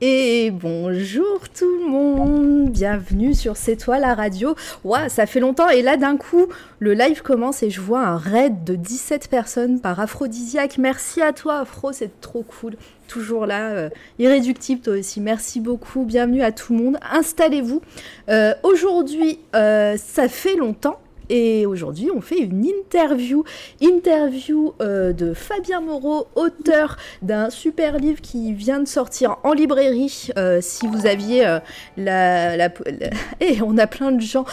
Et bonjour tout le monde, bienvenue sur C'est toi la radio. Ouah, ça fait longtemps et là d'un coup, le live commence et je vois un raid de 17 personnes par Aphrodisiaque. Merci à toi Afro, c'est trop cool. Toujours là, euh, irréductible toi aussi. Merci beaucoup, bienvenue à tout le monde. Installez-vous. Euh, Aujourd'hui, euh, ça fait longtemps et aujourd'hui, on fait une interview. Interview euh, de Fabien Moreau, auteur d'un super livre qui vient de sortir en librairie. Euh, si vous aviez euh, la. la, la- Eh, on a plein de gens.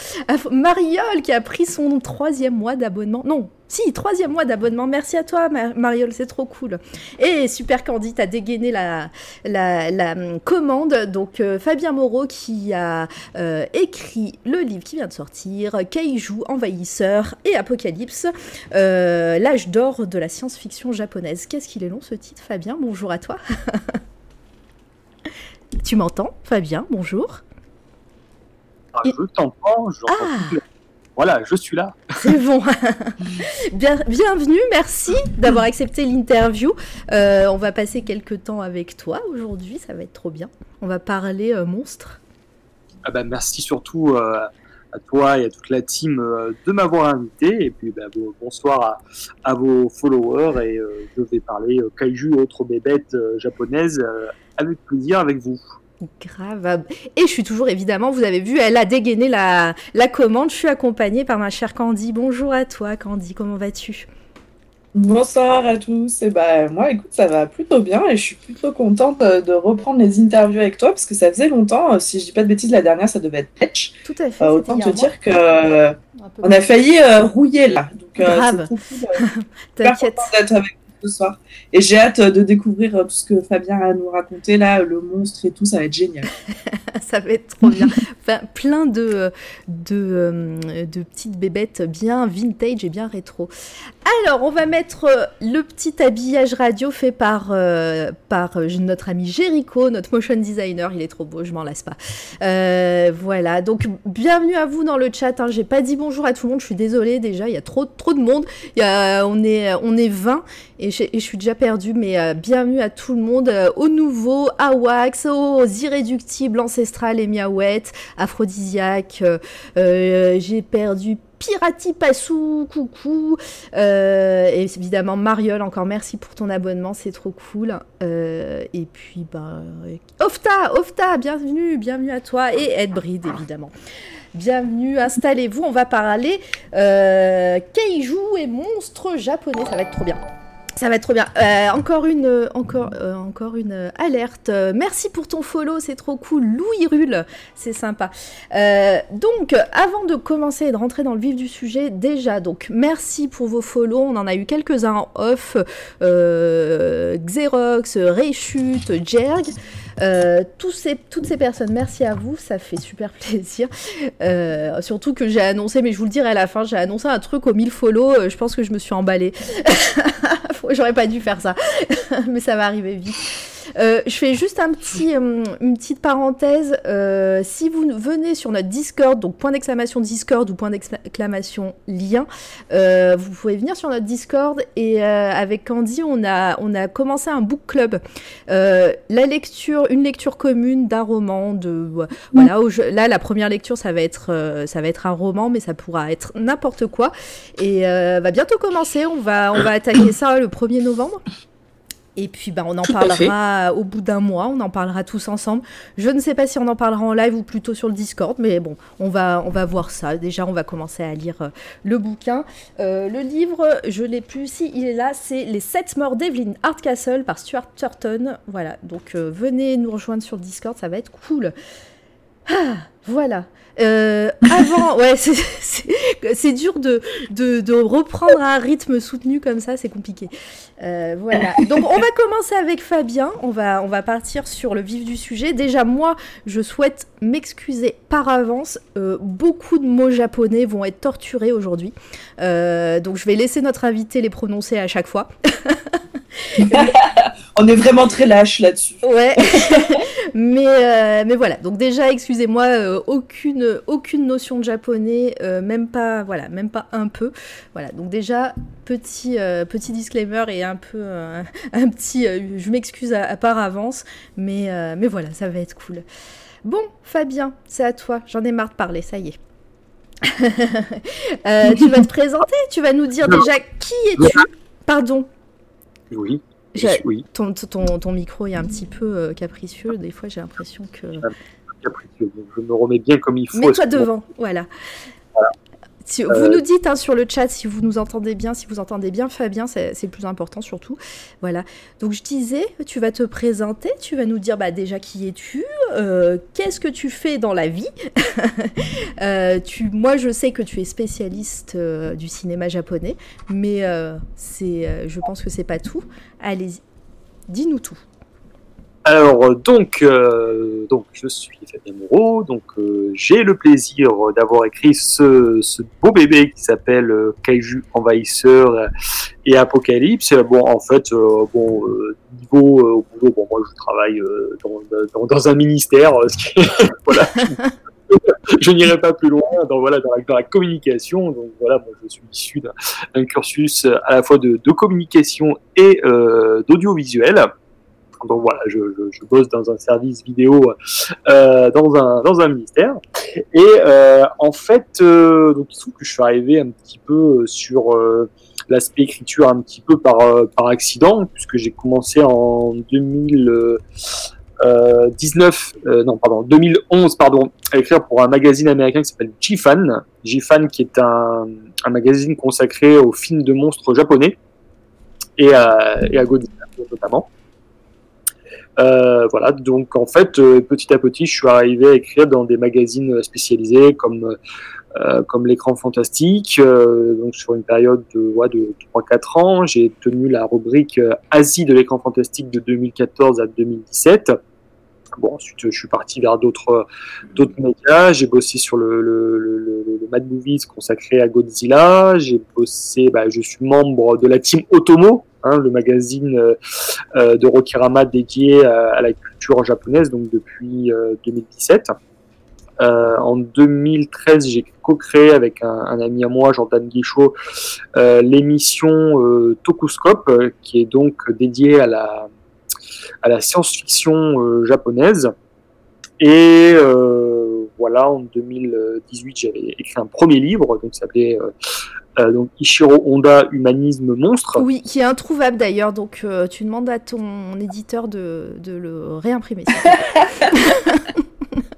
Mariole qui a pris son troisième mois d'abonnement. Non, si, troisième mois d'abonnement. Merci à toi, Ma- Mariole, c'est trop cool. Et Super Candy, t'as dégainé la, la, la, hum, commande. Donc, euh, Fabien Moreau qui a euh, écrit le livre qui vient de sortir, Kaiju, Envahisseur et Apocalypse, euh, l'âge d'or de la science-fiction japonaise. Qu'est-ce qu'il est long ce titre, Fabien? Bonjour à toi. tu m'entends, Fabien? Bonjour. Ah, Je t'entends, j'entends Ah. Voilà, je suis là. C'est bon. Bien, bienvenue, merci d'avoir accepté l'interview. Euh, on va passer quelques temps avec toi aujourd'hui, ça va être trop bien. On va parler euh, monstres. Ah bah, merci surtout euh, à toi et à toute la team euh, de m'avoir invité. Et puis bah, bon- bonsoir à, à vos followers. Et je vais parler kaiju et autres bébêtes japonaises avec plaisir avec vous. Grave. Et je suis toujours, évidemment, vous avez vu, elle a dégainé la, la commande. Je suis accompagnée par ma chère Candy. Bonjour à toi, Candy. Comment vas-tu? Bonsoir à tous. Et bah, moi, écoute, ça va plutôt bien et je suis plutôt contente euh, de reprendre les interviews avec toi parce que ça faisait longtemps. euh, Si je dis pas de bêtises, la dernière, ça devait être Patch. Tout à fait. Euh, autant te dire que euh, on a failli euh, rouiller là. Donc, Grave. euh, T'inquiète. d'être avec soir. Et j'ai hâte de découvrir euh, tout ce que Fabien a nous raconter là, le monstre et tout. Ça va être génial. ça va être trop bien. Enfin, plein de, de, euh, de petites bébêtes bien vintage et bien rétro. Alors, on va mettre euh, le petit habillage radio fait par, par notre ami Jericho, notre motion designer. Il est trop beau, je m'en lasse pas. Voilà, donc bienvenue à vous dans le chat. hein. J'ai pas dit bonjour à tout le monde, je suis désolée déjà, il y a trop, trop de monde. Y a, on, est, on est 20 et, je suis déjà perdue, mais euh, bienvenue à tout le monde, euh, aux nouveaux, à Wax, aux irréductibles, ancestrales et miaouettes, aphrodisiaques. euh, euh, J'ai perdu Pirati Passou, coucou. Et évidemment, Mariole, encore merci pour ton abonnement, c'est trop cool. Et puis, bah, Ofta, Ofta, bienvenue, bienvenue à toi. Et Ed Bride, évidemment. Bienvenue, installez-vous, on va parler Keiju et monstres japonais, ça va être trop bien. Ça va être trop bien. Euh, encore une, euh, encore, euh, encore une alerte. Merci pour ton follow, c'est trop cool. Louis Rulle, c'est sympa. Donc, avant de commencer et de rentrer dans le vif du sujet, déjà, donc merci pour vos follow. On en a eu quelques-uns en off. Xerox, Raychute, Jerg. Euh, tous ces, toutes ces personnes, merci à vous, ça fait super plaisir. Euh, surtout que j'ai annoncé, mais je vous le dirai à la fin, j'ai annoncé un truc aux 1000 follow, euh, je pense que je me suis emballée. J'aurais pas dû faire ça, mais ça va arriver vite. Euh, je fais juste un petit, euh, une petite parenthèse. Euh, si vous venez sur notre Discord, donc point d'exclamation Discord ou point d'exclamation lien, vous pouvez venir sur notre Discord et avec Candy, on a, commencé un book club. La lecture, une lecture commune d'un roman. De, voilà, là, la première lecture, ça va, être, ça va être un roman, mais ça pourra être n'importe quoi. Et va bientôt commencer. On va, on va attaquer ça le 1er novembre. Et puis bah, on en Tout parlera au bout d'un mois, on en parlera tous ensemble. Je ne sais pas si on en parlera en live ou plutôt sur le Discord, mais bon, on va, on va voir ça. Déjà, on va commencer à lire euh, le bouquin. Euh, le livre, je l'ai plus, si il est là, c'est Les sept morts d'Evelyn Hardcastle par Stuart Turton. Voilà, donc euh, venez nous rejoindre sur le Discord, ça va être cool. Ah, voilà. Euh, avant, ouais, c'est- c'est c'est dur de, de, de reprendre un rythme soutenu comme ça, c'est compliqué. Euh, voilà. Donc, on va commencer avec Fabien. On va, on va partir sur le vif du sujet. Déjà, moi, je souhaite m'excuser par avance. Euh, beaucoup de mots japonais vont être torturés aujourd'hui. Euh, donc, je vais laisser notre invité les prononcer à chaque fois. On est vraiment très lâche là-dessus. Ouais. mais, euh, mais voilà, donc déjà, excusez-moi, euh, aucune, aucune notion de japonais, euh, même pas, voilà, même pas un peu. Voilà, donc déjà, petit, petit disclaimer et un peu, un petit, je m'excuse à, à par avance, mais, mais voilà, ça va être cool. Bon, Fabien, c'est à toi, j'en ai marre de parler, ça y est. Tu vas te présenter, tu vas nous dire Non. déjà qui es-tu? Pardon, Oui, oui, ton, ton, ton micro est un petit peu euh, capricieux, des fois j'ai l'impression que... capricieux. Je me remets bien comme il faut. Mets-toi devant, voilà. Si- vous Euh, nous dites hein, sur le chat si vous nous entendez bien, si vous entendez bien Fabien, c'est le plus important surtout. Voilà. Donc je disais, tu vas te présenter, tu vas nous dire bah, déjà qui es-tu, euh, qu'est-ce que tu fais dans la vie. Euh, tu, moi je sais que tu es spécialiste euh, du cinéma japonais, mais euh, c'est, euh, je pense que c'est pas tout. Allez-y, dis-nous tout. Alors donc, euh, donc je suis Fabien Moreau, donc euh, j'ai le plaisir d'avoir écrit ce, ce beau bébé qui s'appelle euh, Kaiju Envahisseur et Apocalypse. Bon, en fait, euh, bon euh, niveau euh, au boulot, bon moi je travaille dans, dans, dans un ministère, ce qui voilà. Je n'irai pas plus loin dans, voilà, dans, la, dans la communication. Donc voilà, moi je suis issu d'un cursus à la fois de, de communication et d'audiovisuel. Donc voilà, je, bosse dans un service vidéo euh, dans, un, dans un ministère. Et euh, en fait, euh, donc, il se trouve que je suis arrivé un petit peu sur l'aspect écriture un petit peu par, par accident, puisque j'ai commencé en 2019, euh, non pardon, 2011 pardon, à écrire pour un magazine américain qui s'appelle G-Fan. G-Fan qui est un, un magazine consacré aux films de monstres japonais et et à Godzilla notamment. Euh, voilà, donc en fait, euh, petit à petit, je suis arrivé à écrire dans des magazines spécialisés comme euh, comme l'écran fantastique. donc sur une période de, ouais, de 3-4 ans, j'ai tenu la rubrique Asie de l'écran fantastique de 2014 à 2017. Bon, ensuite, je suis parti vers d'autres d'autres médias. J'ai bossé sur le, Mad Movies consacré à Godzilla. J'ai bossé, bah, je suis membre de la team Otomo, hein, le magazine euh, euh, de Rokirama dédié à, la culture japonaise, donc depuis euh, 2017. Euh, en 2013, j'ai co-créé avec un, un ami à moi, Jordan Guichot, l'émission Tokuscope, qui est donc dédiée à la, à la science-fiction euh, japonaise. Et euh, voilà, en 2018, j'avais écrit un premier livre, donc ça s'appelait euh, donc Ishiro Honda, Humanisme Monstre. Oui, qui est introuvable d'ailleurs, donc euh, tu demandes à ton éditeur de, de le réimprimer.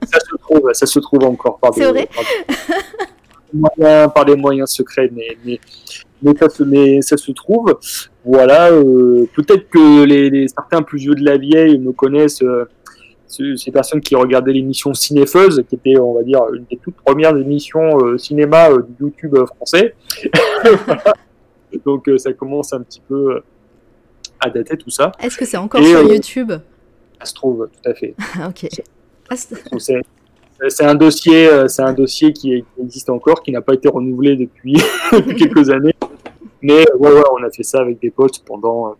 Ça se trouve, ça se trouve encore par des, C'est vrai par des moyens, par des moyens secrets, mais, mais, mais, ça, se, mais ça se trouve. Voilà, euh, peut-être que les, les, certains plus vieux de la vieille me connaissent. Euh, ce- ces personnes qui regardaient l'émission Cinefeuse, qui était, on va dire, une des toutes premières émissions euh, cinéma euh, du YouTube français. Donc euh, ça commence un petit peu à dater tout ça. Est-ce que c'est encore Et, sur YouTube? Ça se trouve, tout à fait. Ok. C'est- un dossier, c'est un dossier qui, existe encore, qui n'a pas été renouvelé depuis, depuis quelques années. Mais ouais, ouais, on a fait ça avec des potes pendant euh,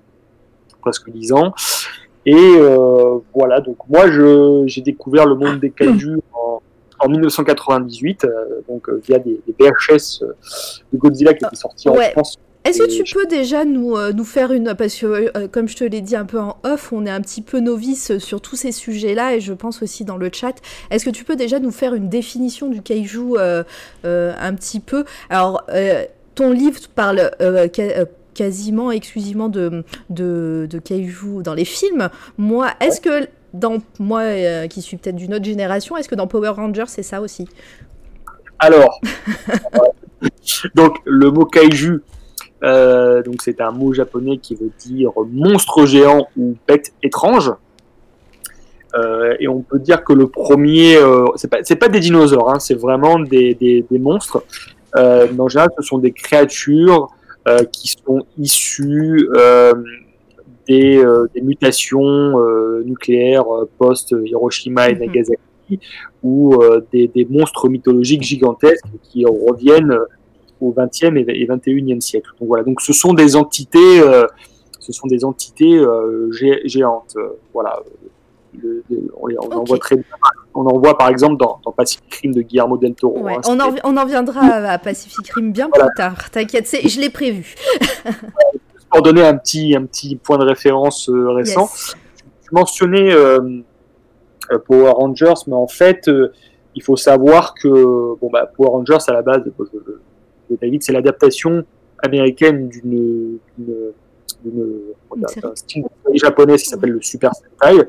presque dix ans. Et euh, voilà, donc moi, j'ai découvert le monde des kaiju en, en 1998, euh, donc euh, via des, des VHS de Godzilla qui étaient sortis Ouais. en France. Est-ce que tu peux déjà nous, nous faire une... Parce que, comme je te l'ai dit un peu en off, on est un petit peu novice sur tous ces sujets-là, et je pense aussi dans le chat. Est-ce que tu peux déjà nous faire une définition du kaiju un petit peu? Alors, ton livre parle euh, euh, quasiment exclusivement de, de, dans les films. Moi, est-ce que... Dans moi, euh, qui suis peut-être d'une autre génération, est-ce que dans Power Rangers, c'est ça aussi? Alors, donc le mot kaiju, donc c'est un mot japonais qui veut dire monstre géant ou bête étrange. Et on peut dire que le premier, c'est pas, pas des dinosaures, hein, c'est vraiment des, des monstres. Euh, mais en général, ce sont des créatures euh, qui sont issues euh, des, euh, des mutations euh, nucléaires euh, post-Hiroshima et Mhm. Nagasaki ou euh, des, des monstres mythologiques gigantesques qui reviennent au XXe et XXIe siècle. Donc voilà, donc ce sont des entités, euh, ce sont des entités euh, gé- géantes. euh, voilà, le- le- on, les- on en voit très bien. On en voit par exemple dans, dans Pacific Rim de Guillermo del Toro. Ouais, hein, on, en, on en viendra à, Pacific Rim bien plus tard. T'inquiète, je l'ai prévu. Pour donner un petit, un petit point de référence euh, récent, Yes. tu mentionnais euh, euh, Power Rangers, mais en fait, euh, il faut savoir que bon, bah, Power Rangers, à la base, je- je- je- David, c'est l'adaptation américaine d'une série. style japonais qui s'appelle le Super Sentai,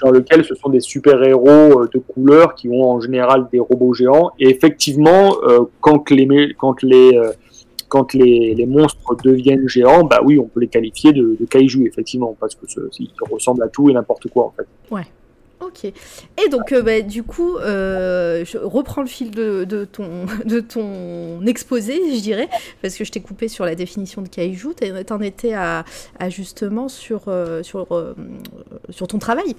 dans lequel ce sont des super-héros euh, de couleur qui ont en général des robots géants. Et effectivement, euh, quand euh, les, monstres deviennent géants, bah oui, on peut les qualifier de, de effectivement, parce que ils ressemblent à tout et n'importe quoi, en fait. Ok. Et donc, bah, du coup, reprends le fil de, ton, exposé, je dirais, parce que je t'ai coupé sur la définition de kaiju. T'en étais justement sur ton travail.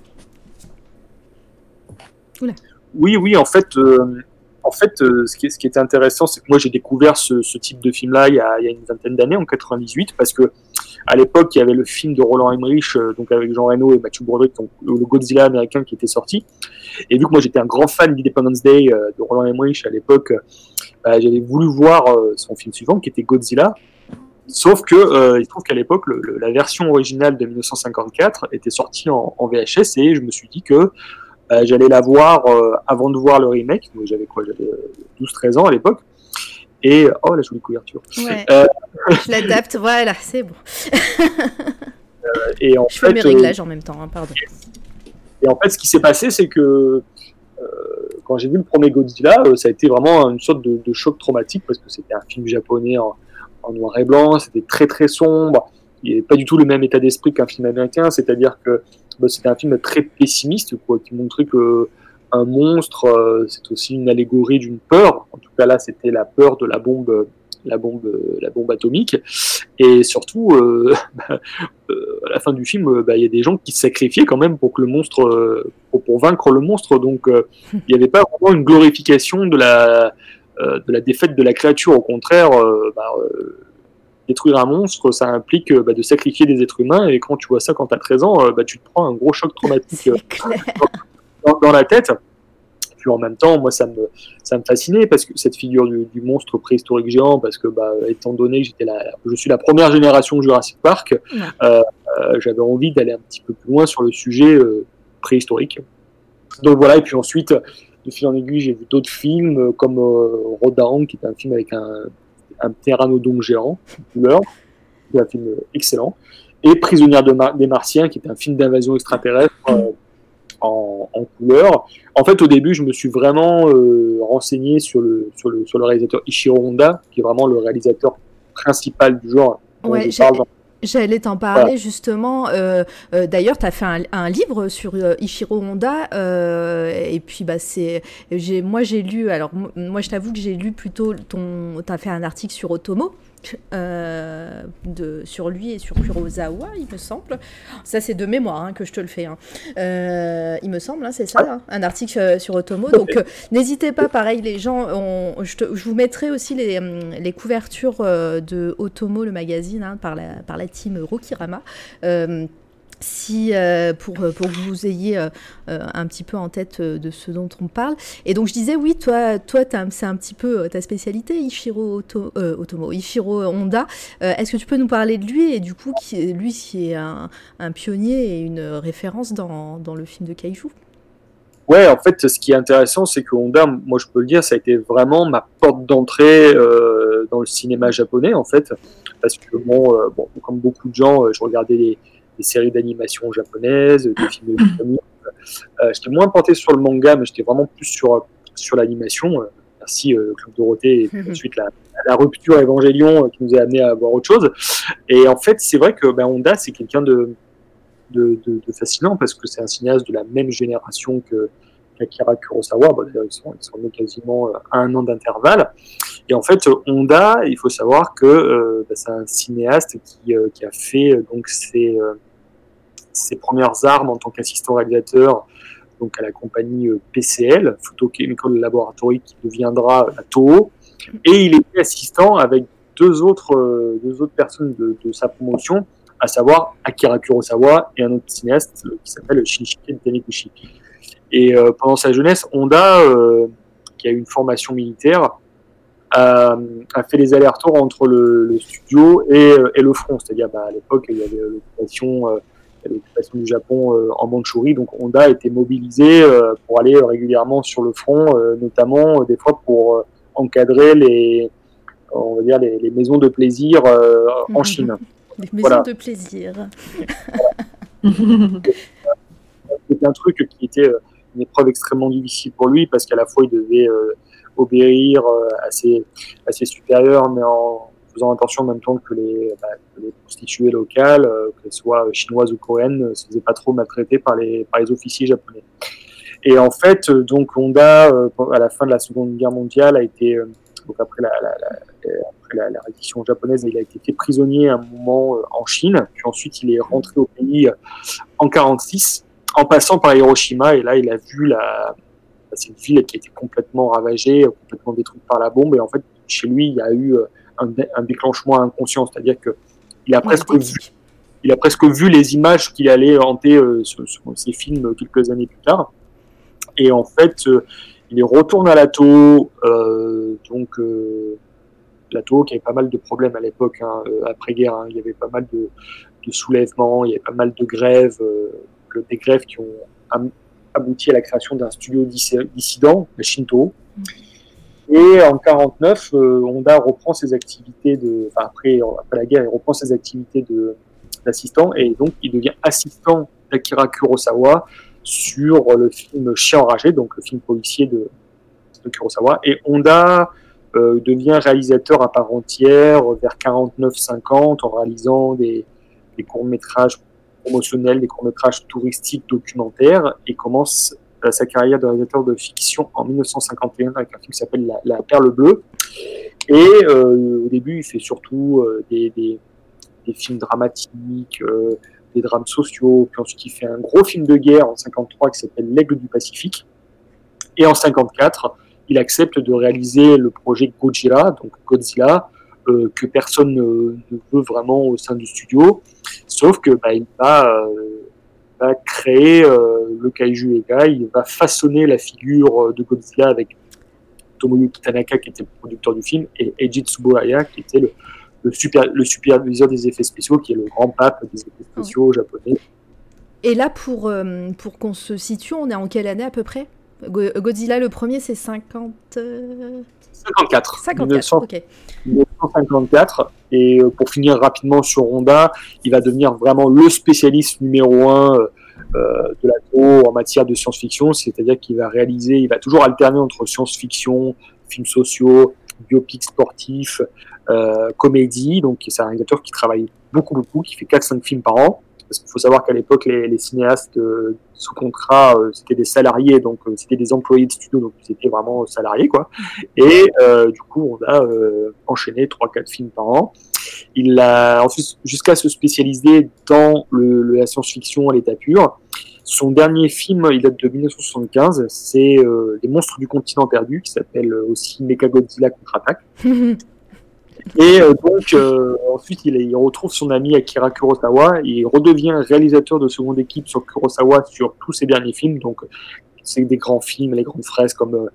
Oui, oui, en fait, euh, en fait euh, ce, qui était intéressant, c'est que moi j'ai découvert ce, type de film-là il, y a- une vingtaine d'années, en 98, parce que à l'époque, il y avait le film de Roland Emmerich, euh, donc avec Jean Reno et Matthew Broderick, donc, le Godzilla américain qui était sorti. Et vu que moi j'étais un grand fan d'Independence Day de Roland Emmerich à l'époque, bah, j'avais voulu voir son film suivant qui était Godzilla. Sauf que il se trouve qu'à l'époque, la version originale de 1954 était sortie en VHS et je me suis dit que euh, j'allais la voir euh, avant de voir le remake. Donc, J'avais quoi J'avais euh, 12-13 ans à l'époque. Et oh la jolie couverture. Ouais. Euh. Je l'adapte, voilà, c'est bon. Et en Je fais fait, mes euh, réglages en même temps, hein, pardon. Et en fait, ce qui s'est passé, c'est que euh, quand j'ai vu le premier Godzilla, euh, ça a été vraiment une sorte de, de choc traumatique parce que c'était un film japonais en, en noir et blanc, c'était très très sombre, il n'y avait pas du tout le même état d'esprit qu'un film américain, c'est-à-dire que bah, c'était un film très pessimiste, quoi, qui montrait que un monstre, euh, c'est aussi une allégorie d'une peur. En tout cas là, c'était la peur de la bombe, la bombe, la bombe atomique. Et surtout, euh, bah, euh, à la fin du film, euh, bah, il y a des gens qui se sacrifiaient quand même pour que le monstre, euh, pour, pour vaincre le monstre. Donc, euh, il n'y avait pas vraiment une glorification de la, euh, de la défaite de la créature. Au contraire, euh, bah, euh, détruire un monstre, ça implique euh, bah, de sacrifier des êtres humains. Et quand tu vois ça quand tu as 13 ans, euh, bah, tu te prends un gros choc traumatique euh, dans, dans la tête. Puis en même temps, moi, ça me, ça me fascinait parce que cette figure du, du monstre préhistorique géant, parce que, bah, étant donné que j'étais la, je suis la première génération Jurassic Park, Ouais. euh, j'avais envie d'aller un petit peu plus loin sur le sujet euh, préhistorique. Donc voilà, et puis ensuite, de fil en aiguille, j'ai vu d'autres films comme euh, Rodan, qui est un film avec un, un pteranodon géant, couleur, qui est un film excellent, et Prisonnière de Mar- des Martiens, qui est un film d'invasion extraterrestre euh, en, en couleur. En fait, au début, je me suis vraiment euh, renseigné sur le, sur, le, sur le réalisateur Ishiro Honda, qui est vraiment le réalisateur principal du genre. Ouais, J'allais t'en parler justement. euh, euh, D'ailleurs, tu as fait un, un livre sur euh, Ichiro Honda. euh, et puis, bah, c'est. j'ai- Moi, j'ai lu. Alors, mo- moi, je t'avoue que j'ai lu plutôt ton. Tu as fait un article sur Otomo. Euh, de, sur lui et sur Kurosawa, il me semble. Ça, c'est de mémoire hein, que je te le fais. hein. Euh, il me semble, hein, c'est ça, un article euh, sur Otomo. Donc, euh, n'hésitez pas, pareil, les gens. on- je, te- je vous mettrai aussi les, les couvertures de Otomo, le magazine, par, la, par la team Rokirama. Euh, si, euh, pour, pour que vous ayez euh, euh, un petit peu en tête euh, de ce dont on parle. Et donc je disais, oui, toi, toi c'est un petit peu euh, ta spécialité, Ichiro Oto- euh, Otomo, Ichiro Honda. Euh, Est-ce que tu peux nous parler de lui et du coup, lui qui est un, un pionnier et une référence dans, dans le film de Kaiju? Ouais, en fait, ce qui est intéressant, c'est que Honda, moi je peux le dire, ça a été vraiment ma porte d'entrée euh, dans le cinéma japonais, en fait. Parce que, bon, euh, bon comme beaucoup de gens, euh, je regardais des, des séries d'animation japonaises, des films de comics. Euh, j'étais moins porté sur le manga, mais j'étais vraiment plus sur, sur l'animation. Euh, merci euh, Claude Dorothée et puis ensuite la, la rupture Évangélion euh, qui nous a amené à voir autre chose. Et en fait, c'est vrai que ben, Honda, c'est quelqu'un de, de, de, de fascinant parce que c'est un cinéaste de la même génération que Akira Kurosawa. Bon, D'ailleurs, ils sont, ils sont nés quasiment euh, à un an d'intervalle. Et en fait, Honda, il faut savoir que euh, bah, c'est un cinéaste qui, euh, qui a fait euh, donc ses, euh, ses premières armes en tant qu'assistant réalisateur donc à la compagnie euh, PCL, Photochemical Laboratory, qui deviendra la Toho. Et il était assistant avec deux autres, euh, deux autres personnes de, de sa promotion à savoir Akira Kurosawa et un autre cinéaste qui s'appelle Shinichike Taniguchi. Et pendant sa jeunesse, Honda, qui a eu une formation militaire, a, fait les allers-retours entre le, studio et, et, le front. C'est-à-dire, bah, à l'époque, il y avait l'occupation l'occupation du Japon euh, en Mandchourie. Donc Honda a été mobilisé euh, pour aller régulièrement sur le front, euh, notamment des fois pour encadrer les, on va dire les, maisons de plaisir en Chine. Les maisons de plaisir. C'était un truc qui était une épreuve extrêmement difficile pour lui parce qu'à la fois il devait obéir à ses, à ses supérieurs, mais en, faisant attention en même temps que les, bah, prostituées locales, euh, qu'elles soient chinoises ou coréennes, ne se faisaient pas trop maltraiter par les, par les officiers japonais. Et en fait, euh, donc Honda, euh, à la fin de la Seconde Guerre mondiale, a été, après la, la, rédition japonaise, il a été fait prisonnier un moment en Chine, puis ensuite il est rentré au pays en 46, en passant par Hiroshima, et là il a vu la, cette ville qui a été complètement ravagée, complètement détruite par la bombe, et en fait chez lui il y a eu un, déclenchement inconscient, c'est-à-dire que il a presque vu, il a presque vu les images qu'il allait hanter euh, sur, ses films quelques années plus tard. Et en fait, euh, il retourne à l'ATO, euh, donc l'ATO qui avait pas mal de problèmes à l'époque, hein, après-guerre, hein. il y avait pas mal de, soulèvements, il y avait pas mal de grèves, des grèves qui ont abouti à la création d'un studio dissident, le Shinto. Mm. Et en 49, euh, Honda reprend ses activités de, enfin après, après la guerre, il reprend ses activités d'assistant et donc il devient assistant d'Akira Kurosawa sur le film Chien enragé, donc le film policier de, Kurosawa. Et Honda euh, devient réalisateur à part entière vers 49-50 en réalisant des, courts-métrages promotionnels, des courts-métrages touristiques documentaires et commence euh, sa carrière de réalisateur de fiction en 1951 avec un film qui s'appelle la, Perle Bleue. Et euh, au début, il fait surtout euh, des, films dramatiques, des drames sociaux. Puis ensuite, il fait un gros film de guerre en 53 qui s'appelle L'Aigle du Pacifique. Et en 54, il accepte de réaliser le projet Godzilla, donc Godzilla, euh, que personne ne, veut vraiment au sein du studio, sauf que bah, il va va créer euh, le Kaiju Ega, il va façonner la figure euh, de Godzilla avec Tomoyuki Tanaka qui était le producteur du film et Eiji Tsuburaya qui était le, le, super, le superviseur des effets spéciaux, qui est le grand pape des effets spéciaux japonais. Et là, pour, euh, pour qu'on se situe, on est en quelle année à peu près? Godzilla, le premier, c'est 50... 54. 54, ok. 1954. Et euh, pour finir rapidement sur Honda, il va devenir vraiment le spécialiste numéro un euh, euh de la en matière de science-fiction, c'est-à-dire qu'il va réaliser, il va toujours alterner entre science-fiction, films sociaux, biopics sportifs, euh, comédie. Donc c'est un réalisateur qui travaille beaucoup, beaucoup, qui fait 4-5 films par an. Parce qu'il faut savoir qu'à l'époque, les, cinéastes euh, sous contrat, euh, c'était des salariés, donc euh, c'était des employés de studio, donc ils étaient vraiment salariés, quoi. Et du coup, on a enchaîné 3-4 films par an. Il a ensuite, jusqu'à se spécialiser dans la science-fiction à l'état pur. Son dernier film, il date de 1975, c'est Les monstres du continent perdu, qui s'appelle aussi Mechagodzilla contre-attaque. Et euh, donc, euh, ensuite, il, il, retrouve son ami Akira Kurosawa il redevient réalisateur de seconde équipe sur Kurosawa sur tous ses derniers films. Donc, c'est des grands films, les grandes fraises comme euh,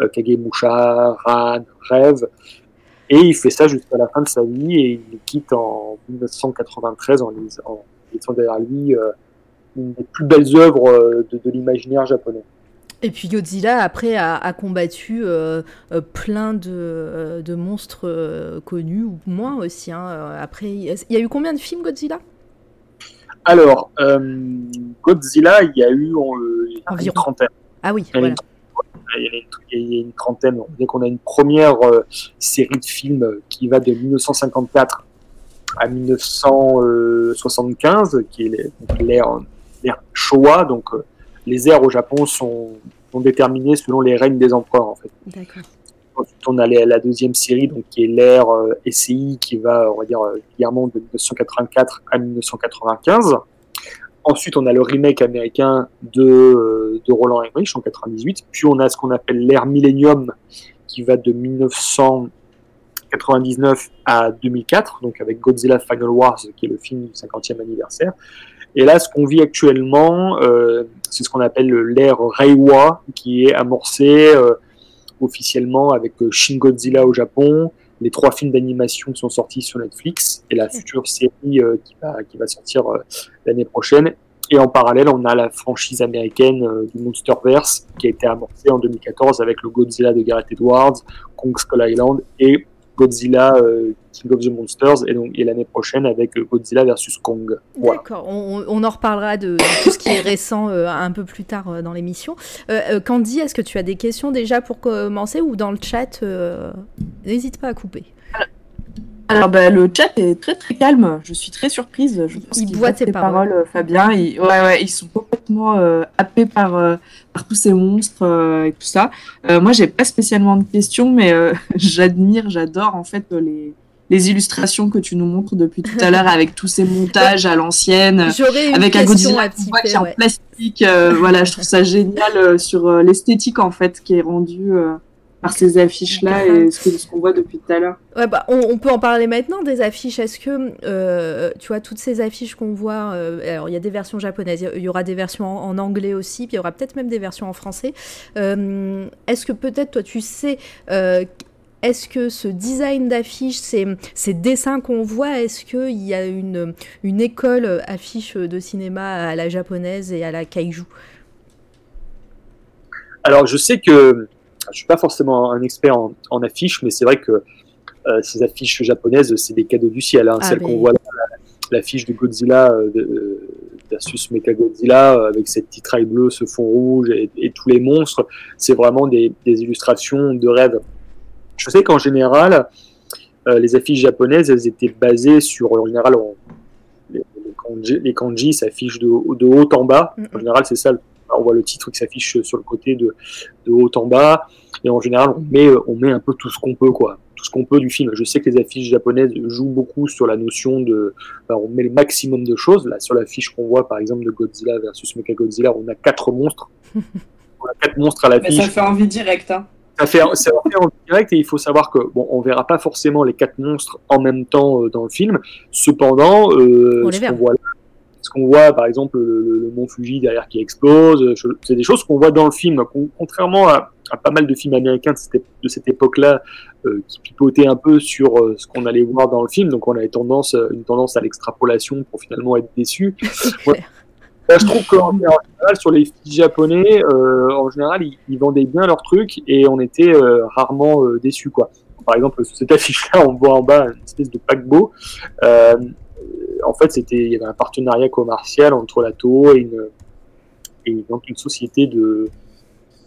euh Kagemusha, Ran, Rêve. Et il fait ça jusqu'à la fin de sa vie et il quitte en 1993 en, laissant derrière lui une des plus belles œuvres de, de l'imaginaire japonais. Et puis Godzilla, après, a, combattu euh, euh, plein de, euh, de monstres connus, ou moins aussi. Hein. Après, il y a eu combien de films Godzilla? Alors, Godzilla, il y a eu une trentaine. Ah oui, voilà. Il y, a une, trentaine. On dit qu'on a une première série de films qui va de 1954 à 1975, qui est l'ère Showa, donc les ères au Japon sont, sont déterminées selon les règnes des empereurs, en fait. D'accord. Ensuite, on a la deuxième série, donc, qui est l'ère euh, SCI, qui va, on va dire, clairement euh, de 1984 à 1995. Ensuite, on a le remake américain de, euh, de Roland Emmerich en 98. Puis, on a ce qu'on appelle l'ère Millennium, qui va de 1900 99 à 2004, donc avec Godzilla Final Wars, qui est le film du 50e anniversaire. Et là, ce qu'on vit actuellement, euh, c'est ce qu'on appelle l'ère Reiwa, qui est amorcé euh, officiellement avec euh, Shin Godzilla au Japon, les trois films d'animation qui sont sortis sur Netflix et la future série euh, qui, va, qui va sortir euh, l'année prochaine. Et en parallèle, on a la franchise américaine euh, du Monsterverse qui a été amorcée en 2014 avec le Godzilla de Gareth Edwards, Kong Skull Island et Godzilla euh, King of the Monsters et et l'année prochaine avec euh, Godzilla versus Kong. D'accord, on, en reparlera de, tout ce qui est récent euh, un peu plus tard dans l'émission. Candy, est-ce que tu as des questions déjà pour commencer ou dans le chat N'hésite pas à couper. Alors, bah, le chat est très très calme. Je suis très surprise. Je pense Il boit voient tes paroles. paroles, Fabien. Ils, ouais, ouais, ils sont complètement euh, happés par, euh, par tous ces monstres euh, et tout ça. Euh, moi, j'ai pas spécialement de questions, mais euh, j'admire, j'adore en fait euh, les, les illustrations que tu nous montres depuis tout à l'heure avec tous ces montages à l'ancienne. Avec un Godzilla qui est en plastique, euh, voilà, je trouve ça génial euh, sur euh, l'esthétique en fait qui est rendue euh, par ces affiches là et ce que- ce qu'on voit depuis tout à l'heure. Ouais, bah, on, on peut en parler maintenant des affiches. Est-ce que, euh, tu vois, toutes ces affiches qu'on voit, euh, alors il y a des versions japonaises, il y aura des versions en, en anglais aussi, puis il y aura peut-être même des versions en français. Euh, Est-ce que peut-être toi tu sais, euh, est-ce que ce design d'affiche, ces, ces dessins qu'on voit, est-ce qu'il y a une, une école affiche de cinéma à la japonaise et à la kaiju? Alors, je sais que je suis pas forcément un expert en, en affiches, mais c'est vrai que euh, ces affiches japonaises, c'est des cadeaux du ciel. Hein. Ah, Celle qu'on voit là, la- l'affiche de Godzilla euh, euh, versus Mechagodzilla, euh, avec cette titraille bleue, ce fond rouge et, et tous les monstres, c'est vraiment des, des illustrations de rêve. Je sais qu'en général, euh, les affiches japonaises, elles étaient basées sur, en général, on- les, les kanji, les kanji s'affichent de, de haut en bas. En général, c'est ça. le- On voit le titre qui s'affiche sur le côté de, de haut en bas. Et en général, on met, on met un peu tout ce qu'on peut, quoi. Tout ce qu'on peut du film. Je sais que les affiches japonaises jouent beaucoup sur la notion de. enfin, on met le maximum de choses. Là, sur l'affiche qu'on voit, par exemple, de Godzilla versus Mechagodzilla, on a quatre monstres. on a quatre monstres à l'affiche. ça fait envie direct. Hein. Ça fait, ça fait en direct et il faut savoir que bon, on verra pas forcément les quatre monstres en même temps euh, dans le film. Cependant, euh, On ce qu'on voit, là, ce qu'on voit, par exemple, le, mont Fuji derrière qui explose, euh, c'est des choses qu'on voit dans le film. Con- Contrairement à, à pas mal de films américains de cette, de cette époque-là euh, qui pipotaient un peu sur euh, ce qu'on allait voir dans le film, donc on avait tendance, une tendance à l'extrapolation pour finalement être déçu. Ouais. Là, je trouve qu'en en général, sur les filles japonais, euh, en général, ils, ils vendaient bien leurs trucs et on était rarement déçus. Quoi. Par exemple, sur cette affiche-là, on voit en bas une espèce de paquebot. En fait, c'était, il y avait un partenariat commercial entre la Toho et une, et donc une société de,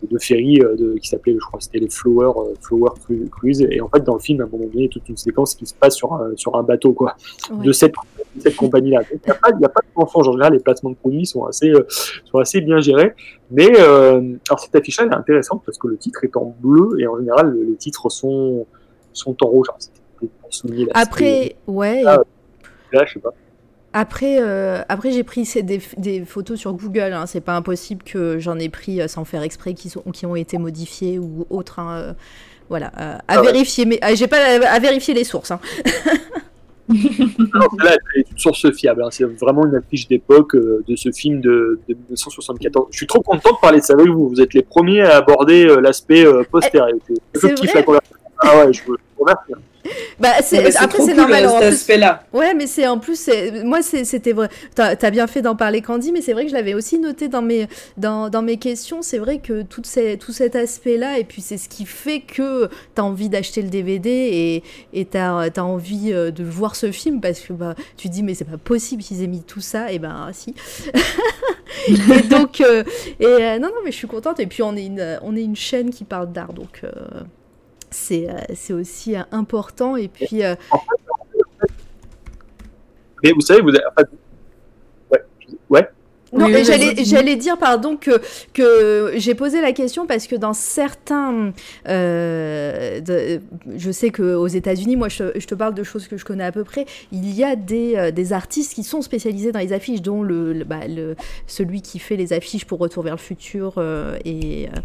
de ferry euh, de, qui s'appelait, je crois, c'était les Flower, euh, Flower Cru- Cruise. Et en fait, dans le film, à un moment donné, il y a toute une séquence qui se passe sur un, sur un bateau, quoi Ouais. de cette, cette compagnie-là. Donc, Il n'y a a pas de mensonge. En général, les placements de produits sont assez, euh, sont assez bien gérés. Mais euh, alors cette affiche-là, elle est intéressante parce que le titre est en bleu et en général, les titres sont, sont en rouge. Alors, c'était pour souligner l'aspect- Après, ouais. Ah, Là, je sais pas. Après, euh, après j'ai pris des, des photos sur Google. Hein. C'est pas impossible que j'en ai pris euh, sans faire exprès qui, sont, qui ont été modifiées ou autres. hein, euh, voilà, à Ah ouais. vérifier. Mais ah, j'ai pas à, à vérifier les sources. hein. Non, celle-là, elle est une source fiable. hein. C'est vraiment une affiche d'époque de ce film de, de 1974. Je suis trop content de parler de ça avec vous. Vous êtes les premiers à aborder l'aspect postérité. Je c'est. Ah ouais, je vous remercie. Bah, c'est, après, c'est cool, normal. en cet plus- aspect-là. Ouais, mais c'est en plus, c'est- moi, c'était vrai. T'as as bien fait d'en parler, Candy, mais c'est vrai que je l'avais aussi noté dans mes, dans, dans mes questions. C'est vrai que tout, ces, tout cet aspect-là, et puis c'est ce qui fait que t'as envie d'acheter le DVD et t'as as envie euh, de voir ce film parce que bah, tu te dis, mais c'est pas possible qu'ils aient mis tout ça. Et ben, si. et donc, euh, et, euh, non, non, mais je suis contente. Et puis, on est une, on est une chaîne qui parle d'art, donc. euh, c'est euh, aussi euh, important et puis euh, Mais vous savez, vous avez... ouais. Non, Oui, j'allais, j'allais dire, pardon, que, que j'ai posé la question parce que dans certains. euh, de- je sais qu'aux États-Unis, moi je, je te parle de choses que je connais à peu près, il y a des, euh, des artistes qui sont spécialisés dans les affiches, dont le, le- bah, le- celui qui fait les affiches pour Retour vers le futur. euh, et, euh,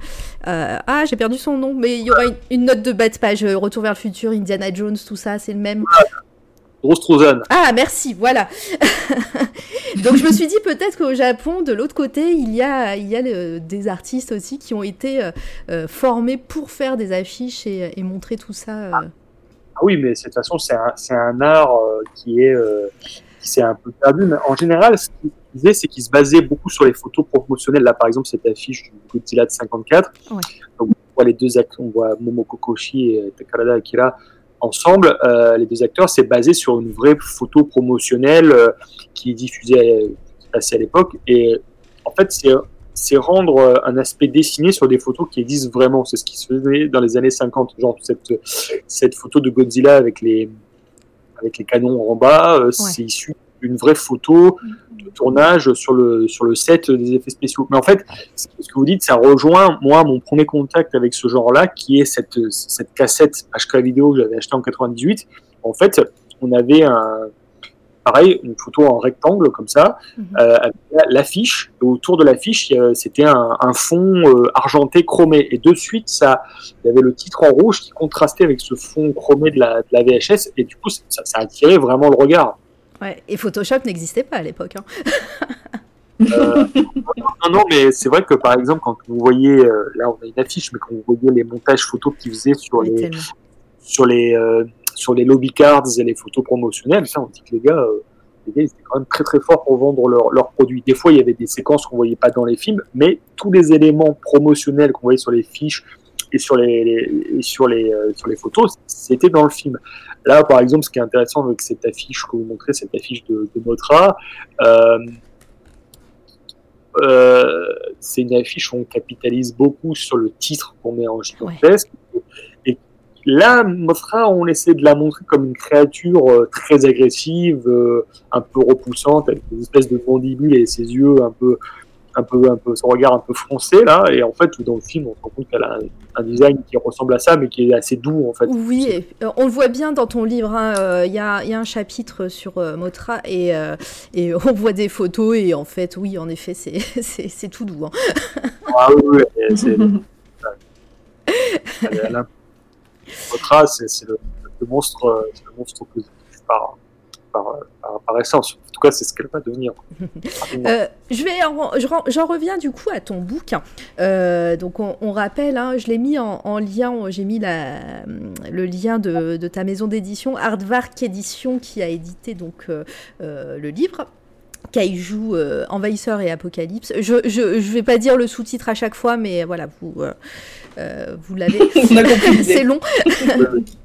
euh, ah, j'ai perdu son nom, mais il y aura une, une note de bas de page euh, Retour vers le futur, Indiana Jones, tout ça, c'est le même. Rose Trozan. Ah, merci, voilà. Donc je me suis dit peut-être qu'au Japon, de l'autre côté, il y a, il y a le- des artistes aussi qui ont été euh, euh, formés pour faire des affiches et, et montrer tout ça. euh. Ah oui, mais de toute façon, c'est un, c'est un art euh, qui est euh, qui s'est un peu perdu. Mais en général, ce qu'il disait, c'est qu'il se basait beaucoup sur les photos promotionnelles. Là, par exemple, cette affiche du Godzilla de 54. Ouais. Donc, on voit les deux acteurs, on voit Momoko Koshi et Takarada Akira ensemble. Euh, les deux acteurs, c'est basé sur une vraie photo promotionnelle euh, qui est diffusée, euh, qui passait à l'époque. Et en fait, c'est c'est rendre euh, un aspect dessiné sur des photos qui existent vraiment. C'est ce qui se faisait dans les années 50, genre cette, cette photo de Godzilla avec les, avec les canons en bas, euh, c'est issu d'une vraie photo de tournage sur le, sur le set des effets spéciaux. Mais en fait, ce que vous dites, ça rejoint, moi, mon premier contact avec ce genre-là, qui est cette, cette cassette HK vidéo que j'avais achetée en 98. En fait, on avait un, pareil, une photo en rectangle comme ça, Mhm. euh, avec l'affiche. Autour de l'affiche, c'était un, un fond euh, argenté chromé. Et de suite, ça, il y avait le titre en rouge qui contrastait avec ce fond chromé de la, de la VHS. Et du coup, ça, ça attirait vraiment le regard. Ouais. Et Photoshop n'existait pas à l'époque. hein. Euh, non, non, mais c'est vrai que par exemple, quand vous voyez, euh, là on a une affiche, mais quand vous voyez les montages photos qu'ils faisaient sur les, tellement. sur les, euh, sur les lobby cards et les photos promotionnelles, ça on dit que les gars, les gars ils étaient quand même très très forts pour vendre leurs produits. Des fois il y avait des séquences qu'on voyait pas dans les films, mais tous les éléments promotionnels qu'on voyait sur les fiches et sur les, les- et sur les, euh, sur les photos, c'était dans le film. Là par exemple, ce qui est intéressant avec cette affiche que vous montrez, cette affiche de, de Motra, euh, euh, c'est une affiche où on capitalise beaucoup sur le titre qu'on met en gigantesque. Et là, Mothra, on essaie de la montrer comme une créature euh, très agressive, euh, un peu repoussante, avec des espèces de mandibules et ses yeux un peu, un peu, un peu, son regard un peu froncé là. Et en fait, dans le film, on se rend compte qu'elle a un, un design qui ressemble à ça, mais qui est assez doux en fait. Oui, euh, on le voit bien dans ton livre. hein, euh, Il y, a, il y a un chapitre sur euh, Motra et, euh, et on voit des photos et en fait, oui, en effet, c'est- c'est c'est tout doux. hein. Ah oui, c'est- Mothra, c'est c'est le, le monstre, c'est le monstre positif par, par, par, par essence. En tout cas, c'est ce qu'elle va devenir. Euh, je vais je j'en reviens du coup à ton bouquin. Euh, donc on, on rappelle, hein, je l'ai mis en, en lien, j'ai mis la, le lien de, de ta maison d'édition, Hardvark Édition, qui a édité donc euh, euh, le livre. Kaiju, euh, Envahisseur et Apocalypse. Je, je, je vais pas dire le sous-titre à chaque fois, mais voilà, vous, euh, vous l'avez. C'est long,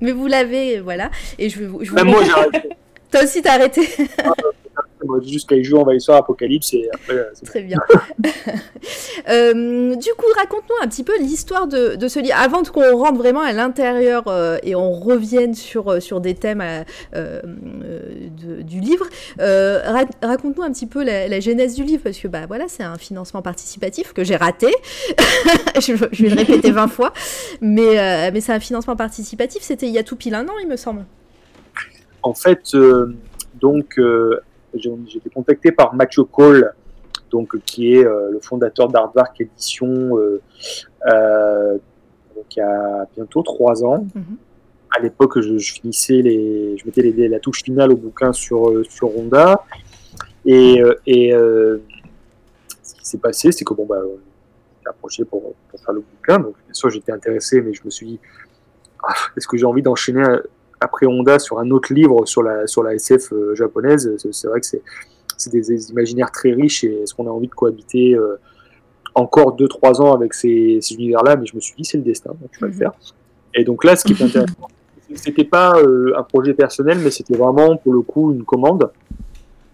mais vous l'avez, voilà. Et je vais vous. je vous Même moi, j'ai arrêté. Toi aussi, t'as arrêté. Moi, Jusqu'à les jeux envahisseurs Apocalypse et après, euh, Très bien. Euh, du coup, raconte-nous un petit peu l'histoire de, de ce livre. Avant qu'on rentre vraiment à l'intérieur euh, et on revienne sur, sur des thèmes euh, de- du livre, ra- raconte-nous un petit peu la, la genèse du livre, parce que bah, voilà, c'est un financement participatif que j'ai raté. je, je vais le répéter 20 fois. Mais, mais c'est un financement participatif. C'était il y a tout pile un an, il me semble. En fait, euh, donc, euh, j'ai été contacté par Mathieu Cole, donc, qui est euh, le fondateur euh, euh, donc, il y a bientôt trois ans. Mhm. À l'époque, je, je finissais les, je mettais les, la touche finale au bouquin sur, sur Honda. Et, et euh, ce qui s'est passé, c'est que bon, bah, on s'est approché pour, pour faire le bouquin. Donc, bien sûr, j'étais intéressé, mais je me suis dit, ah, est-ce que j'ai envie d'enchaîner après Honda sur un autre livre sur la, sur la SF euh, japonaise C'est- C'est vrai que c'est c'est des, des imaginaires très riches et est-ce qu'on a envie de cohabiter euh, encore 2-3 ans avec ces, ces univers-là? Mais je me suis dit, c'est le destin, donc vais Mhm. le faire. Et donc là, ce qui est intéressant, c'était pas euh, un projet personnel, mais c'était vraiment pour le coup une commande.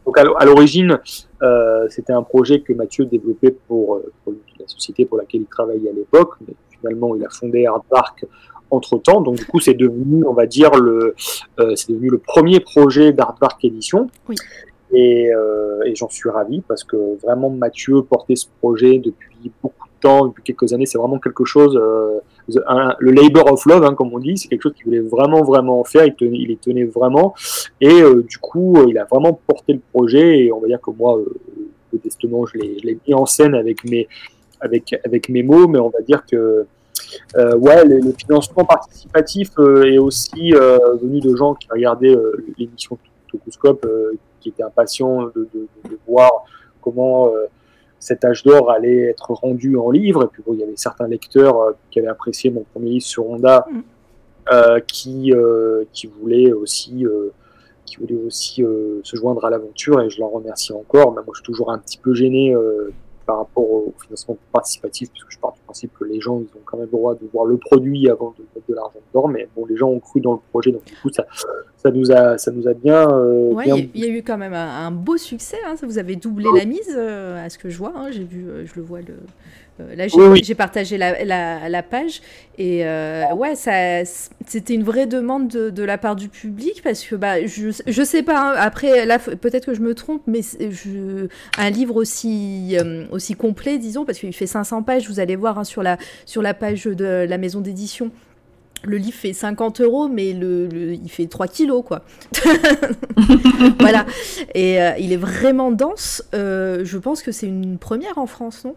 Donc à l'o- à l'origine, euh, c'était un projet que Mathieu développait pour, euh, pour la société pour laquelle il travaillait à l'époque, mais finalement il a fondé Artpark entre temps. Donc du coup, c'est devenu, on va dire, le, euh, c'est devenu le premier projet d'Artpark Édition. Oui. Et, euh, et j'en suis ravi parce que vraiment Mathieu portait ce projet depuis beaucoup de temps, depuis quelques années. C'est vraiment quelque chose, euh, un- le labor of love, hein, comme on dit, c'est quelque chose qu'il voulait vraiment, vraiment faire. Il, tenait, il y tenait vraiment. Et euh, du coup, euh, il a vraiment porté le projet. Et on va dire que moi, euh, modestement, je l'ai je l'ai mis en scène avec mes, avec, avec mes mots, mais on va dire que ouais, le, le financement participatif euh, est aussi euh, venu de gens qui regardaient euh, l'émission Tocoscope, euh, qui étaient impatients de, de, de, de voir comment euh, cet âge d'or allait être rendu en livre. Et puis bon, il y avait certains lecteurs euh, qui avaient apprécié mon premier livre sur Honda, Mm. euh, qui, euh, qui voulaient aussi, euh, qui voulaient aussi euh, se joindre à l'aventure, et je leur remercie encore. Mais moi, je suis toujours un petit peu gêné euh, par rapport au financement participatif, puisque je pars du principe que les gens, ils ont quand même le droit de voir le produit avant de mettre de l'argent dedans. Mais bon, les gens ont cru dans le projet, donc du coup, ça, ça nous a, ça nous a bien, euh, Ouais, bien il y a- eu quand même un, un beau succès. hein, ça vous avez doublé la mise, euh, à ce que je vois. hein, j'ai vu, euh, je le vois. Le, euh, là, j'ai Oui, oui. j'ai partagé la, la, la page et euh, ouais, c'était une vraie demande de, de la part du public parce que bah, je, je sais pas. hein, après, là, peut-être que je me trompe, mais je, un livre aussi euh, aussi complet, disons, parce qu'il fait 500 pages. Vous allez voir hein, sur la sur la page de la maison d'édition. Le livre fait 50 euros, mais le, le- il fait 3 kilos, quoi. voilà. Et euh, il est vraiment dense. Je pense que c'est une première en France, non?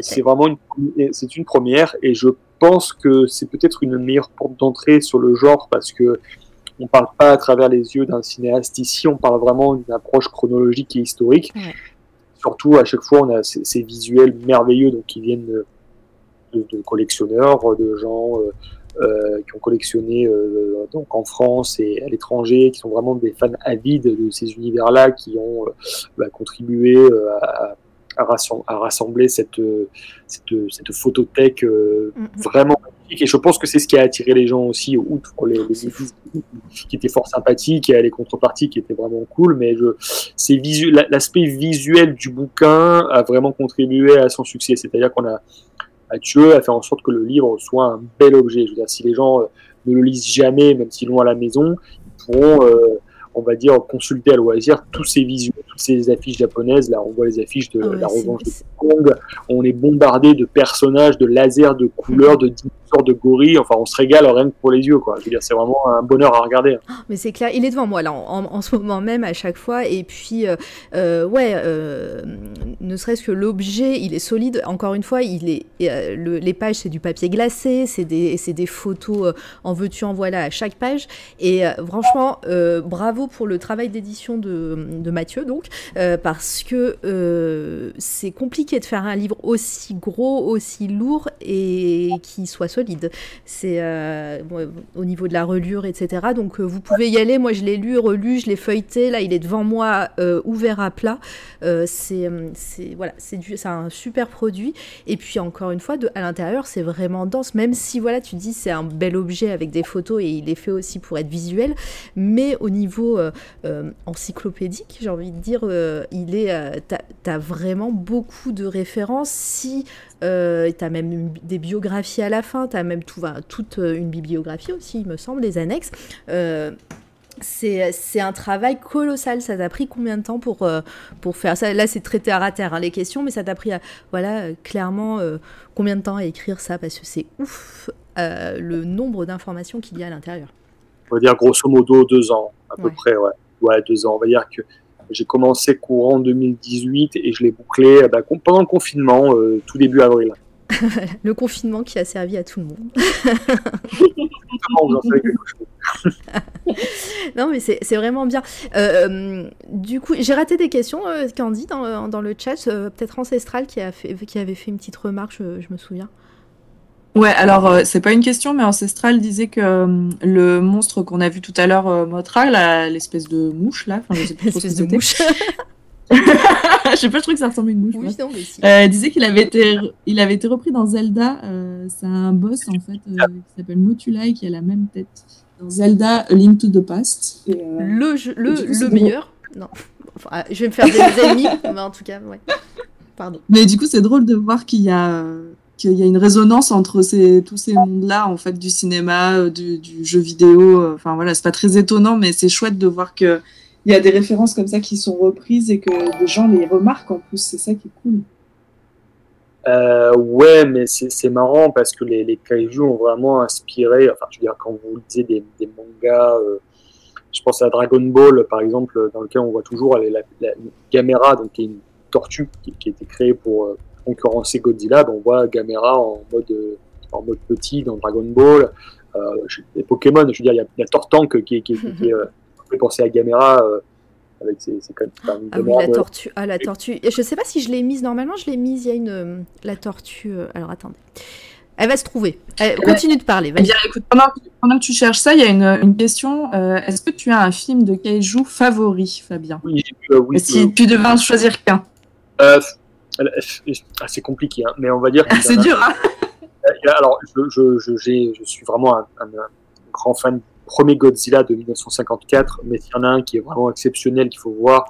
C'est vraiment une, c'est une première et je pense que c'est peut-être une meilleure porte d'entrée sur le genre parce que on parle pas à travers les yeux d'un cinéaste ici, on parle vraiment d'une approche chronologique et historique. Ouais. Surtout à chaque fois, on a ces, ces visuels merveilleux donc qui viennent de, de- de collectionneurs, de gens euh, euh, qui ont collectionné euh, donc en France et à l'étranger, qui sont vraiment des fans avides de ces univers-là, qui ont euh, bah, contribué euh, à, à, rassem- à rassembler cette, cette, cette photothèque euh, Mhm. vraiment magnifique. Et je pense que c'est ce qui a attiré les gens aussi, outre les, les qui étaient fort sympathiques et les contreparties qui étaient vraiment cool. Mais visu, la- l'aspect visuel du bouquin a vraiment contribué à son succès. C'est-à-dire qu'on a a fait en sorte que le livre soit un bel objet. Je veux dire, si les gens euh, ne le lisent jamais, même s'ils l'ont à la maison, ils pourront, euh, on va dire, consulter à loisir tous ces visuels, toutes ces affiches japonaises. Là, on voit les affiches de ouais, la revanche de Kong. On est bombardé de personnages, de lasers, de couleurs, de de gorilles. Enfin, on se régale rien pour les yeux, quoi. C'est vraiment un bonheur à regarder. Mais c'est clair, il est devant moi là en, ce moment même à chaque fois. Et puis, euh, euh, ouais, euh, ne serait-ce que l'objet, il est solide. Encore une fois, il est, le- les pages, c'est du papier glacé, c'est des, photos en veux-tu, en voilà à chaque page. Et franchement, bravo pour le travail d'édition de, de Mathieu, donc, parce que c'est compliqué de faire un livre aussi gros, aussi lourd et qui soit solide. C'est euh, au niveau de la relure, etc. Donc euh, vous pouvez y aller. Moi, je l'ai lu, relu, je l'ai feuilleté. Là, il est devant moi, euh, ouvert à plat. C'est voilà, c'est un super produit. Et puis encore une fois, à l'intérieur, c'est vraiment dense. Même si voilà, tu dis c'est un bel objet avec des photos et il est fait aussi pour être visuel, mais au niveau encyclopédique, j'ai envie de dire, il est, t'as as vraiment beaucoup de références. Si tu as même des biographies à la fin, tu as même tout, enfin, toute euh, une bibliographie aussi, il me semble, les annexes. Euh, c'est un travail colossal. Ça t'a pris combien de temps pour, euh, pour faire ça? Là, c'est très terre à terre, hein, les questions, mais ça t'a pris, voilà, clairement, euh, combien de temps à écrire ça? Parce que c'est ouf euh, le nombre d'informations qu'il y a à l'intérieur. On va dire grosso modo deux ans, à peu près, ouais. Ouais, deux ans. On va dire que j'ai commencé courant 2018 et je l'ai bouclé bah, pendant le confinement, tout début avril. Le confinement qui a servi à tout le monde. Non, mais c'est c'est vraiment bien. Euh, euh, du coup, j'ai raté des questions, euh, Candy, dans, dans le chat. euh, Peut-être Ancestral qui, a fait, qui avait fait une petite remarque, je, je me souviens. Ouais, alors euh, c'est pas une question, mais Ancestral disait que euh, le monstre qu'on a vu tout à l'heure, euh, Motra, l'espèce de mouche là, enfin je sais plus trop ce Espèce que de mouche. je sais pas, je trouve que ça ressemble à une mouche. oui, non, mais si. Euh, disait qu'il avait été, il avait été repris dans Zelda. euh, c'est un boss en fait euh, qui s'appelle Motulai qui a la même tête dans Zelda A Link to the Past. Et, euh, Le, jeu- le, coup, le meilleur. Non. Enfin, je vais me faire des ennemis, mais en tout cas, ouais. Pardon. Mais du coup, c'est drôle de voir qu'il y a, qu'il y a une résonance entre ces, tous ces mondes-là, en fait, du cinéma, du, du jeu vidéo. Enfin voilà, c'est pas très étonnant, mais c'est chouette de voir que il y a des références comme ça qui sont reprises et que des gens les remarquent en plus. C'est ça qui est cool. Euh, ouais, mais c'est marrant parce que les, les kaiju ont vraiment inspiré. Enfin, je veux dire, quand vous lisez des, des mangas, euh, je pense à Dragon Ball, par exemple, dans lequel on voit toujours la, la, la Gamera, donc qui est une tortue qui, a été créée pour euh, concurrencer Godzilla. Ben, on voit Gamera en mode, en mode petit dans Dragon Ball. Les Pokémon, je veux dire, il y a, Tortank qui, qui, est, fait penser à Gamera. Euh, avec ses, ses, quand même Ah oui, la tortue. Ah, la tortue. Je sais pas si je l'ai mise. Normalement, je l'ai mise. Il y a une. euh, La tortue. euh, Alors, attendez. Elle va se trouver. Continue de parler. Eh bien, écoute, pendant, que- pendant que tu cherches ça, il y a une, une question. Euh, Est-ce que tu as un film de kaiju favori, Fabien? Oui, j'ai vu, euh, oui, Et Si euh, tu devais en choisir qu'un? Euh, ah, c'est compliqué, hein, mais on va dire que C'est dur, hein Alors, je, je, je, suis vraiment un, un- un grand fan premier Godzilla de 1954, mais s'il y en a un qui est vraiment exceptionnel qu'il faut voir,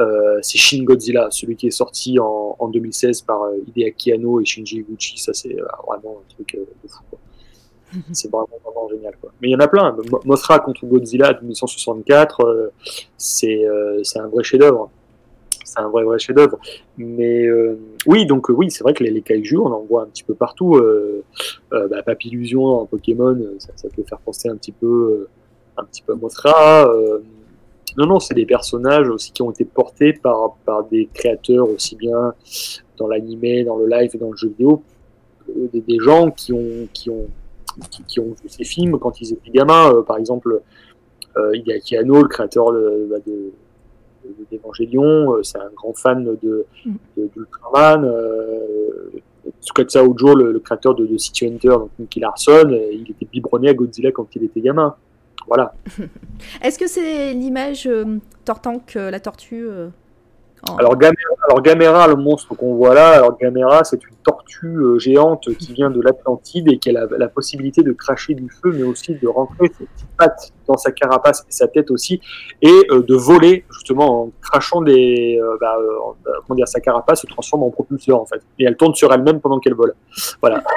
euh, c'est Shin Godzilla, celui qui est sorti en, en 2016 par euh, Hideaki Anno et Shinji Higuchi. Ça, c'est euh, vraiment un truc euh, de fou. quoi. C'est vraiment, vraiment génial. Quoi. Mais il y en a plein. Mo- Mothra contre Godzilla de 1964, euh, c'est euh, c'est un vrai chef-d'œuvre. C'est un vrai, vrai chef-d'œuvre. Mais euh, oui, donc euh, oui, c'est vrai que les, les kaiju, on en voit un petit peu partout. Euh, bah, Papillusion en Pokémon, ça, peut faire penser un petit peu, un petit peu à Mothra. Non, non, c'est des personnages aussi qui ont été portés par, par des créateurs aussi bien dans l'animé, dans le live et dans le jeu vidéo, des, gens qui ont, qui ont, qui, ont vu ces films quand ils étaient gamins. Euh, par exemple, euh, Hideaki Anno, le créateur de, bah, d'Evangelion, euh, c'est un grand fan de, de, d'Ultraman. Euh, Tsukasa Ojo, le, le créateur de, de City Hunter, donc Nicky Larson, euh, il était biberonné à Godzilla quand il était gamin. Voilà. Est-ce que c'est l'image euh, Tortank, euh, la tortue euh, en- Alors Gamera, alors Gamera, le monstre qu'on voit là, alors Gamera, c'est une tortue géante qui vient de l'Atlantide et qui a la, la possibilité de cracher du feu, mais aussi de rentrer ses petites pattes dans sa carapace et sa tête aussi, et euh, de voler justement en crachant des, euh, bah, euh, en- comment dire, sa carapace se transforme en propulseur en fait, et elle tourne sur elle-même pendant qu'elle vole. Voilà.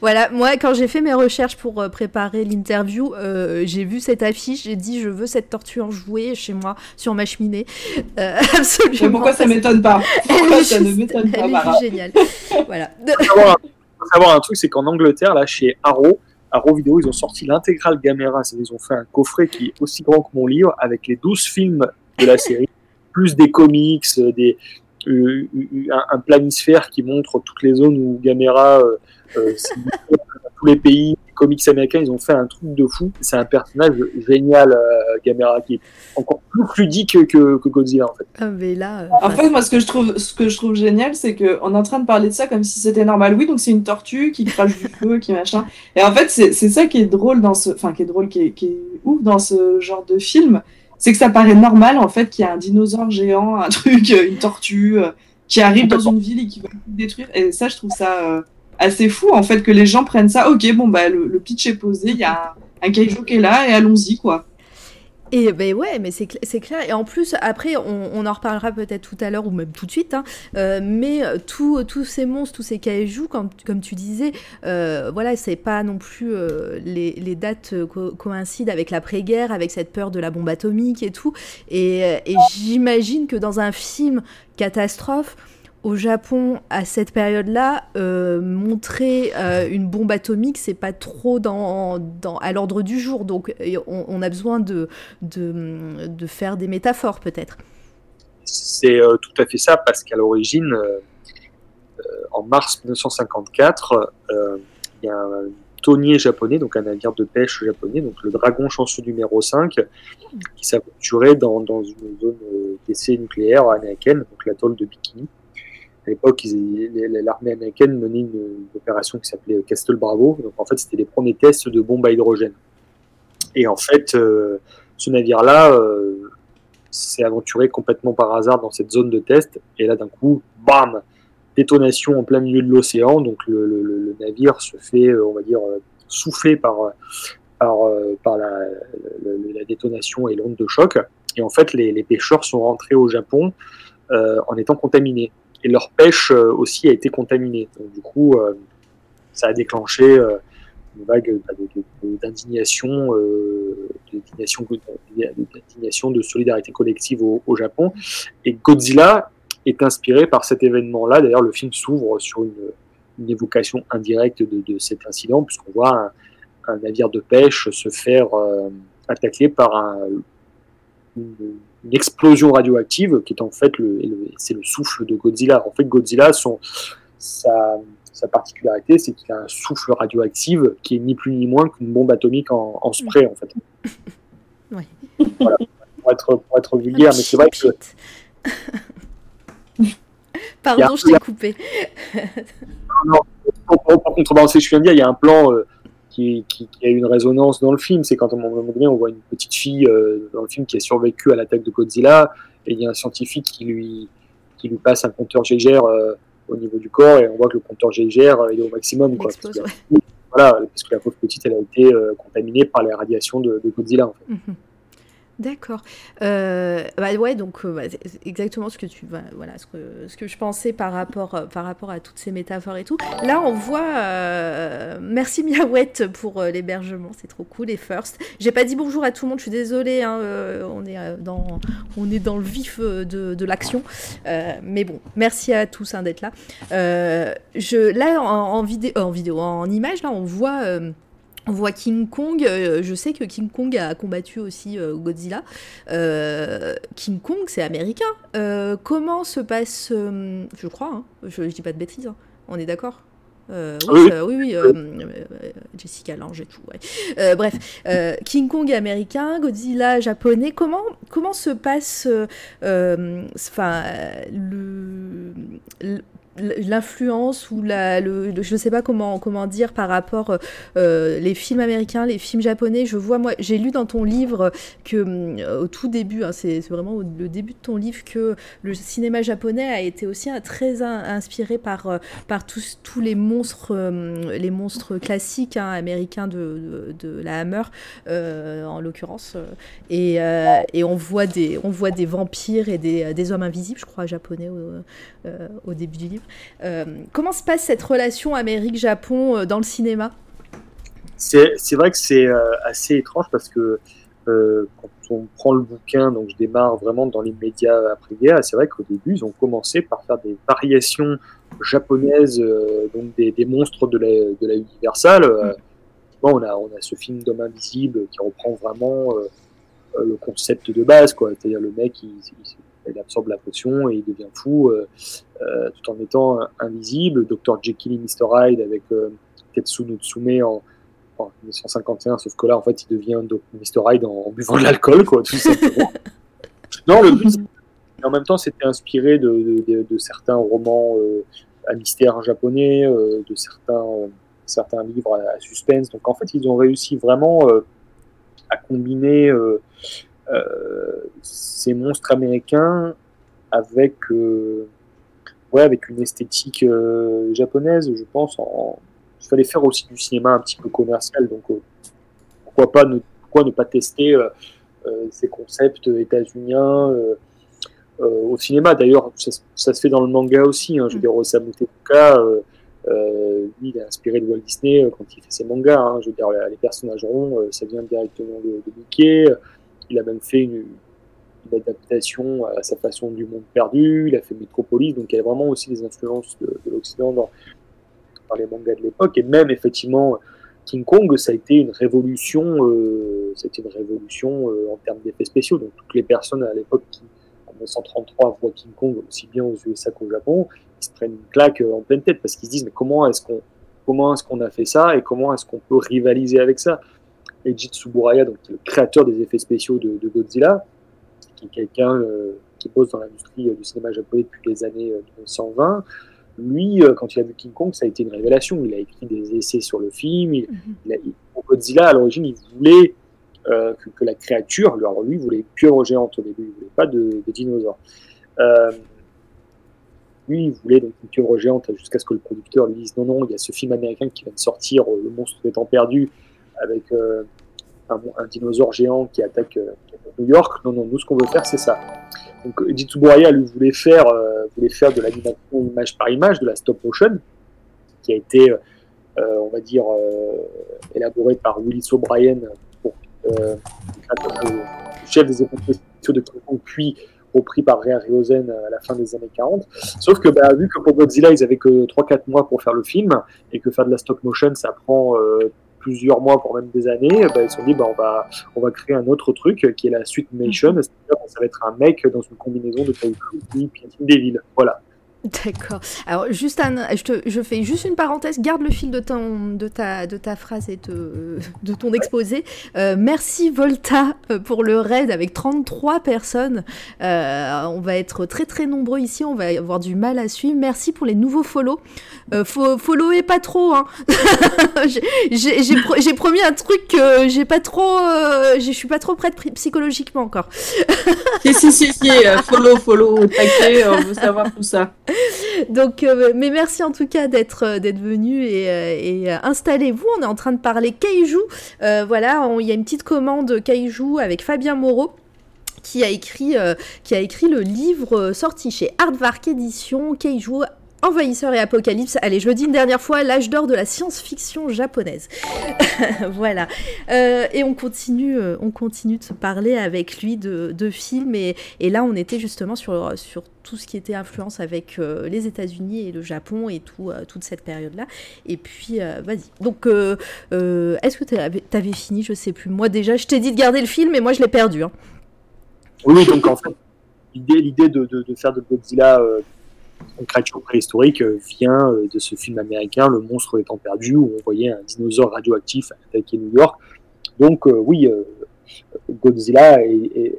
Voilà, moi, quand j'ai fait mes recherches pour préparer l'interview, euh, j'ai vu cette affiche, j'ai dit je veux cette tortue en jouet chez moi sur ma cheminée. Euh, absolument. Mais pourquoi ça m'étonne pas Elle Pourquoi est ça ne juste- m'étonne pas, Mara géniale. voilà. faut savoir, un- faut savoir un truc, c'est qu'en Angleterre, là, chez Arrow, Arrow Video, ils ont sorti l'intégrale Gamera. C'est- Ils ont fait un coffret qui est aussi grand que mon livre, avec les 12 films de la série, plus des comics, euh, des, euh, un, un planisphère qui montre toutes les zones où Gamera, euh, tous les pays, les comics américains, ils ont fait un truc de fou. C'est un personnage génial, euh, Gamera, qui est encore plus fluidique que, que Godzilla, en fait. Ah, mais là. euh, En fait, moi, ce que je trouve, ce que je trouve génial, c'est qu'on est en train de parler de ça comme si c'était normal. Oui, donc c'est une tortue qui crache du feu, qui machin. Et en fait, c'est ça qui est drôle dans ce, enfin, qui est drôle, qui est, qui est ouf dans ce genre de film, c'est que ça paraît normal, en fait, qu'il y a un dinosaure géant, un truc, une tortue, euh, qui arrive dans une ville et qui va tout détruire. Et ça, je trouve ça euh, assez fou, en fait, que les gens prennent ça. Ok, bon, bah, le, pitch est posé, il y a un, un kaiju qui est là, et allons-y, quoi. Et ben ouais, mais c'est cl- c'est clair. Et en plus, après, on, en reparlera peut-être tout à l'heure ou même tout de suite. hein, euh, mais euh, tous tous ces monstres, tous ces kaijus, comme, comme tu disais, euh, voilà, c'est pas non plus euh, les, les dates euh, co- coïncident avec l'après-guerre, avec cette peur de la bombe atomique et tout. Et, euh, et j'imagine que dans un film catastrophe. Au Japon, à cette période-là, euh, montrer euh, une bombe atomique, c'est pas trop dans, à l'ordre du jour. Donc, on, a besoin de, faire des métaphores peut-être. C'est euh, tout à fait ça, parce qu'à l'origine, en mars 1954, euh, il y a un tonnier japonais, donc un navire de pêche japonais, donc le Dragon chanceux numéro 5, qui s'aventurait dans, dans une zone d'essai nucléaire américaine, donc l'atoll de Bikini. À l'époque, l'armée américaine menait une, opération qui s'appelait Castle Bravo. Donc en fait, c'était les premiers tests de bombes à hydrogène. Et en fait, euh, ce navire-là euh, s'est aventuré complètement par hasard dans cette zone de test. Et là, d'un coup, bam, détonation en plein milieu de l'océan. Donc le, navire se fait, euh, on va dire, souffler par, par, la, détonation et l'onde de choc. Et en fait, les pêcheurs sont rentrés au Japon en étant contaminés. Et leur pêche aussi a été contaminée. Donc, du coup, ça a déclenché une vague d'indignation, d'indignation, de solidarité collective au, Japon. Et Godzilla est inspiré par cet événement-là. D'ailleurs, le film s'ouvre sur une, évocation indirecte de, cet incident, puisqu'on voit un, navire de pêche se faire euh, attaquer par un, une, explosion radioactive, qui est en fait le, le c'est le souffle de Godzilla. En fait, Godzilla, son, sa, sa particularité, c'est qu'il a un souffle radioactif qui est ni plus ni moins qu'une bombe atomique en, en spray, en fait. Oui. Voilà, pour être, pour être vulgaire, mais c'est vrai que. Pardon, je t'ai coupé. non, non, pour, contrebalancer je viens de dire, il y a un plan euh, qui, qui, qui, a une résonance dans le film. C'est quand à un moment donné, on voit une petite fille euh, dans le film qui a survécu à l'attaque de Godzilla, et il y a un scientifique qui lui, qui lui passe un compteur Gégère euh, au niveau du corps, et on voit que le compteur Gégère il est au maximum. Quoi, parce, que, ouais. voilà, parce que la pauvre petite, elle a été euh, contaminée par les radiations de, de Godzilla. En fait. Mm -hmm. D'accord. Euh, bah ouais, donc euh, bah, exactement ce que tu bah, voilà ce que je pensais par rapport euh, par rapport à toutes ces métaphores et tout. Là, on voit. Merci Miaouette pour l'hébergement, c'est trop cool. Et first, j'ai pas dit bonjour à tout le monde. Je suis désolée. Hein, on est dans le vif de, de l'action. mais bon, merci à tous hein, d'être là. je là en, en vidéo en vidéo en image là, on voit on voit King Kong, euh, je sais que King Kong a combattu aussi euh, Godzilla. Euh, King Kong, c'est américain. Comment se passe, je crois, hein, je, je, dis pas de bêtises, hein, on est d'accord? Oui, oui, oui, Jessica Lange et tout. Ouais. bref, King Kong est américain, Godzilla japonais. Comment, comment se passe enfin, le, le l'influence ou la, le, le, je ne sais pas comment, comment dire par rapport euh, les films américains, les films japonais. Je vois, moi, j'ai lu dans ton livre que euh, au tout début, hein, c'est vraiment le début de ton livre, que le cinéma japonais a été aussi très in, inspiré par, euh, par tous, tous les monstres, euh, les monstres classiques hein, américains de, de, de, la Hammer, euh, en l'occurrence. Et, et on, voit des, on voit des vampires et des, des hommes invisibles, je crois, japonais au, au début du livre. Euh, comment se passe cette relation Amérique-Japon euh, dans le cinéma? C'est vrai que c'est euh, assez étrange parce que quand on prend le bouquin, donc je démarre vraiment dans les médias après-guerre, c'est vrai qu'au début, ils ont commencé par faire des variations japonaises, donc des, monstres de la, de Universal. Bon, on, a, ce film d'homme invisible qui reprend vraiment le concept de base, quoi. C'est-à-dire le mec, il, il absorbe la potion et il devient fou euh, euh, tout en étant invisible. Dr Jekyll et Mr Hyde avec euh, Tetsu Natsume en, en 1951, sauf que là, en fait, il devient Mr Hyde en, en buvant de l'alcool, quoi, tout simplement. non, le but, en même temps, c'était inspiré de, de, de, de, certains romans à mystère japonais, de certains, certains livres à, à, suspense. Donc, en fait, ils ont réussi vraiment à combiner euh, ces monstres américains avec, euh, ouais, avec une esthétique euh, japonaise, je pense. En... Il fallait faire aussi du cinéma un petit peu commercial, donc pourquoi pas ne, pourquoi ne pas tester ces concepts états-uniens au cinéma. D'ailleurs, ça, ça, se fait dans le manga aussi. Hein. Je veux dire, Osamu Tezuka, euh, lui, il est inspiré de Walt Disney quand il fait ses mangas. Hein. Je veux dire, les personnages ronds, ça vient directement de, de Mickey. Il a même fait une, adaptation à sa façon du monde perdu. Il a fait Metropolis, donc il y a vraiment aussi des influences de, de l'Occident dans, les mangas de l'époque. Et même effectivement, King Kong, ça a été une révolution, euh, une révolution euh, en termes d'effets spéciaux. Donc toutes les personnes à l'époque qui, en 1933, voient King Kong aussi bien aux USA qu'au Japon, ils se prennent une claque euh, en pleine tête parce qu'ils se disent mais comment est-ce qu'on comment est-ce qu'on a fait ça et comment est-ce qu'on peut rivaliser avec ça? Eiji Tsuburaya, donc le créateur des effets spéciaux de, de Godzilla, qui est quelqu'un euh, qui bosse dans l'industrie euh, du cinéma japonais depuis les années 1920. Euh, Lui, quand il a vu King Kong, ça a été une révélation. Il a écrit des essais sur le film. Il, mm -hmm. il a, il, pour Godzilla, à l'origine, il voulait euh, que, que, la créature, alors lui, il voulait une pieuvre géante au début, il voulait pas de, de dinosaures. lui, il voulait donc une pieuvre géante jusqu'à ce que le producteur lui dise non, non, il y a ce film américain qui vient de sortir, Le monstre des temps perdus, avec euh, un, dinosaure géant qui attaque euh, New York. Non, non, nous, ce qu'on veut faire, c'est ça. Donc, Tsuburaya, lui, voulait faire, euh, voulait faire de l'animation image par image, de la stop motion, qui a été, on va dire, élaborée par Willis O'Brien, pour, le chef des spéciaux de King puis repris par Ray Harryhausen à la fin des années 40. Sauf que, bah, vu que pour Godzilla, ils avaient que 3-4 mois pour faire le film, et que faire de la stop motion, ça prend plusieurs mois, voire même des années, bah, ils se sont dit, bah, on, va, on va créer un autre truc qui est la suite Nation, c'est-à-dire que ça va être un mec dans une combinaison de caoutchouc puis puis des villes. Voilà. D'accord. Alors, juste un, je, te, je fais juste une parenthèse. Garde le fil de, ton, de, ta, de ta phrase et de, ton exposé. Euh, merci Volta euh, pour le raid avec 33 personnes. Euh, on va être très très nombreux ici. On va avoir du mal à suivre. Merci pour les nouveaux follow. Euh, fo followez pas trop. Hein. j'ai pro promis un truc que j'ai pas trop. Euh, je suis pas trop prête psychologiquement encore. si, si, si, si. Follow, follow, taquet. On veut savoir tout ça. Donc, euh, mais merci en tout cas d'être euh, d'être venu et, euh, installez-vous. On est en train de parler Kaiju. Voilà, il y a une petite commande Kaiju avec Fabien Moreau. Qui a, écrit, qui a écrit le livre sorti chez Aardvark Édition, Keiju Envahisseur et Apocalypse. Allez, je le dis une dernière fois, l'âge d'or de la science-fiction japonaise. voilà. Euh, et on continue, euh, on continue de se parler avec lui de, de films. Et, et, là, on était justement sur, sur tout ce qui était influence avec euh, les États-Unis et le Japon et tout, toute cette période-là. Et puis, vas-y. Donc, est-ce que tu avais fini? Je sais plus. Moi, déjà, je t'ai dit de garder le film, mais moi, je l'ai perdu. Hein. Oui, donc en fait, l'idée de, de, de, faire de Godzilla une créature préhistorique vient de ce film américain, Le monstre étant perdu, où on voyait un dinosaure radioactif attaquer New York. Donc euh, oui, euh, Godzilla est,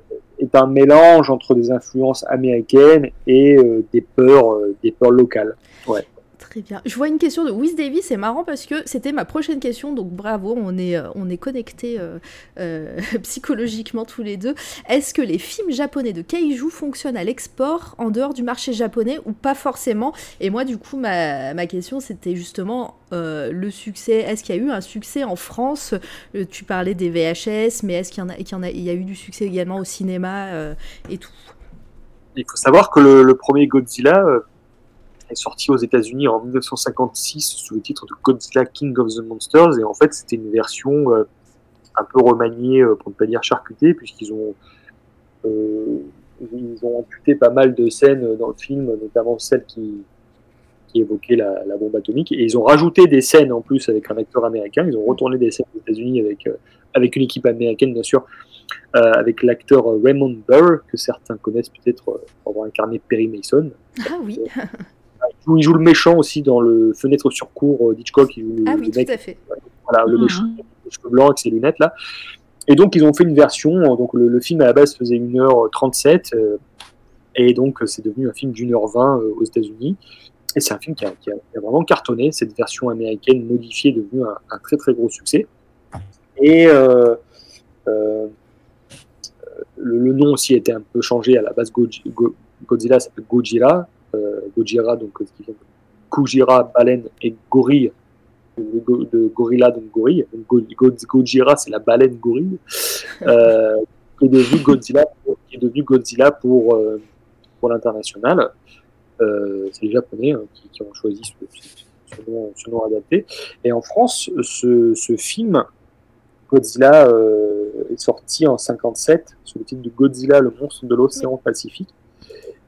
un mélange entre des influences américaines et euh, des peurs, des peurs locales. Ouais. Très bien. Je vois une question de Wiz Davis, c'est marrant parce que c'était ma prochaine question, donc bravo, on est, on est connectés euh, euh, psychologiquement tous les deux. Est-ce que les films japonais de kaiju fonctionnent à l'export en dehors du marché japonais ou pas forcément? Et moi, du coup, ma, ma question, c'était justement euh, le succès. Est-ce qu'il y a eu un succès en France? Euh, Tu parlais des VHS, mais est-ce qu'il y, a, eu du succès également au cinéma euh, et tout? Il faut savoir que le premier Godzilla est sorti aux États-Unis en 1956 sous le titre de Godzilla King of the Monsters. Et en fait c'était une version euh, un peu remaniée euh, pour ne pas dire charcutée puisqu'ils ont euh, ils ont amputé pas mal de scènes dans le film notamment celle qui qui évoquait la, la, bombe atomique. Et ils ont rajouté des scènes en plus avec un acteur américain. Ils ont retourné des scènes aux États-Unis avec avec une équipe américaine bien sûr avec l'acteur Raymond Burr que certains connaissent peut-être pour avoir incarné Perry Mason. Ah oui joue, il joue, le méchant aussi dans le Fenêtre sur cour d'Hitchcock. Il joue ah le, oui, le mec, tout à fait. Voilà, le mmh. méchant, les cheveux blancs avec ses lunettes là. Et donc ils ont fait une version. Donc le, le film à la base faisait 1h37 euh, et donc c'est devenu un film d'une heure 20 euh, aux États-Unis. Et c'est un film qui a, qui, a, qui a, vraiment cartonné. Cette version américaine modifiée est devenue un, un très très gros succès. Et euh, le, le, nom aussi a été un peu changé. À la base, Godzilla s'appelle Gojira euh, Gojira, donc ce qui vient de Kujira, baleine, et gorille, de, de gorilla, donc gorille. Donc, Go, Go, Gojira, c'est la baleine gorille, euh, qui est devenu Godzilla, qui est devenu Godzilla pour, euh, pour l'international. Euh, c'est les Japonais hein, qui, qui, ont choisi ce, ce, nom, ce, nom, adapté. Et en France, ce, ce film, Godzilla, euh, est sorti en 57 sous le titre de Godzilla, le monstre de l'océan Pacifique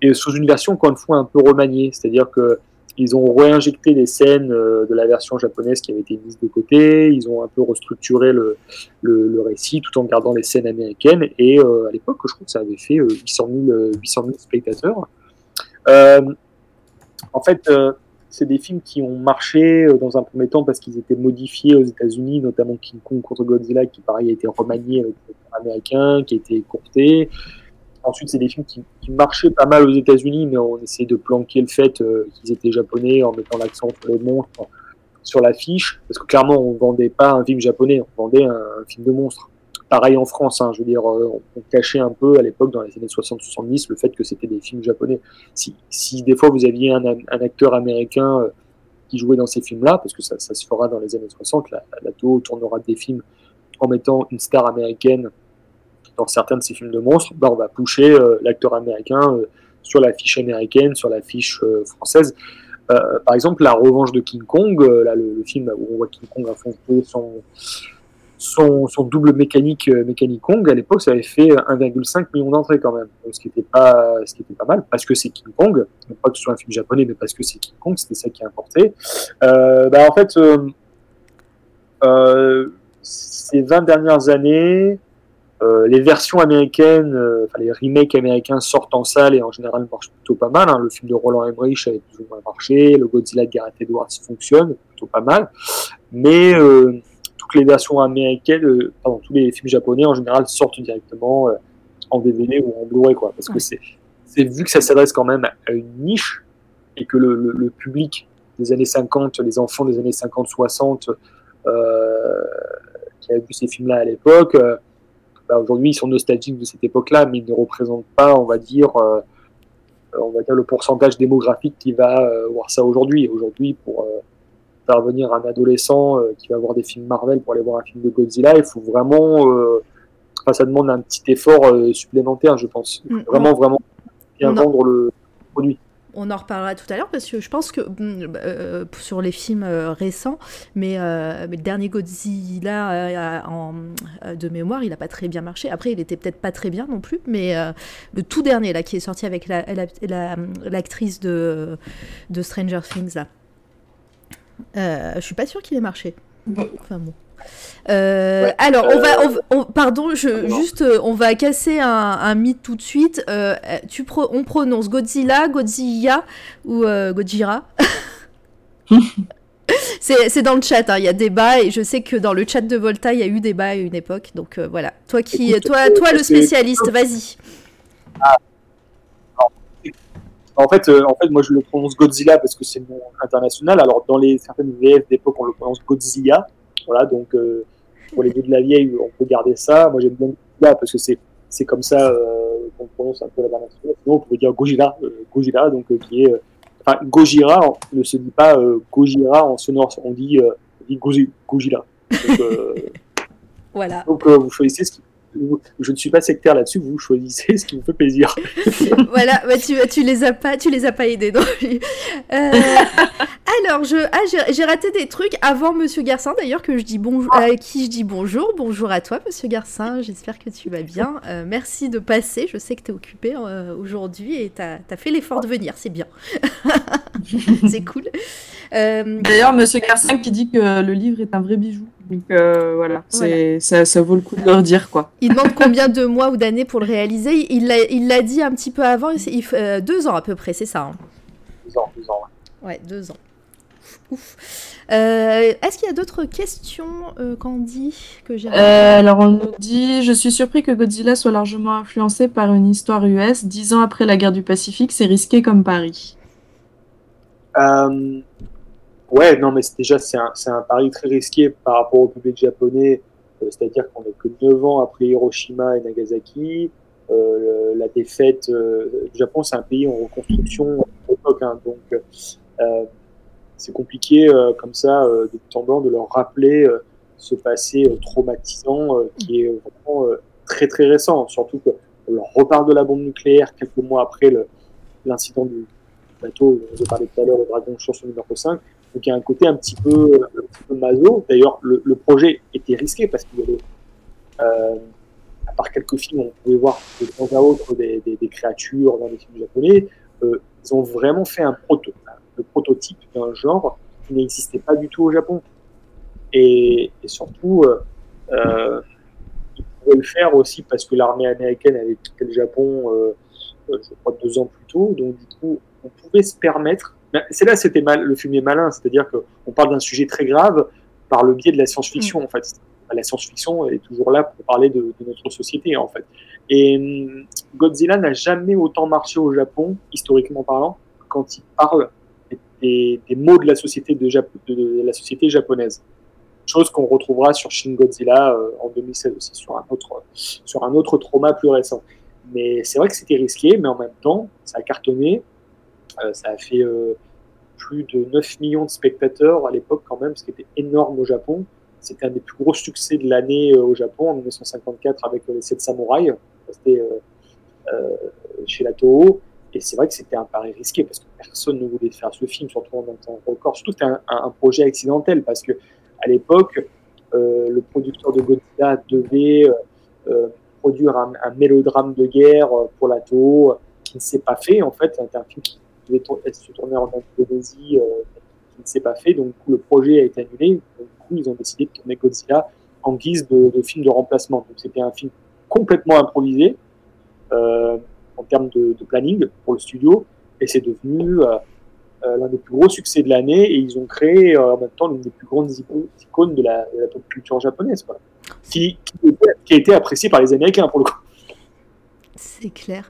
et sous une version encore une fois un peu remaniée, c'est-à-dire que ils ont réinjecté des scènes de la version japonaise qui avait été mise de côté, ils ont un peu restructuré le, récit tout en gardant les scènes américaines, et euh, à l'époque, je crois que ça avait fait 800 000, 800 000 spectateurs. Euh, en fait, euh, c'est des films qui ont marché dans un premier temps parce qu'ils étaient modifiés aux États-Unis, notamment King Kong contre Godzilla, qui pareil a été remanié avec américain, qui a été courté. Ensuite, c'est des films qui, marchaient pas mal aux États-Unis, mais on essayait de planquer le fait euh, qu'ils étaient japonais en mettant l'accent sur les monstres sur l'affiche, parce que clairement, on vendait pas un film japonais, on vendait un, film de monstre. Pareil en France, hein, je veux dire, euh, on cachait un peu à l'époque, dans les années 60-70, le fait que c'était des films japonais. Si, des fois vous aviez un, acteur américain euh, qui jouait dans ces films-là, parce que ça, se fera dans les années 60, la, la TO tournera des films en mettant une star américaine dans certains de ces films de monstres, bah, on va pousser euh, l'acteur américain euh, sur la fiche américaine, sur la fiche euh, française. par exemple, La Revanche de King Kong, là, le, film où on voit King Kong affronter son, son, son, double mécanique, mécanique Kong, à l'époque, ça avait fait 1,5 million d'entrées quand même, ce qui était pas, mal, parce que c'est King Kong, pas que ce soit un film japonais, mais parce que c'est King Kong, c'était ça qui a importé. bah, en fait, ces 20 dernières années, euh, les versions américaines, euh, enfin les remakes américains sortent en salle et en général marchent plutôt pas mal. Hein. Le film de Roland Emmerich avait plus ou moins marché, le Godzilla de Gareth Edwards fonctionne plutôt pas mal, mais euh, toutes les versions américaines, pardon, tous les films japonais en général sortent directement en DVD ou en Blu-ray quoi, parce que c'est vu que ça s'adresse quand même à une niche et que le, le, public des années 50, les enfants des années 50-60 qui avaient vu ces films-là à l'époque bah, aujourd'hui ils sont nostalgiques de cette époque-là, mais ils ne représentent pas, on va dire, euh, on va dire le pourcentage démographique qui va euh, voir ça aujourd'hui. Aujourd'hui, pour euh, faire venir un adolescent qui va voir des films Marvel pour aller voir un film de Godzilla, il faut vraiment, enfin, ça demande un petit effort supplémentaire, je pense. Mm, vraiment, vraiment bien vendre le produit on en reparlera tout à l'heure parce que je pense que mm, bah, euh, sur les films euh, récents, mais, euh, mais, le dernier Godzilla en, de mémoire, il n'a pas très bien marché. Après, il était peut-être pas très bien non plus, mais le tout dernier là qui est sorti avec l'actrice la, de, de Stranger Things là, je suis pas sûre qu'il ait marché. Enfin bon. Euh, alors, on va, on, pardon, je, juste, euh, on va casser un, un mythe tout de suite. Euh, tu pro, on prononce Godzilla, Godzilla ou Godzilla C'est dans le chat, hein, il y a débat et je sais que dans le chat de Volta, il y a eu débat à une époque. Donc voilà, toi qui, toi, toi le spécialiste, vas-y. Ah. En fait, en fait, moi je le prononce Godzilla parce que c'est mon international. Alors dans les certaines VF d'époque, on le prononce Godzilla. Voilà, donc euh, pour les vieux de la vieille, on peut garder ça. Moi, j'aime bien là parce que c'est c'est comme ça euh, qu'on prononce un peu la dernière Sinon, on peut dire Gojira, euh, Gojira, donc qui est enfin Gojira ne se dit pas Gojira en sonore, on dit, on dit Gojira. Donc, voilà. Donc vous choisissez ce qui je ne suis pas sectaire là-dessus, vous choisissez ce qui vous fait plaisir. voilà, bah, tu, tu les as pas, tu les as pas aidés. Euh, alors, je, ah, j'ai raté des trucs avant Monsieur Garcin d'ailleurs que je dis bonjour, à qui je dis bonjour, bonjour à toi Monsieur Garcin. J'espère que tu vas bien. Euh, merci de passer. Je sais que tu es occupé euh, aujourd'hui et tu as, fait l'effort de venir, c'est bien. c'est cool. D'ailleurs, Monsieur Garcin qui dit que le livre est un vrai bijou. Donc voilà, voilà. Ça, ça, vaut le coup de leur dire quoi. Il demande combien de mois ou d'années pour le réaliser. Il l'a dit un petit peu avant, il, euh, deux ans à peu près, c'est ça. Hein. Deux ans, deux ans. Ouais, deux ans. Ouf. Euh, est-ce qu'il y a d'autres questions, euh, Candy que j'ai Alors on nous dit, je suis surpris que Godzilla soit largement influencé par une histoire US. Dix ans après la guerre du Pacifique, c'est risqué comme pari. Ouais, non, mais déjà c'est un, un, pari très risqué par rapport au public japonais euh, c'est-à-dire qu'on n'est que 9 ans après Hiroshima et Nagasaki. Euh, la défaite euh, du Japon, c'est un pays en reconstruction à l'époque, hein, donc c'est compliqué comme ça de temps en temps de leur rappeler ce passé traumatisant qui est vraiment très très récent, surtout qu'on leur reparle de la bombe nucléaire quelques mois après l'incident du bateau dont je parlais tout à l'heure, le Dragon Chanson numéro 5. Donc il y a un côté un petit peu, un maso. D'ailleurs, le, projet était risqué parce qu'il y avait, euh, à part quelques films, on pouvait voir de temps à autre des, créatures dans les films japonais. Euh, ils ont vraiment fait un proto, le prototype d'un genre qui n'existait pas du tout au Japon. Et, surtout, euh, euh ils pouvaient le faire aussi parce que l'armée américaine avait quitté le Japon, je crois, deux ans plus tôt. Donc du coup, on pouvait se permettre c'est là c'était mal, le est malin, c'est-à-dire qu'on parle d'un sujet très grave par le biais de la science-fiction, mm. en fait. La science-fiction est toujours là pour parler de, notre société, en fait. Et mm, Godzilla n'a jamais autant marché au Japon, historiquement parlant, quand il parle des, mots de la société de, de, la société japonaise. Chose qu'on retrouvera sur Shin Godzilla euh, en 2016 aussi, sur un autre, sur un autre trauma plus récent. Mais c'est vrai que c'était risqué, mais en même temps, ça a cartonné. Euh, ça a fait euh, plus de 9 millions de spectateurs à l'époque quand même, ce qui était énorme au Japon. c'était un des plus gros succès de l'année au Japon en 1954 avec les 7 samouraïs. C'était chez la Toho. Et c'est vrai que c'était un pari risqué parce que personne ne voulait faire ce film, surtout en un temps record. Surtout c'était un, projet accidentel parce que à l'époque, le producteur de Godzilla devait produire un, mélodrame de guerre pour la Toho qui ne s'est pas fait. En fait, c'était un film qui devait se tourner en Indonésie qui ne s'est pas fait. Donc, le projet a été annulé. Du coup, ils ont décidé de tourner Godzilla en guise de, film de remplacement. Donc, c'était un film complètement improvisé euh, en termes de, planning pour le studio. Et c'est devenu euh, euh, l'un des plus gros succès de l'année. Et ils ont créé en même temps l'une des plus grandes icônes de la, pop culture japonaise, Qui, qui, a été appréciée par les Américains, pour le coup. C'est clair.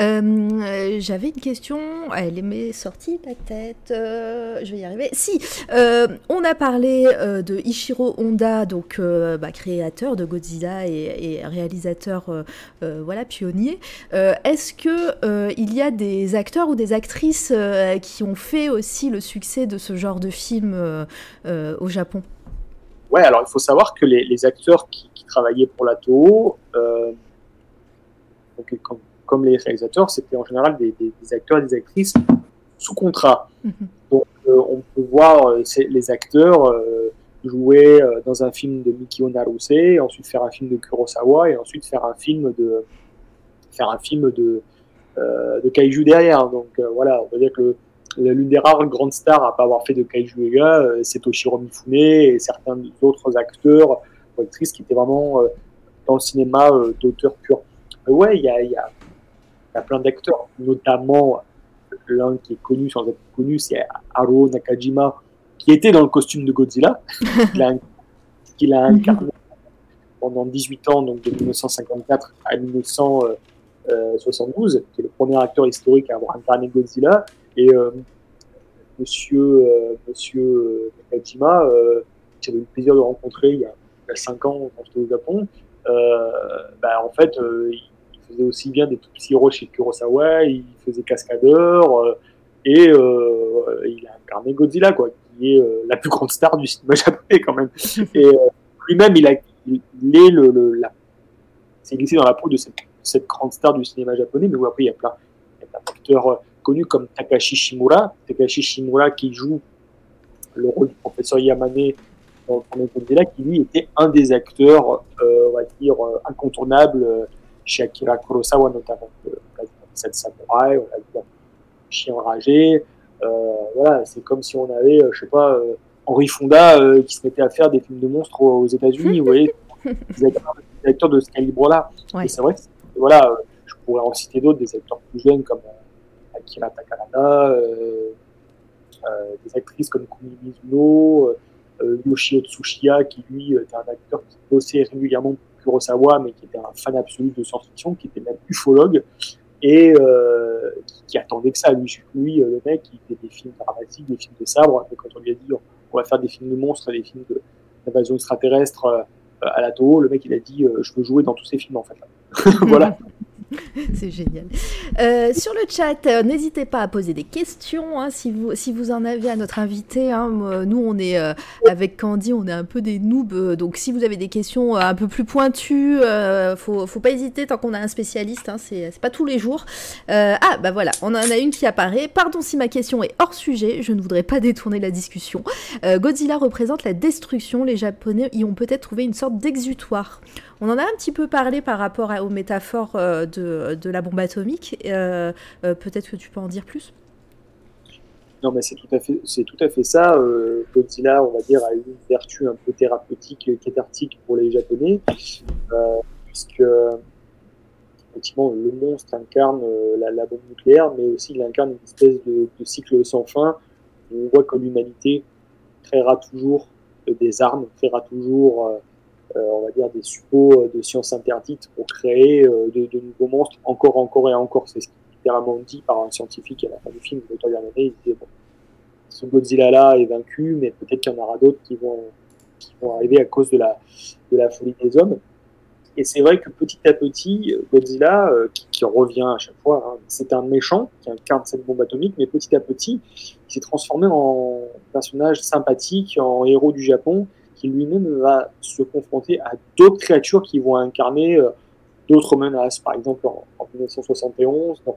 Euh, j'avais une question, elle m'est sortie de la tête, euh, je vais y arriver. Si, euh, on a parlé de Ishiro Honda, donc bah, créateur de Godzilla et, réalisateur, voilà, pionnier. Est-ce que il y a des acteurs ou des actrices qui ont fait aussi le succès de ce genre de film au Japon? Ouais, alors il faut savoir que les, acteurs qui, travaillaient pour la Toho, donc, comme les réalisateurs, c'était en général des, acteurs et des actrices sous contrat. Mhm. Donc, euh, on peut voir euh, les acteurs euh, jouer dans un film de Mikio Naruse, ensuite faire un film de Kurosawa, et ensuite faire un film de, faire un film de, de kaiju derrière. Donc, voilà, on va dire que l'une des rares grandes stars à pas avoir fait de kaiju Ega, c'est Toshiro Mifune et certains autres acteurs ou actrices qui étaient vraiment dans le cinéma d'auteur pur. ouais, il y a, y a il y a plein d'acteurs, notamment l'un qui est connu sans être connu, c'est Haro Nakajima, qui était dans le costume de Godzilla, qu'il a, incarné pendant 18 ans, donc de 1954 à 1972, qui est le premier acteur historique à avoir incarné Godzilla. Et euh, monsieur, euh, monsieur Nakajima, euh, j'avais eu le plaisir de rencontrer il y a, 5 ans quand j'étais au Japon, bah, en fait, il faisait aussi bien des tout petits rôles chez Kurosawa, il faisait cascadeur, euh, et euh, il a incarné Godzilla, quoi, qui est euh, la plus grande star du cinéma japonais quand même. et lui-même, il, est le, le la, c'est glissé dans la peau de cette, cette, grande star du cinéma japonais, mais après, il y a plein, d'acteurs connus comme Takashi Shimura, Takashi Shimura qui joue le rôle du professeur Yamane dans le premier Godzilla, qui lui était un des acteurs, on va dire, incontournables chez Akira Kurosawa notamment. On a vu Sept Samurai, on a vu Chien enragé. Euh, voilà, c'est comme si on avait, euh, je sais pas, euh, Henri Fonda qui se mettait à faire des films de monstres aux États-Unis. vous voyez, des acteurs, de ce calibre-là. Et c'est vrai que, voilà, je pourrais en citer d'autres, des acteurs plus jeunes comme Akira Takarada, des actrices comme Kumi Mizuno, Yoshio Tsushiya, qui lui était un acteur qui bossait régulièrement Kurosawa, mais qui était un fan absolu de science-fiction, qui était même ufologue, et euh, qui, attendait que ça. Lui, euh, le mec, il fait des films dramatiques, des films de sabre, et quand on lui a dit on va faire des films de monstres, des films d'invasion extraterrestre euh, à la Toho, le mec, il a dit je veux jouer dans tous ces films, en fait. voilà. C'est génial. Euh, sur le chat, euh, n'hésitez pas à poser des questions hein, si, vous, si vous en avez à notre invité. Hein. nous, on est euh, avec Candy, on est un peu des noobs. donc, si vous avez des questions un peu plus pointues, faut, faut pas hésiter tant qu'on a un spécialiste. Hein, c'est pas tous les jours. ah, bah voilà, on en a une qui apparaît. Pardon si ma question est hors sujet, je ne voudrais pas détourner la discussion. Godzilla représente la destruction. Les Japonais y ont peut-être trouvé une sorte d'exutoire. On en a un petit peu parlé par rapport aux métaphores euh, de, la bombe atomique. Euh, euh, peut-être que tu peux en dire plus? Non, mais c'est tout à fait, à ça. Godzilla, on va dire, a une vertu un peu thérapeutique et cathartique pour les Japonais, puisque effectivement le monstre incarne la, bombe nucléaire, mais aussi il incarne une espèce de, cycle sans fin. On voit que l'humanité créera toujours des armes, créera toujours euh, on va dire, des suppos euh, de sciences interdites pour créer euh, de, nouveaux monstres encore, encore et encore. C'est ce qui est littéralement dit par un scientifique à la fin du film, Yamane, il disait, bon, ce Godzilla-là est vaincu, mais peut-être qu'il y en aura d'autres qui vont, arriver à cause de la, de la folie des hommes. Et c'est vrai que petit à petit, Godzilla, qui, revient à chaque fois, hein, c'est un méchant qui incarne cette bombe atomique, mais petit à petit, il s'est transformé en personnage sympathique, en héros du Japon, qui lui-même va se confronter à d'autres créatures qui vont incarner euh, d'autres menaces. Par exemple, en, 1971, quand,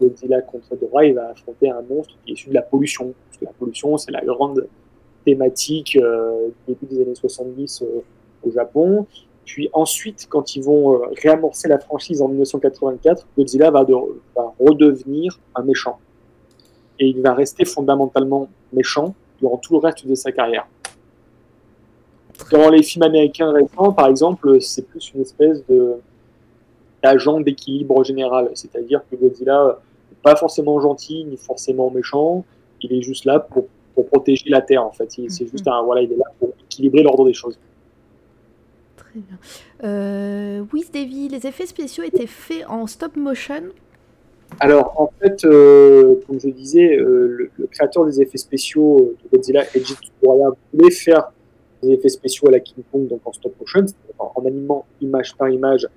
Godzilla contre Ghidorah, il va affronter un monstre qui est issu de la pollution. Parce que la pollution, c'est la grande thématique euh, du début des années 70 euh, au Japon. Puis ensuite, quand ils vont réamorcer la franchise en 1984, Godzilla va, va redevenir un méchant. Et il va rester fondamentalement méchant durant tout le reste de sa carrière. Dans les films américains récents, par exemple, c'est plus une espèce de d'agent d'équilibre général. C'est-à-dire que Godzilla n'est pas forcément gentil ni forcément méchant. Il est juste là pour, pour protéger la Terre, en fait. C'est mhm. juste un, voilà, il est là pour équilibrer l'ordre des choses. Très bien. Euh, Davy, les effets spéciaux étaient faits en stop motion? Alors, en fait, euh, comme je disais, euh, le, créateur des effets spéciaux de Godzilla, Eiji Tsuburaya, voulait faire des effets spéciaux à la King Kong, donc en stop motion, en, en animant image par image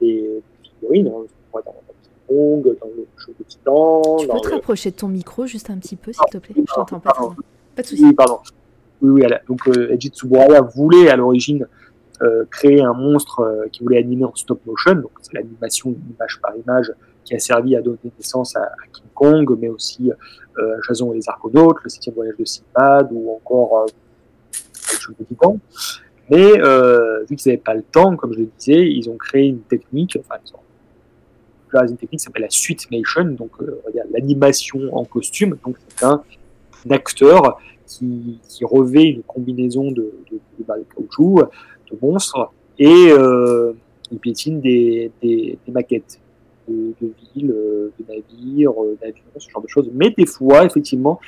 des figurines, hein, dans, dans King Kong, dans le show de Titan. Tu peux te rapprocher de ton micro juste un petit peu, s'il te plaît Je t'entends pas Pas de soucis. Oui, pardon. Oui, oui, donc euh, Eiji Tsuburaya voulait à l'origine euh, créer un monstre euh, qui voulait animer en stop motion, donc c'est l'animation image par image qui a servi à donner naissance à, King Kong, mais aussi euh, Jason et les Argonautes, le septième voyage de Sinbad, ou encore Mais euh, vu qu'ils n'avaient pas le temps, comme je le disais, ils ont créé une technique, enfin, ils ont une technique qui s'appelle la suite nation, donc euh, l'animation en costume. Donc c'est un, acteur qui, revêt une combinaison de, de, de, de caoutchouc, de monstres, et euh, il piétine des, des, maquettes de, villes, de navires, d'avions, ce genre de choses. Mais des fois, effectivement,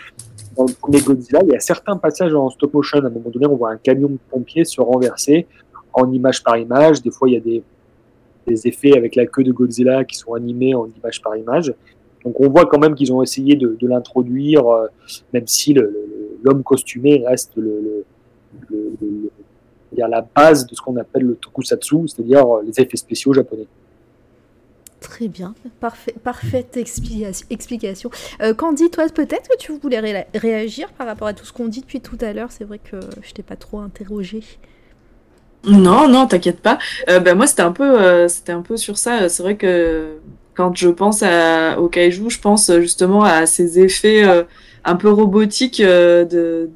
dans le premier Godzilla, il y a certains passages en stop motion. À un moment donné, on voit un camion de pompiers se renverser en image par image. Des fois, il y a des, effets avec la queue de Godzilla qui sont animés en image par image. Donc on voit quand même qu'ils ont essayé de, l'introduire, euh, même si l'homme costumé reste la base de ce qu'on appelle le tokusatsu, c'est-à-dire les effets spéciaux japonais. Très bien, Parfait, parfaite explication. Euh, Candy, toi, peut-être que tu voulais réagir par rapport à tout ce qu'on dit depuis tout à l'heure. C'est vrai que je t'ai pas trop interrogé. Non, non, t'inquiète pas. Euh, ben, moi, c'était un peu, euh, c'était un peu sur ça. C'est vrai que quand je pense au kaiju, je pense justement à ces effets un peu robotiques de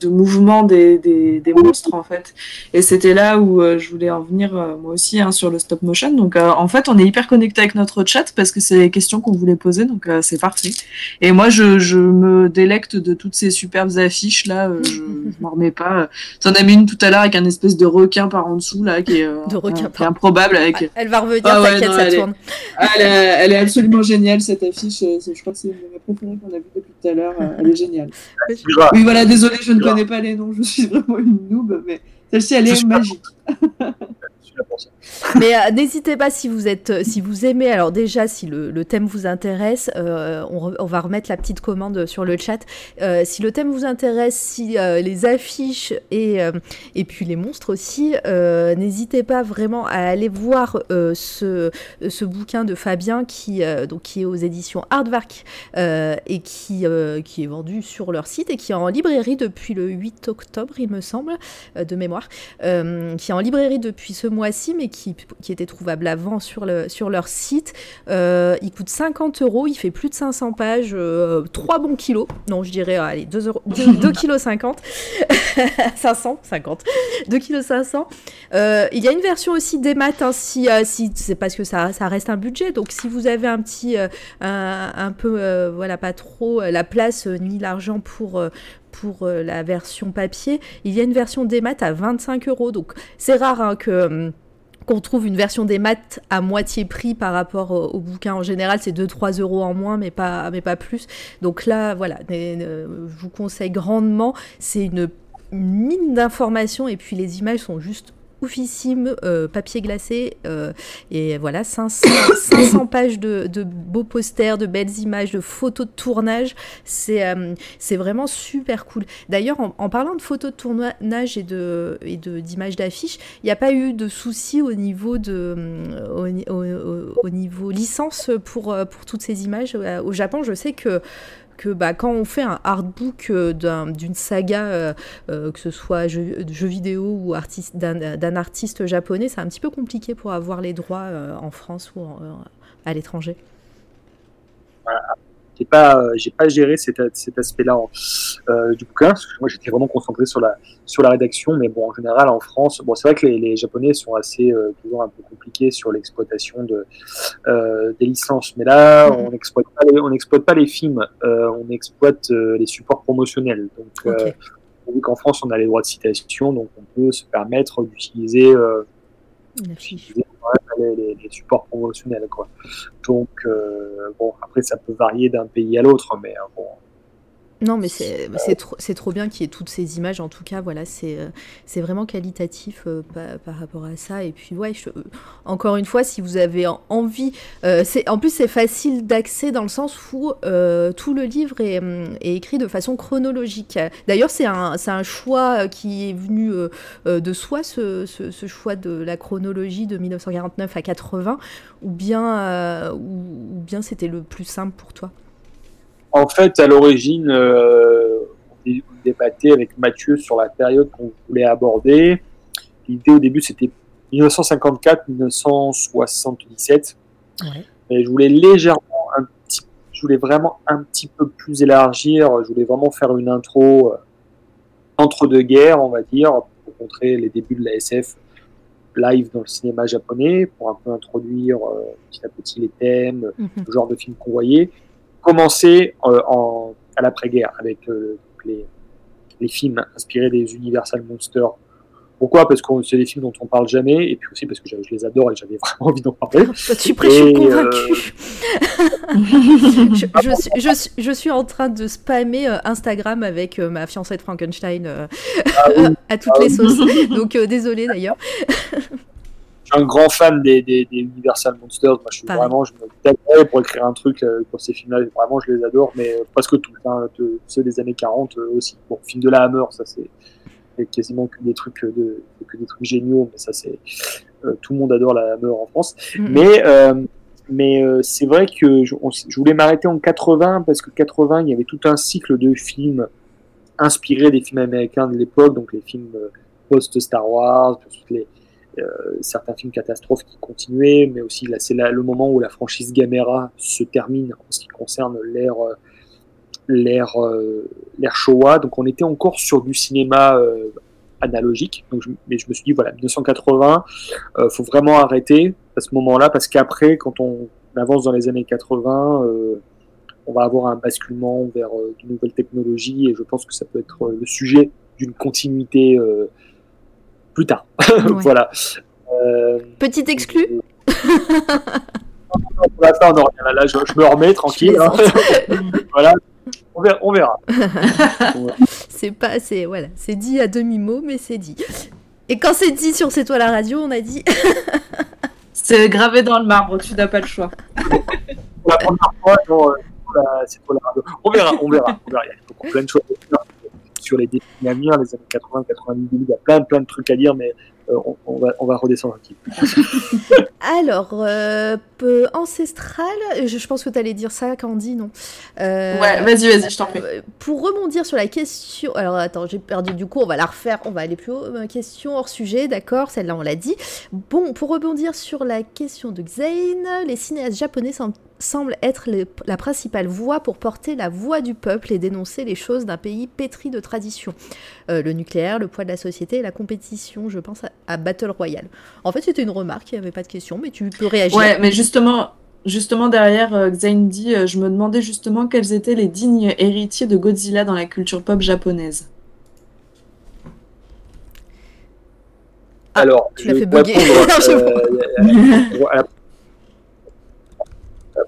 de mouvement des, des, des, monstres en fait. Et c'était là où euh, je voulais en venir euh, moi aussi hein, sur le stop motion. Donc euh, en fait on est hyper connecté avec notre chat parce que c'est les questions qu'on voulait poser donc c'est parfait. Et moi je, je, me délecte de toutes ces superbes affiches là, je, je m'en remets pas. T'en as mis une tout à l'heure avec un espèce de requin par en dessous là qui est, de requin improbable avec. Elle va revenir, ah t'inquiète, ça elle tourne. Est... elle, est, elle, est, absolument géniale cette affiche. Je crois que c'est mes préférées qu'on a vu depuis tout à l'heure. Elle est géniale. oui voilà désolé je ne connais pas les noms, je suis vraiment une noob, mais celle-ci, elle est magique. Mais euh, n'hésitez pas si vous êtes, euh, si vous aimez. Alors déjà, si le, thème vous intéresse, euh, on, va remettre la petite commande sur le chat. Si le thème vous intéresse, si les affiches et et puis les monstres aussi, n'hésitez pas vraiment à aller voir ce ce bouquin de Fabien qui donc qui est aux éditions Hardvark et qui qui est vendu sur leur site et qui est en librairie depuis le 8 octobre, il me semble, de mémoire, qui est en librairie depuis ce mois-ci, mais qui qui était trouvable avant sur, le, sur leur site. Euh, il coûte 50 euros, il fait plus de 500 pages, euh, 3 bons kilos. Non, je dirais, allez, 2 euros, 2, kg 50. 500, 50. 2 kg 500. Euh, il y a une version aussi des maths, hein, si, euh, si c'est parce que ça, ça reste un budget. Donc, si vous avez un petit, euh, un, un, peu, euh, voilà, pas trop la place ni l'argent pour, pour la version papier, il y a une version des maths à 25 euros. Donc, c'est rare hein, que hum, qu'on trouve une version des maths à moitié prix par rapport au, au bouquin en général, c'est 2-3 euros en moins, mais pas, mais pas plus. Donc là, voilà, je vous conseille grandement. C'est une mine d'informations et puis les images sont juste oufissime, euh, papier glacé, euh, et voilà, 500, 500 pages de, de, beaux posters, de belles images, de photos de tournage. C'est euh, vraiment super cool. D'ailleurs, en, parlant de photos de tournage et de et d'images d'affiches, il n'y a pas eu de soucis au niveau de au, niveau licence pour pour toutes ces images au Japon. Je sais que que bah, quand on fait un artbook d'une saga, que ce soit jeu, jeu vidéo ou d'un artiste japonais, c'est un petit peu compliqué pour avoir les droits en France ou à l'étranger. J'ai pas, euh, j'ai pas géré cet, cet aspect-là euh, du bouquin. Parce que moi, j'étais vraiment concentré sur la, sur la rédaction. Mais bon, en général, en France, bon, c'est vrai que les, les, Japonais sont assez euh, toujours un peu compliqués sur l'exploitation de des licences. Mais là, mm-hmm. on n'exploite pas les, on exploite pas les films, on exploite les supports promotionnels. Donc, okay. vu qu'en France, on a les droits de citation, donc on peut se permettre d'utiliser les, les, les, supports promotionnels. Quoi. Donc, euh, bon, après, ça peut varier d'un pays à l'autre, mais euh, bon, non, mais c'est euh, trop, trop bien qu'il y ait toutes ces images. En tout cas, voilà, c'est c'est vraiment qualitatif par, par, rapport à ça. Et puis, ouais, je, encore une fois, si vous avez envie, en plus c'est facile d'accès dans le sens où tout le livre est, est, écrit de façon chronologique. D'ailleurs, c'est un, choix qui est venu de soi, ce, ce, ce, choix de la chronologie de 1949 à 80, ou bien, ou bien c'était le plus simple pour toi? En fait, à l'origine, euh, on débattait avec Mathieu sur la période qu'on voulait aborder. L'idée au début, c'était 1954-1977. Ouais. Et je voulais légèrement, un petit, je voulais vraiment un petit peu plus élargir. Je voulais vraiment faire une intro euh, entre deux guerres, on va dire, pour montrer les débuts de la SF live dans le cinéma japonais, pour un peu introduire euh, petit à petit les thèmes, mm -hmm. le genre de film qu'on voyait commencé euh, en, à l'après-guerre avec euh, les, les, films inspirés des Universal Monsters. Pourquoi? Parce que c'est des films dont on parle jamais, et puis aussi parce que je, les adore et j'avais vraiment envie d'en parler. Je suis prêt, je suis convaincu. Euh... je, je, je, je, suis en train de spammer Instagram avec ma fiancée de Frankenstein euh, ah oui, à toutes ah les oui. sauces. Donc euh, désolé d'ailleurs un grand fan des, des, des, Universal Monsters. Moi, je suis Pareil. vraiment, je me tâterais pour écrire un truc euh, pour ces films-là. Vraiment, je les adore, mais euh, presque tous. Hein, ceux des années 40 euh, aussi. Bon, film de la Hammer, ça c'est quasiment que des trucs de, que des trucs géniaux, mais ça c'est euh, tout le monde adore la Hammer en France. Mm. Mais euh, mais euh, c'est vrai que je, on, je voulais m'arrêter en 80 parce que 80, il y avait tout un cycle de films inspirés des films américains de l'époque, donc les films post Star Wars, les euh, certains films catastrophes qui continuaient, mais aussi là, c'est le moment où la franchise Gamera se termine en ce qui concerne l'ère euh, l'ère euh, l'ère Showa. Donc on était encore sur du cinéma euh, analogique. Donc mais je me suis dit voilà 1980, euh, faut vraiment arrêter à ce moment-là parce qu'après quand on avance dans les années 80, euh, on va avoir un basculement vers euh, de nouvelles technologies et je pense que ça peut être le sujet d'une continuité plus tard. Ouais. voilà. Euh, Petite exclue Pour l'instant, non, là, je, je, me remets tranquille. Hein. voilà. On verra. On verra. c'est pas, c'est voilà, c'est dit à demi mot, mais c'est dit. Et quand c'est dit sur C'est toi la radio, on a dit. c'est gravé dans le marbre, tu n'as pas le choix. Pour la première fois, non, c'est toi la radio. On verra, on verra, on verra. Il y a plein de choses sur les décennies à venir, les années 80, 90, il y a plein, plein de trucs à dire, mais euh, on, on, va, on va redescendre un petit peu. Alors, euh, ancestral, je, je, pense que tu allais dire ça, Candy, non? Euh, Ouais, vas-y, vas-y, je t'en prie. Pour rebondir sur la question, alors attends, j'ai perdu du coup, on va la refaire, on va aller plus haut. Question hors sujet, d'accord, celle-là on l'a dit. Bon, pour rebondir sur la question de Xane, les cinéastes japonais sont semble être la principale voie pour porter la voix du peuple et dénoncer les choses d'un pays pétri de tradition. Euh, le nucléaire, le poids de la société et la compétition, je pense à, à Battle Royale. En fait, c'était une remarque, il n'y avait pas de question, mais tu peux réagir. Ouais, mais justement, justement derrière euh, Xain dit, euh, je me demandais justement quels étaient les dignes héritiers de Godzilla dans la culture pop japonaise. Alors, tu l'as fait bugger. euh,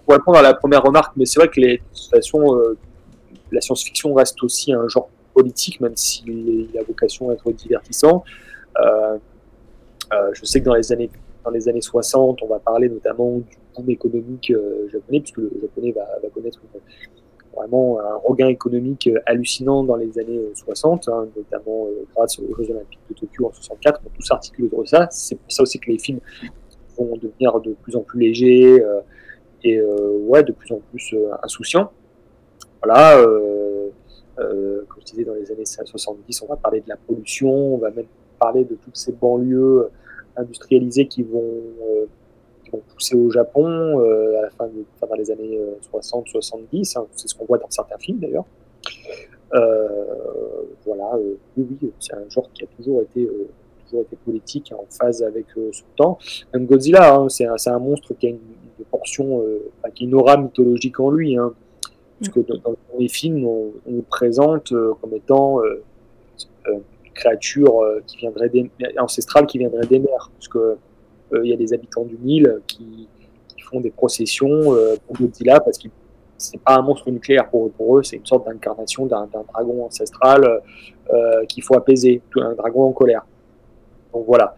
pour répondre à la première remarque, mais c'est vrai que euh, la science-fiction reste aussi un genre politique, même s'il a vocation à être divertissant. Euh, euh, je sais que dans les années dans les années 60, on va parler notamment du boom économique japonais, puisque le japonais va, connaître vraiment un regain économique hallucinant dans les années 60, hein, notamment grâce aux Jeux Olympiques de Tokyo en 64. Donc, tout s'articule autour de ça. C'est pour ça aussi que les films vont devenir de plus en plus légers. Et euh, ouais, de plus en plus euh, insouciant. voilà, euh, comme je disais, dans les années 70, on va parler de la pollution, on va même parler de toutes ces banlieues industrialisées qui vont, qui vont pousser au Japon à la fin, de, enfin, dans les années 60-70. Hein, c'est ce qu'on voit dans certains films d'ailleurs. Voilà, oui, oui, c'est un genre qui a toujours été, été politique, hein, en phase avec son temps. Même Godzilla, hein, c'est un, un monstre qui a une, une portion, euh, enfin, qui a une aura mythologique en lui. Hein, parce que dans, les films, on, on nous présente euh, comme étant euh, une créature qui viendrait ancestrale qui viendrait des mers. Que euh, il y a des habitants du Nil qui, font des processions pour Godzilla parce qu'il c'est pas un monstre nucléaire pour, eux, c'est une sorte d'incarnation d'un dragon ancestral qu'il faut apaiser, un dragon en colère. Donc voilà.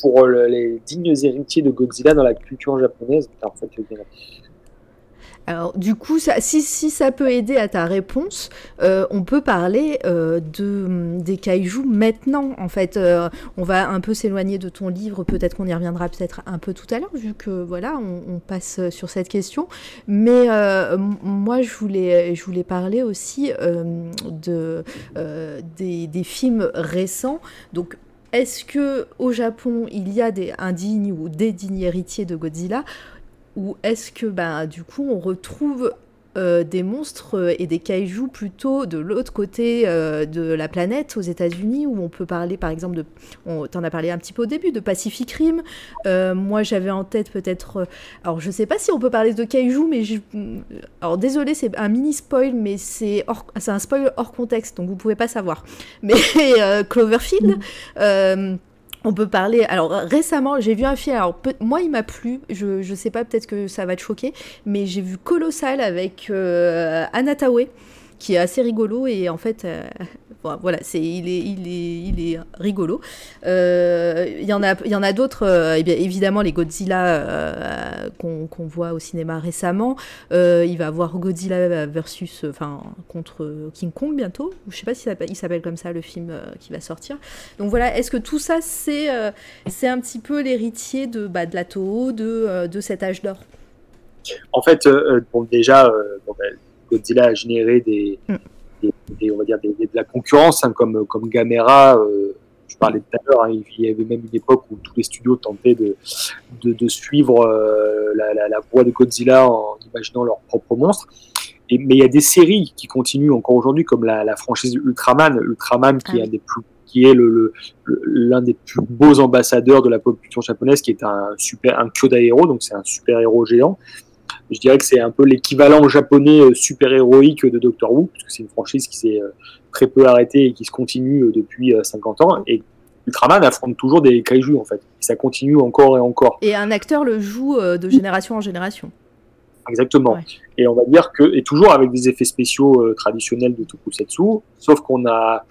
Pour le- les dignes héritiers de Godzilla dans la culture japonaise, Alors, du coup, si, si ça peut aider à ta réponse, euh, on peut parler euh, de, des kaiju maintenant. En fait, euh, on va un peu s'éloigner de ton livre. Peut-être qu'on y reviendra peut-être un peu tout à l'heure, vu que voilà, on, passe sur cette question. Mais euh, moi, je voulais, je voulais parler aussi euh, de, euh, des, des films récents. Donc, est-ce que au Japon, il y a des, un digne ou des dignes héritiers de Godzilla? Ou est-ce que bah, du coup on retrouve euh, des monstres euh, et des kaijus plutôt de l'autre côté euh, de la planète aux États-Unis où on peut parler par exemple de on t'en as parlé un petit peu au début de Pacific Rim. Euh, moi j'avais en tête peut-être alors je sais pas si on peut parler de kaiju mais je, alors désolé c'est un mini spoil mais c'est hors- un spoil hors contexte donc vous pouvez pas savoir. Mais Cloverfield euh, on peut parler. Alors récemment, j'ai vu un film. Alors peut- moi, il m'a plu. Je, je sais pas, peut-être que ça va te choquer, mais j'ai vu Colossal avec euh, qui est assez rigolo et en fait, euh, voilà, c'est il est il est il est rigolo. Euh, Il y en a il y en a d'autres. euh, eh bien, évidemment, les Godzilla euh, qu'on voit au cinéma récemment. Il va avoir Godzilla versus, enfin, contre King Kong bientôt. Je sais pas si il s'appelle comme ça le film qui va sortir. Donc voilà, est-ce que tout ça, c'est c'est un petit peu l'héritier de, bah, de la Toho, de, cet âge d'or? En fait, bon, déjà, ben, Godzilla a généré des, Mm. des, des- on va dire des, des- de la concurrence, hein, comme, comme Gamera. euh, je parlais tout à l'heure, hein, il y avait même une époque où tous les studios tentaient de, de, de suivre euh, la, la, la voie de Godzilla en imaginant leurs propres monstres. Et, mais il y a des séries qui continuent encore aujourd'hui, comme la, la franchise Ultraman, Ultraman qui Ah est un des plus qui est le, le- le- l'un des plus beaux ambassadeurs de la pop culture japonaise, qui est un super un Kyoda héros, donc c'est un super héros géant. Je dirais que c'est un peu l'équivalent japonais euh, super héroïque de Doctor Who, parce que c'est une franchise qui s'est euh, très peu arrêtée et qui se continue euh, depuis euh, 50 ans. Et Ultraman affronte toujours des kaiju en fait. Et ça continue encore et encore. Et un acteur le joue de génération en génération. Exactement. Ouais. Et on va dire que, et toujours avec des effets spéciaux euh, traditionnels de Tokusatsu, sauf qu'on a,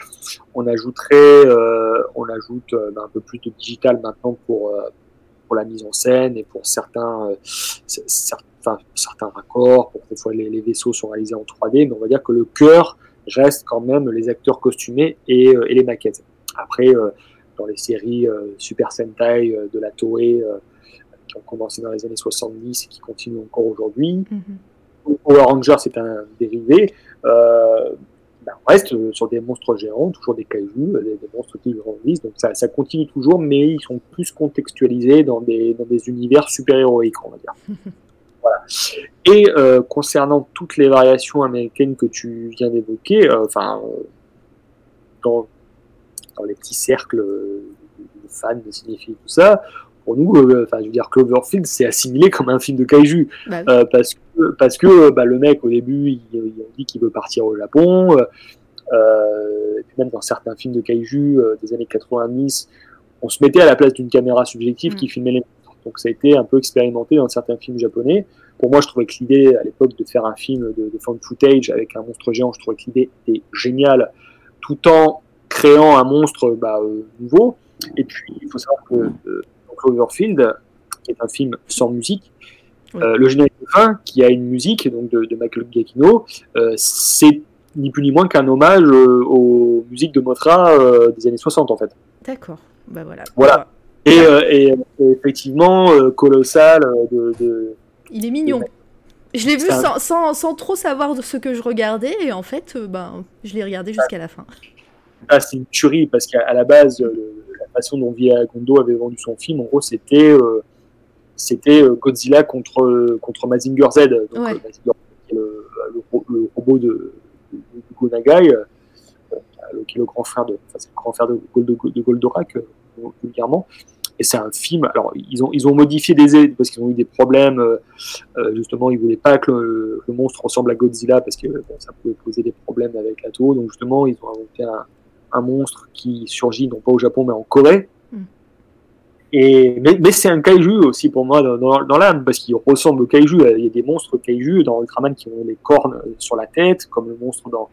on ajouterait, euh, on ajoute euh, un peu plus de digital maintenant pour, pour la mise en scène et pour certains, euh, certains, raccords, pour que des fois les, les vaisseaux sont réalisés en 3D, mais on va dire que le cœur reste quand même les acteurs costumés et, euh, et les maquettes. Après, euh, dans les séries euh, Super Sentai de la Toei, qui ont commencé dans les années 70 et qui continuent encore aujourd'hui, Mhm. Power Rangers c'est un dérivé. Ben, on reste sur des monstres géants, toujours des euh, des, des monstres qui grandissent. Donc ça, ça continue toujours, mais ils sont plus contextualisés dans des, dans des univers super-héroïques, on va dire. voilà. Et euh, concernant toutes les variations américaines que tu viens d'évoquer, euh, enfin, euh, dans, dans les petits cercles de fans, de cinéphiles, tout ça, pour nous, enfin, je veux dire, Cloverfield, c'est assimilé comme un film de kaiju. Bah parce que, parce que bah, le mec, au début, il, il dit qu'il veut partir au Japon. euh, et puis même dans certains films de kaiju euh, des années 90, on se mettait à la place d'une caméra subjective Mm. qui filmait les. Donc ça a été un peu expérimenté dans certains films japonais. Pour moi, je trouvais que l'idée à l'époque de faire un film de, de found footage avec un monstre géant, je trouvais que l'idée était géniale, tout en créant un monstre bah, euh, nouveau. Et puis, il faut savoir que euh, Cloverfield, qui est un film sans musique, Oui. euh, le générique de fin, qui a une musique donc de, de Michael Giacchino, euh, c'est ni plus ni moins qu'un hommage aux musiques de Motra des années 60 en fait. D'accord. Bah voilà. Voilà. Et, euh, et, et effectivement, euh, colossal euh, de, de, Il est mignon. Je l'ai vu un- sans, sans, sans trop savoir de ce que je regardais et en fait, euh, ben, je l'ai regardé jusqu'à la fin. Ah, c'est une tuerie parce qu'à la base, euh, le- la façon dont Via Gondo avait vendu son film, en gros, c'était euh, c'était euh, Godzilla contre euh, contre Mazinger Z, donc Ouais. euh, Mazinger le, le, le robot de, de, de Gonagai, euh, euh, qui est le grand frère de, enfin, c'est le grand frère de, Gold- de Goldorak, euh, Et c'est un film. Alors, ils ont, ils ont modifié des aides parce qu'ils ont eu des problèmes. euh, euh, justement, ils voulaient pas que le, monstre ressemble à Godzilla parce que bon, ça pouvait poser des problèmes avec la tour. Donc, justement, ils ont inventé un monstre qui surgit non pas au Japon mais en Corée. Et, mais mais c'est un kaiju aussi pour moi dans, dans, dans l'âme parce qu'il ressemble au kaiju. Il y a des monstres kaiju dans Ultraman qui ont les cornes euh, sur la tête, comme le monstre dans,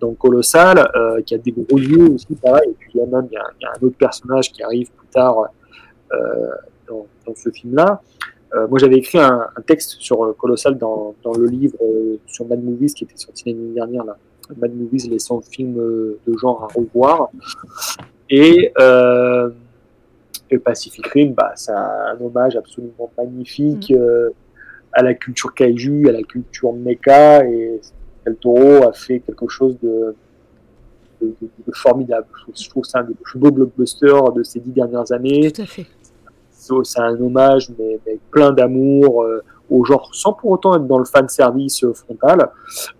dans Colossal, euh, qui a des gros yeux aussi, pareil. Et puis il y a même il y a, y a un autre personnage qui arrive plus tard euh, dans, dans ce film-là. Euh, moi, j'avais écrit un, un texte sur euh, Colossal dans, dans le livre euh, sur Mad Movies qui était sorti l'année dernière, là. Mad Movies, les 100 films euh, de genre à revoir. Et, euh, et Pacific Rim, bah, c'est un hommage absolument magnifique euh, à la culture kaiju, à la culture mecha. Et El Toro a fait quelque chose de, de, de- de formidable. Je trouve, que c'est un des plus beaux blockbusters de ces dix dernières années Tout à fait. c'est c'est un hommage, mais, mais plein d'amour euh, au genre, sans pour autant être dans le fan service euh, frontal.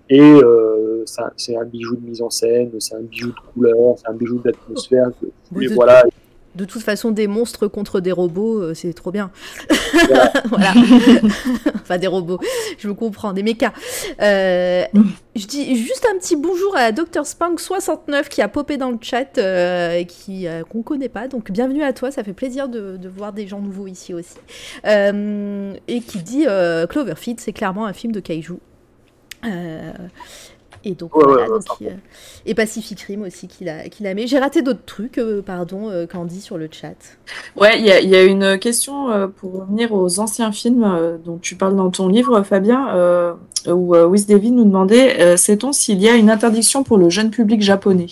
Et euh, c'est un- c'est un bijou de mise en scène, c'est un bijou de couleur, c'est un bijou d'atmosphère. De- voilà, De toute façon, des monstres contre des robots, euh, c'est trop bien. Voilà. voilà. enfin, des robots, je vous comprends, des mechas. Euh, je dis juste un petit bonjour à Dr. Spank69 qui a popé dans le chat, euh, et qui euh, qu'on connaît pas. Donc, bienvenue à toi, ça fait plaisir de, de voir des gens nouveaux ici aussi. Euh, et qui dit euh, Cloverfield, c'est clairement un film de kaiju. Et donc, Ouais, voilà, ouais, ouais, donc, pardon. euh, et Pacific Rim aussi qu'il a, qu'il a mis. J'ai raté d'autres trucs, euh, pardon, euh, Candy sur le chat. Ouais, il y a, il y a une question euh, pour revenir aux anciens films euh, dont tu parles dans ton livre, Fabien, euh, où euh, Wiz David nous demandait euh, sait-on s'il y a une interdiction pour le jeune public japonais?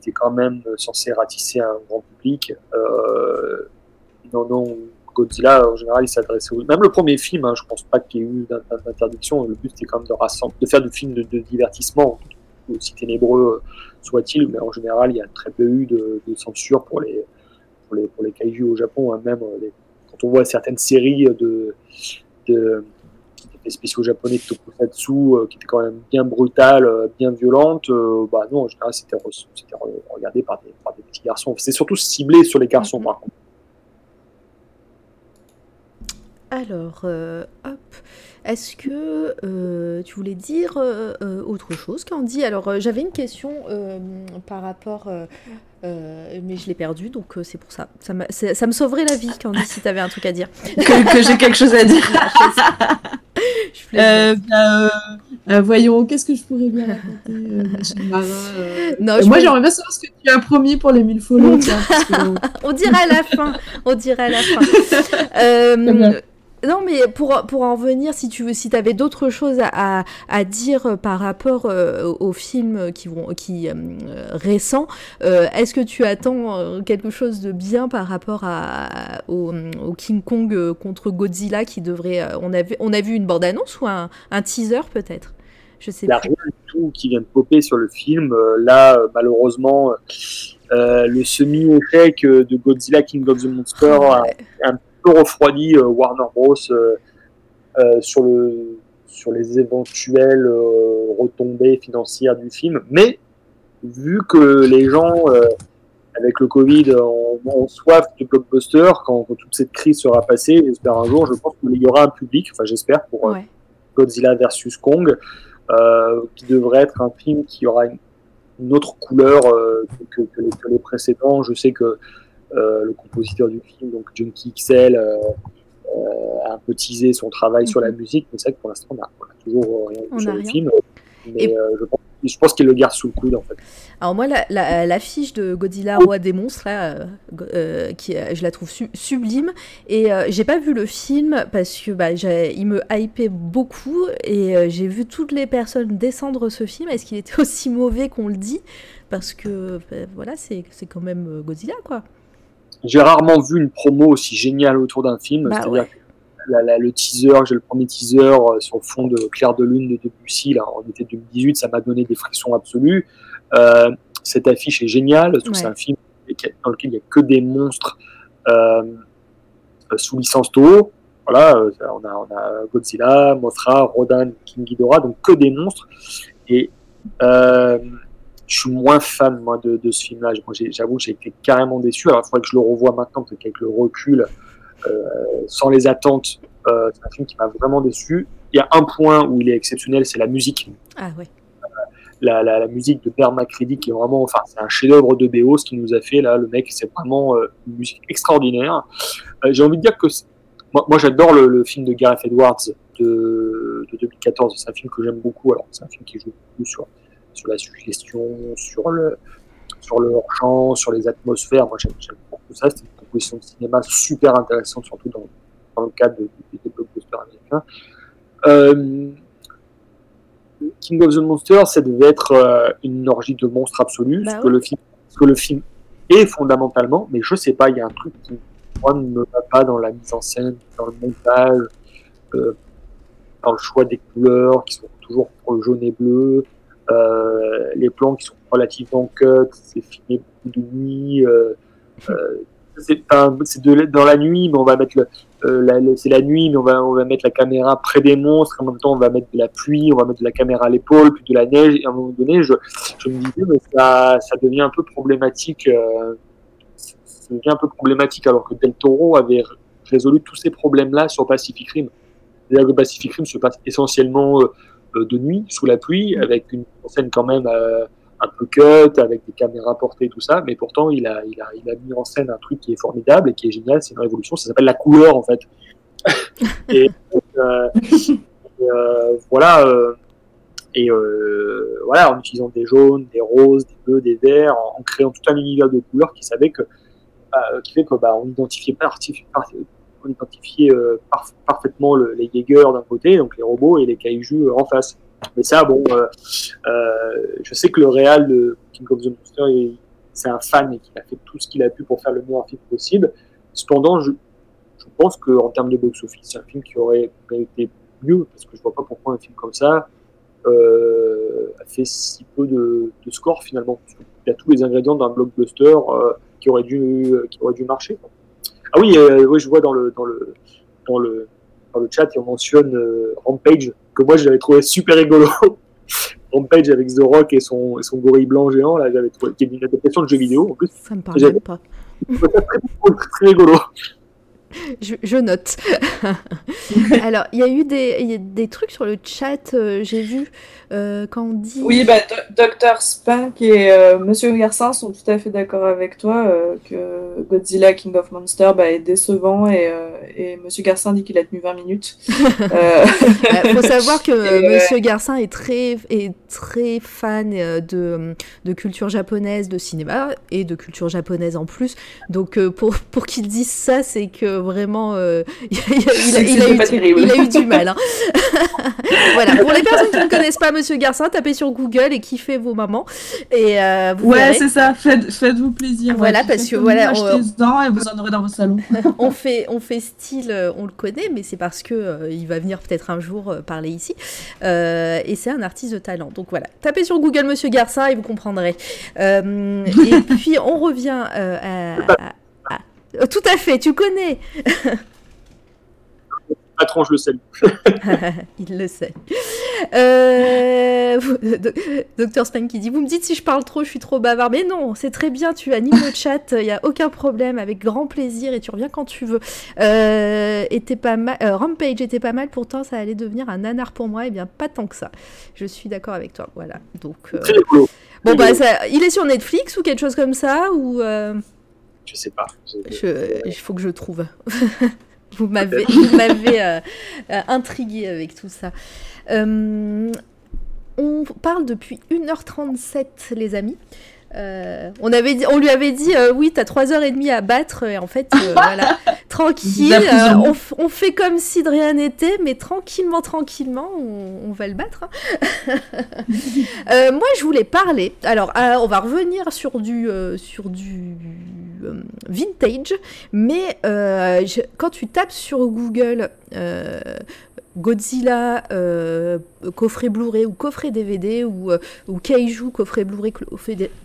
C'est quand même censé ratisser un grand public. Euh, non, non, Godzilla, en général, il s'adressait aux... Même le premier film, hein, je pense pas qu'il y ait eu d'in- d'interdiction. Le but, c'était quand même de, rassembler, de faire du film de, de divertissement, aussi ténébreux soit-il, mais en général, il y a très peu eu de, de censure pour les, pour les, pour les kaiju au Japon. hein. Même euh, les- quand on voit certaines séries de, de des spéciaux japonais de tokusatsu euh, qui étaient quand même bien brutales, euh, bien violentes, euh, bah non, en général, c'était re- c'était re- regardé par des, par des petits garçons. C'est surtout ciblé sur les garçons, Mhm. par contre. Alors, euh, hop. Est-ce que euh, tu voulais dire euh, autre chose, Candy? Alors, j'avais une question par rapport, mais je l'ai perdue, donc c'est pour ça. Ça, me sauverait la vie, Candy, si tu avais un truc à dire. que, que j'ai quelque chose à dire Je bah, voyons, qu'est-ce que je pourrais bien raconter Non, Moi, peux- j'aimerais bien savoir ce que tu as promis pour les 1000 follow. On dirait à la fin. On dirait à la fin. Euh, non, mais pour, pour en revenir, si tu si avais d'autres choses à, à, dire par rapport euh, aux films qui vont, qui euh, récents, euh, est-ce que tu attends euh, quelque chose de bien par rapport à, au, au King Kong euh, contre Godzilla qui devrait, euh, on a vu, on a vu une bande annonce ou un, un teaser peut-être, je sais Il n'y a rien du tout qui vient de popper sur le film. Euh, là, euh, malheureusement, euh, le semi-échec euh, de Godzilla King of the Monster a un peu refroidi euh, Warner Bros. euh, euh, sur, le, sur les éventuelles retombées financières du film. Mais vu que les gens, avec le Covid, ont, soif de blockbuster, quand, quand toute cette crise sera passée, j'espère un jour, je pense qu'il y aura un public, enfin j'espère, pour Ouais. Godzilla versus Kong, euh, qui devrait être un film qui aura une, une autre couleur euh, que, que les, que les précédents. Je sais que le compositeur du film, donc Junkie XL, euh, euh, a un peu teasé son travail sur la Mhm. musique, mais c'est vrai que pour l'instant, on n'a toujours rien vu On sur le rien. film. Mais Et- euh, je pense, je pense qu'il le garde sous le coude, en fait. Alors moi, la- la- l'affiche de Godzilla Roi des monstres, là, euh, euh, qui, euh, je la trouve su- sublime. Et euh, j'ai pas vu le film parce que bah, il me hypait beaucoup et euh, j'ai vu toutes les personnes descendre ce film. Est-ce qu'il était aussi mauvais qu'on le dit? Parce que bah, voilà, c'est quand même euh, Godzilla, quoi. J'ai rarement vu une promo aussi géniale autour d'un film. Bah C'est-à-dire ouais. la- la- le teaser, j'ai le premier teaser euh, sur le fond de Clair de Lune de Debussy, là, en été 2018, ça m'a donné des frissons absolus. Euh, cette affiche est géniale, que c'est Ouais. un film dans lequel il n'y a que des monstres euh, euh, sous licence Toho. Voilà, euh, on, a, on a Godzilla, Mothra, Rodan, King Ghidorah, donc que des monstres. Et euh, je suis moins fan moi de, de ce film-là. J'avoue, j'ai été carrément déçu. Alors, il faudrait que je le revoie maintenant, peut-être qu'avec le recul, euh, sans les attentes, euh, c'est un film qui m'a vraiment déçu. Il y a un point où il est exceptionnel, c'est la musique. Ah ouais. La, la, la musique de Bear McCready qui est vraiment, enfin, c'est un chef-d'œuvre de BO, ce qu'il nous a fait là. Le mec, c'est vraiment euh, une musique extraordinaire. Euh, j'ai envie de dire que moi, moi j'adore le, le film de Gareth Edwards de, de 2014. C'est un film que j'aime beaucoup. Alors, c'est un film qui joue beaucoup sur, sur la suggestion, sur le, sur le hors-champ, sur les atmosphères. Moi, j'aime beaucoup ça. C'est une proposition de cinéma super intéressante, surtout dans, dans le cadre de- de- des blockbusters américains. Euh, King of the Monsters, ça devait être euh, une orgie de monstres absolue, Bah ce, que le film, ce que le film est fondamentalement, mais je sais pas, il y a un truc qui moi, ne me va pas dans la mise en scène, dans le montage, euh, dans le choix des couleurs qui sont toujours jaune et bleu, euh, les plans qui sont relativement cut, c'est filmé beaucoup de nuit. Euh, euh, c'est dans la nuit, mais on va mettre c'est la nuit, mais on va, on va mettre la caméra près des monstres. En même temps, on va mettre de la pluie, on va mettre de la caméra à l'épaule, puis de la neige. Et à un moment donné, je, me disais, mais ça, devient un peu problématique. Ça devient un peu problématique, alors que Del Toro avait résolu tous ces problèmes-là sur Pacific Rim. C'est-à-dire que Pacific Rim se passe essentiellement de nuit, sous la pluie, avec une scène quand même euh, un peu cut, avec des caméras portées, tout ça, mais pourtant il a, il, a, il a mis en scène un truc qui est formidable et qui est génial, c'est une révolution, ça s'appelle la couleur en fait. et euh, et, euh, voilà, euh, et euh, voilà, en utilisant des jaunes, des roses, des bleus, des verts, en, en créant tout un univers de couleurs qui savait que, euh, qui fait que bah, on identifiait pas artif- par- on identifiait euh, par- parfaitement le- les Jaegers d'un côté, donc les robots, et les kaiju euh, en face. Mais ça, bon, euh, je sais que le réal de King of the Monster, il- c'est un fan et qu'il a fait tout ce qu'il a pu pour faire le meilleur film possible. Cependant, je, je pense qu'en termes de box-office, c'est un film qui aurait été mieux, parce que je vois pas pourquoi un film comme ça a fait si peu de, de score finalement. Qu'il y a tous les ingrédients d'un blockbuster qui, aurait dû, qui aurait dû marcher. Ah oui, euh, oui, je vois dans le, dans le, dans le, dans le chat, on mentionne euh, Rampage, que moi j'avais trouvé super rigolo. Rampage avec The Rock et son, et son gorille blanc géant, là, j'avais trouvé, qui est une adaptation de jeu vidéo en plus. Ça me parle pas. Très rigolo. Je, je note. Alors, il y a eu des, il y a des trucs sur le chat, euh, j'ai vu, euh, quand on dit... Oui, bah, Dr. Spank et euh, Monsieur Garcin sont tout à fait d'accord avec toi euh, que Godzilla King of Monsters bah, est décevant et, et Monsieur Garcin dit qu'il a tenu 20 minutes. Il faut savoir que Monsieur Garcin est très, est très fan de, de culture japonaise, de cinéma et de culture japonaise en plus. Donc pour, pour qu'il dise ça, c'est que vraiment il, a, eu, du- terrible. il a eu du mal. hein. voilà, pour les personnes qui ne connaissent pas Monsieur Garcin, tapez sur Google et kiffez vos mamans. Et euh, vous Ouais, verrez. c'est ça, faites, faites-vous plaisir. Voilà, ouais. parce que voilà, Achetez-en et vous en aurez dans vos salons. on fait, on fait style, euh, on le connaît, mais c'est parce que euh, il va venir peut-être un jour euh, parler ici. Euh, et c'est un artiste de talent. Donc voilà, tapez sur Google Monsieur Garcin et vous comprendrez. Euh, et puis on revient euh, à, Tout à fait, tu connais. Patron, je le salue. Il le sait. Euh, Docteur Span qui dit Vous me dites si je parle trop, je suis trop bavard. Mais non, c'est très bien, tu animes le chat, il n'y a aucun problème, avec grand plaisir et tu reviens quand tu veux. Euh, était pas mal, euh, Rampage était pas mal, pourtant ça allait devenir un nanar pour moi. Eh bien, pas tant que ça. Je suis d'accord avec toi. Voilà. Donc, euh, bon, bah, ça- il est sur Netflix ou quelque chose comme ça Ou. Je sais pas. Je- Il faut que je trouve. vous m'avez, vous m'avez euh, euh, intrigué avec tout ça. Euh, on parle depuis 1h37, les amis. Euh, on, avait dit, on lui avait dit euh, oui t'as 3h30 à battre et en fait euh, voilà. Tranquille euh, on, f- on fait comme si de rien n'était mais tranquillement tranquillement on, on va le battre hein. Euh, moi je voulais parler. Alors euh, on va revenir sur du euh, sur du euh, vintage, mais euh, je- quand tu tapes sur Google euh, Godzilla euh, coffret Blu-ray ou coffret DVD ou, euh, ou Kaiju coffret Blu-ray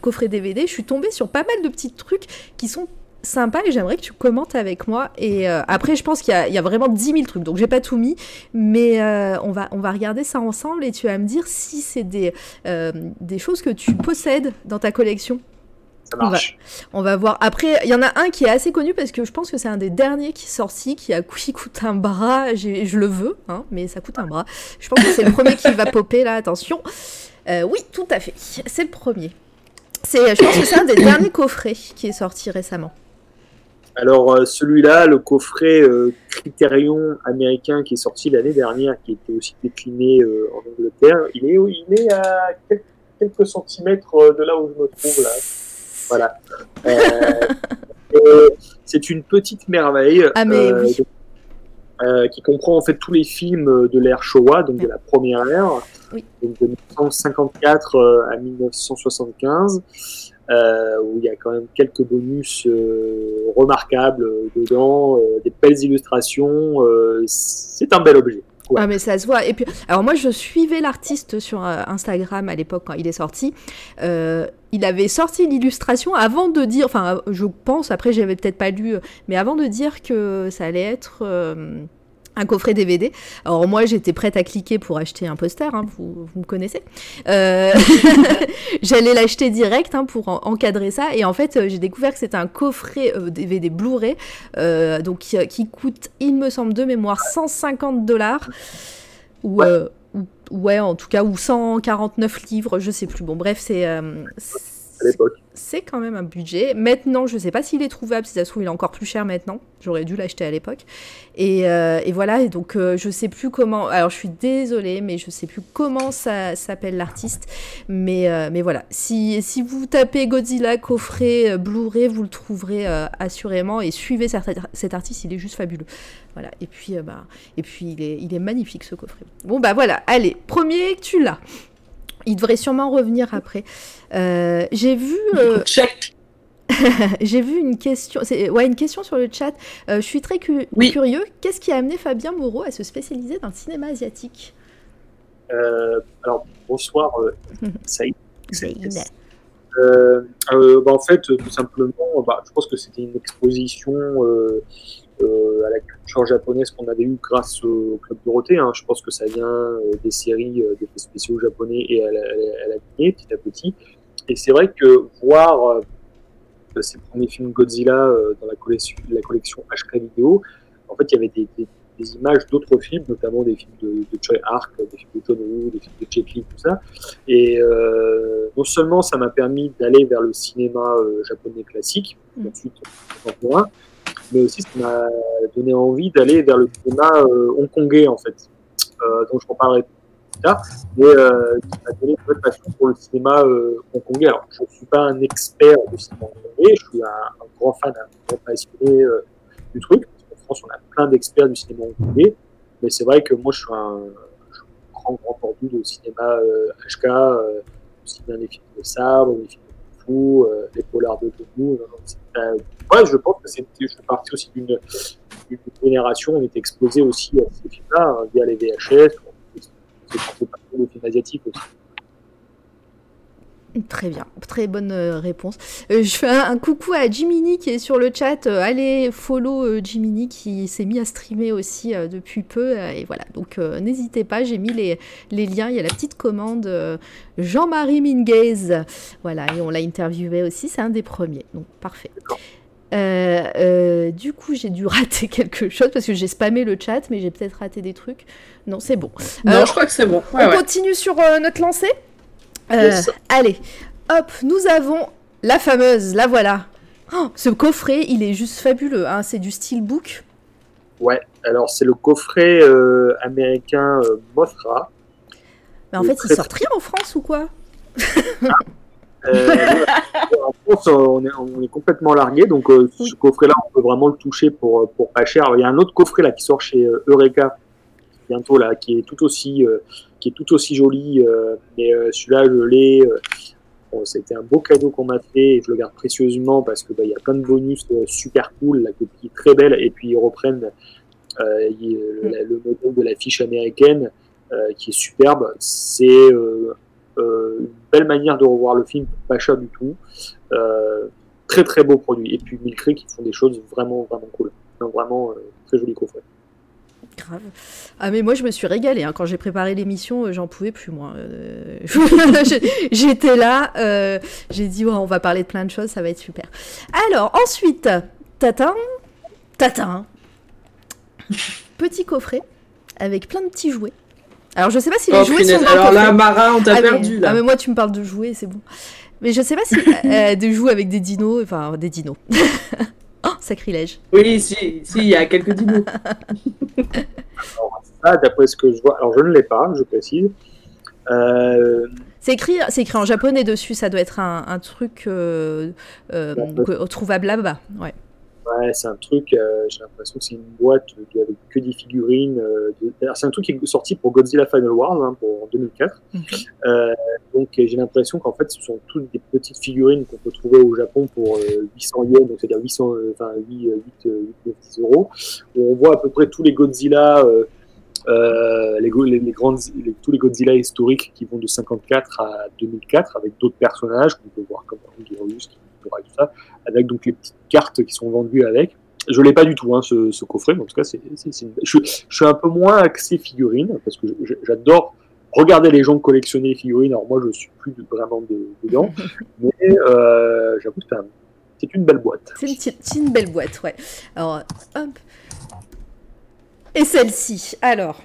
coffret DVD, je suis tombée sur pas mal de petits trucs qui sont sympas et j'aimerais que tu commentes avec moi. Et euh, après, je pense qu'il y, a- vraiment 10 000 trucs, donc j'ai pas tout mis, mais on, va, regarder ça ensemble et tu vas me dire si c'est des choses que tu possèdes dans ta collection. Ça marche. On va voir. Après, il y en a un qui est assez connu parce que je pense que c'est un des derniers qui est sorti, qui, a, qui coûte un bras. Je le veux, hein, mais ça coûte un bras. Je pense que c'est le premier qui va popper là, attention. Euh, oui, tout à fait. C'est le premier. C'est, je pense que c'est un des derniers coffrets qui est sorti récemment. Alors euh, celui-là, le coffret euh, Criterion américain qui est sorti l'année dernière, qui était aussi décliné euh, en Angleterre, il est, il est à quelques, centimètres de là où je me trouve là. Voilà. Euh, c'est une petite merveille. Ah, mais euh, oui. euh, qui comprend en fait tous les films de l'ère Showa, donc de la première ère, Oui. donc de 1954 euh, à 1975, euh, où il y a quand même quelques bonus euh, remarquables dedans, des belles illustrations. c'est un bel objet. Ouais. Ah mais ça se voit. Et puis, alors moi je suivais l'artiste sur Instagram à l'époque quand il est sorti. Il avait sorti l'illustration avant de dire, enfin je pense, après j'avais peut-être pas lu, mais avant de dire que ça allait être euh, un coffret DVD. Alors moi j'étais prête à cliquer pour acheter un poster, hein, vous, me connaissez. Euh, J'allais l'acheter direct hein, pour en- encadrer ça. Et en fait euh, j'ai découvert que c'était un coffret DVD Blu-ray donc qui, coûte, il me semble de mémoire, 150 dollars. Ou- ouais, en tout cas, ou 149 livres, je sais plus. Bon, bref, c'est euh, à l'époque. C'est quand même un budget. Maintenant, je sais pas s'il est trouvable, si ça se trouve, il est encore plus cher maintenant. J'aurais dû l'acheter à l'époque. Et, euh, voilà, donc euh, je sais plus comment. Alors, je suis désolée, mais je sais plus comment ça s'appelle l'artiste. Mais, euh, mais voilà, si, si vous tapez Godzilla coffret Blu-ray, vous le trouverez assurément. Et suivez cet, artiste, il est juste fabuleux. Voilà, et puis, bah, et puis il, est, il est magnifique ce coffret. Bon, bah voilà, allez, premier, tu l'as. Il devrait sûrement revenir après. Euh, J'ai vu. euh, Check. j'ai vu une question, c'est- ouais, une question sur le chat. Euh, je suis très cu- Oui. curieux. Qu'est-ce qui a amené Fabien Moreau à se spécialiser dans le cinéma asiatique? Euh, alors bonsoir, euh. Euh, euh, bah, en fait, tout simplement, bah, je pense que c'était une exposition euh, euh, à la culture japonaise qu'on avait eue grâce au Club Dorothée. Hein. Je pense que ça vient euh, des séries euh, d'effets spéciaux japonais et à la, à lignée, petit à petit. Et c'est vrai que voir euh, ces premiers films Godzilla euh, dans la collection, la collection HK Vidéo, en fait, il y avait des, des- des images d'autres films, notamment des films de, de Choi Ark, des films de John Woo, des films de Jet Li, tout ça. Et euh, non seulement ça m'a permis d'aller vers le cinéma euh, japonais classique, Mm. ensuite contemporain, mais aussi ça m'a donné envie d'aller vers le cinéma euh, hongkongais en fait, euh, dont je en parlerai plus tard, mais euh, qui m'a donné une passion pour le cinéma euh, hongkongais. Alors je ne suis pas un expert du cinéma hongkongais, je suis un, grand fan, un grand passionné euh, du truc. Qu'en France, on a plein d'experts du cinéma hongkongais, mais c'est vrai que moi je suis un, grand grand tordu de cinéma euh, HK, euh, aussi bien les films de sabre, les films de kung fu, euh, les polars de Toku. Euh, ouais, je pense que c'était, je fais partie aussi d'une, génération, on était exposé aussi à ces films-là hein, via les VHS, c'est partie des films asiatiques aussi. Très bien, très bonne euh, réponse. Euh, je fais un, un coucou à Jiminy qui est sur le chat. Euh, allez follow euh, Jiminy qui s'est mis à streamer aussi depuis peu. et voilà, donc n'hésitez pas, j'ai mis les, les liens. Il y a la petite commande Jean-Marie Minguez. Voilà, et on l'a interviewé aussi, c'est un des premiers. Donc parfait. Du coup, j'ai dû rater quelque chose parce que j'ai spammé le chat, mais j'ai peut-être raté des trucs. Non, c'est bon. Non, je crois que c'est bon. Ouais, on ouais. continue sur notre lancée? Yes. Allez, hop, nous avons la fameuse, la voilà. Oh, ce coffret, il est juste fabuleux. Hein, c'est du steelbook. Ouais, alors c'est le coffret euh, américain euh, Mothra. Mais en fait, il sort rien en France ou quoi? Euh, en France, euh, on est, on est complètement largué, donc euh, Oui. ce coffret-là, on peut vraiment le toucher pour, euh, pour pas cher. Il y a un autre coffret là qui sort chez euh, Eureka bientôt là, qui est tout aussi, euh, qui est tout aussi joli, euh, mais euh, celui-là, je l'ai, euh, Bon, C'était un beau cadeau qu'on m'a fait et je le garde précieusement parce que bah, il y a plein de bonus super cool. La copie est très belle et puis ils reprennent euh, il- le, la- le modèle de l'affiche américaine qui est superbe. C'est une belle manière de revoir le film, pas cher du tout. Très très beau produit. Et puis Mill Creek, font des choses vraiment vraiment cool. Vraiment très joli coffret. Grave. Ah mais moi je me suis régalée hein. quand j'ai préparé l'émission, euh, j'en pouvais plus moi. Euh, J'étais là, euh, j'ai dit on va parler de plein de choses, ça va être super. Alors ensuite, tatin, tatin, petit coffret avec plein de petits jouets. Alors je sais pas si les Oh, jouets punaise. sont dans le Alors là. Mara, on t'a ah, mais, perdu là. ah, mais moi tu me parles de jouets, c'est bon. Mais je sais pas si euh, de jouer avec des dinos, enfin des dinos. oh, sacrilège. Oui, si, si, il y a quelques dinos. Ah, d'après ce que je vois, alors je ne l'ai pas, je précise. Euh, C'est écrit, c'est écrit en japonais dessus, ça doit être un, un truc euh, euh, trouvable là-bas. Ouais. Ouais, c'est un truc, euh, j'ai l'impression que c'est une boîte de- avec que des figurines. euh, de- c'est un truc qui est sorti pour Godzilla Final Wars hein, pour, en 2004. Mhm. Euh, donc j'ai l'impression qu'en fait ce sont toutes des petites figurines qu'on peut trouver au Japon pour euh, 800 yens, donc c'est-à-dire 800, euh, enfin 8, euh, 8, euh, 8, 9, 10 euros. Où on voit à peu près tous les Godzilla, euh, les, go- les, les grandes, les- tous les Godzilla historiques qui vont de 54 à 2004 avec d'autres personnages qu'on peut voir comme Anguirus, Ghidorah et tout ça, avec donc les petites cartes qui sont vendues avec. Je l'ai pas du tout, hein, ce, ce coffret, mais en tout cas, c'est, une- je, je suis un peu moins axé figurine, parce que j'adore regarder les gens collectionner les figurines. Alors moi, je suis plus vraiment de- dedans, mais euh, j'avoue que c'est, un- c'est une belle boîte. C'est une, belle boîte, ouais. Alors, hop. Et celle-ci, alors.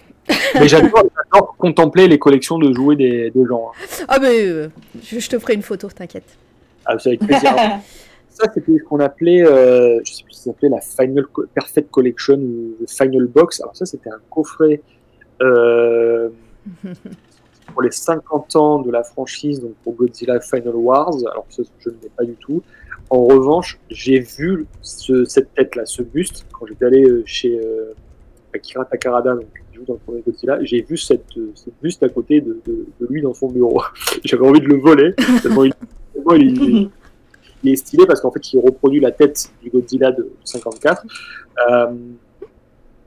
Mais j'adore, j'adore contempler les collections de jouets des, des gens. hein. Ah, mais euh, je, je te ferai une photo, t'inquiète. Ah, avec plaisir. ça, c'était ce qu'on appelait, euh, je sais plus si ça s'appelait la Final Co- Perfect Collection ou Final Box. Alors ça, c'était un coffret euh, pour les 50 ans de la franchise, donc pour Godzilla Final Wars. Alors ça, je ne l'ai pas du tout. En revanche, j'ai vu ce- cette tête-là, ce buste, quand j'étais allé euh, chez euh, Akira Takarada, donc dans le premier Godzilla, j'ai vu cette, euh, ce buste à côté de, de- de lui dans son bureau. J'avais envie de le voler. tellement il- il- il- il est stylé parce qu'en fait, il reproduit la tête du Godzilla de 54. Euh,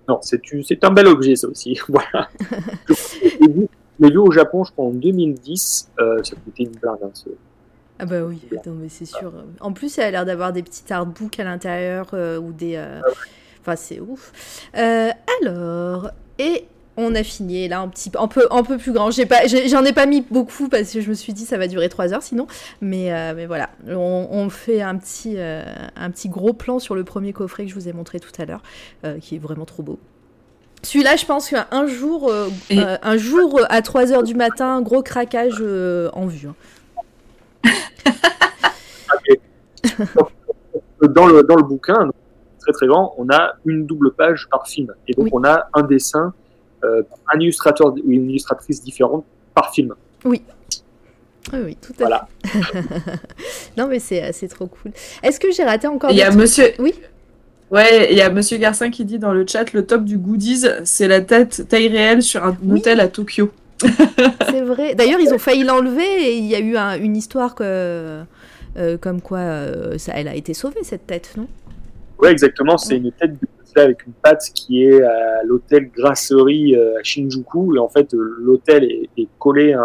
non, c'est un bel objet, ça aussi. voilà. L'ai vu, au Japon, je crois, en 2010. Euh, ça coûtait une blinde. hein, ce- Ah bah oui, non, mais c'est sûr. En plus, elle a l'air d'avoir des petits artbooks à l'intérieur euh, ou des... euh, Enfin, c'est ouf. Euh, alors, et on a fini là un petit peu, un peu, un peu plus grand. J'ai pas, j'en ai pas mis beaucoup parce que je me suis dit ça va durer trois heures sinon. Mais, euh, mais voilà, on, on fait un petit, euh, un petit gros plan sur le premier coffret que je vous ai montré tout à l'heure, euh, qui est vraiment trop beau. Celui-là, je pense qu'un jour, euh, Et- euh, un jour à 3 heures du matin, gros craquage euh, en vue. hein. Dans le, dans le bouquin, très très grand, on a une double page par film. Et donc, Oui. on a un dessin, euh, un illustrateur ou une illustratrice différente par film. Oui, oui, tout à Voilà. fait. non, mais c'est c'est trop cool. Est-ce que j'ai raté encore Il y a monsieur. Oui. Ouais, il y a Monsieur Garcin qui dit dans le chat le top du goodies, c'est la tête taille réelle sur un Oui. hôtel à Tokyo. C'est vrai. D'ailleurs, ils ont failli l'enlever et il y a eu un- une histoire que, euh, comme quoi euh, ça, elle a été sauvée, cette tête, non? Ouais, exactement. C'est une tête de Avec une patte qui est à l'hôtel Grasserie euh, à Shinjuku. Et en fait, euh, l'hôtel est, collé à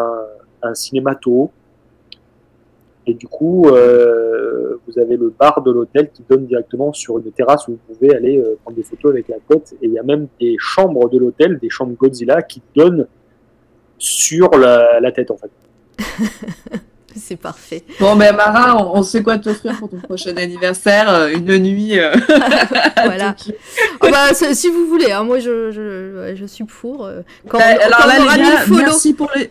un, à. Et du coup, euh, vous avez le bar de l'hôtel qui donne directement sur une terrasse où vous pouvez aller prendre des photos avec la tête. Et il y a même des chambres de l'hôtel, des chambres Godzilla qui donnent sur la tête, en fait. C'est parfait. Bon, ben Mara, on, on sait quoi t'offrir pour ton prochain anniversaire, euh, une nuit. euh, Voilà. Ah bah, si vous voulez, hein, moi je, je, je suis pour. euh, quand Bah, alors quand là, on aura les mis gars, le merci pour les.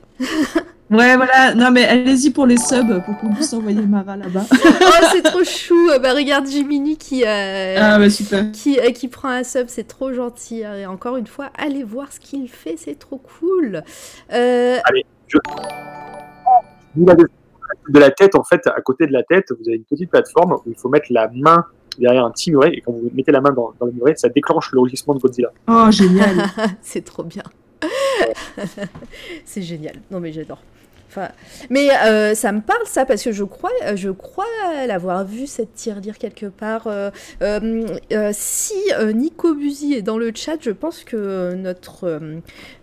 Ouais, voilà. Non, mais allez-y pour les subs pour qu'on puisse envoyer Mara là-bas. Oh, c'est trop chou. Bah, regarde Jiminy qui, euh, Ah, bah super. qui, euh, qui prend un sub, c'est trop gentil. Et encore une fois, allez voir ce qu'il fait, c'est trop cool. Euh, Vous l'avez de la tête, en fait, à côté de la tête, vous avez une petite plateforme où il faut mettre la main derrière un petit muret. Et quand vous mettez la main dans, dans le muret, ça déclenche le rugissement de Godzilla. Oh, génial. c'est trop bien. c'est génial. Non mais j'adore. Enfin, mais euh, ça me parle ça parce que je crois, je crois l'avoir vu cette tirelire quelque part. Euh, euh, euh, si euh, Nico Buzy est dans le chat, je pense que notre euh,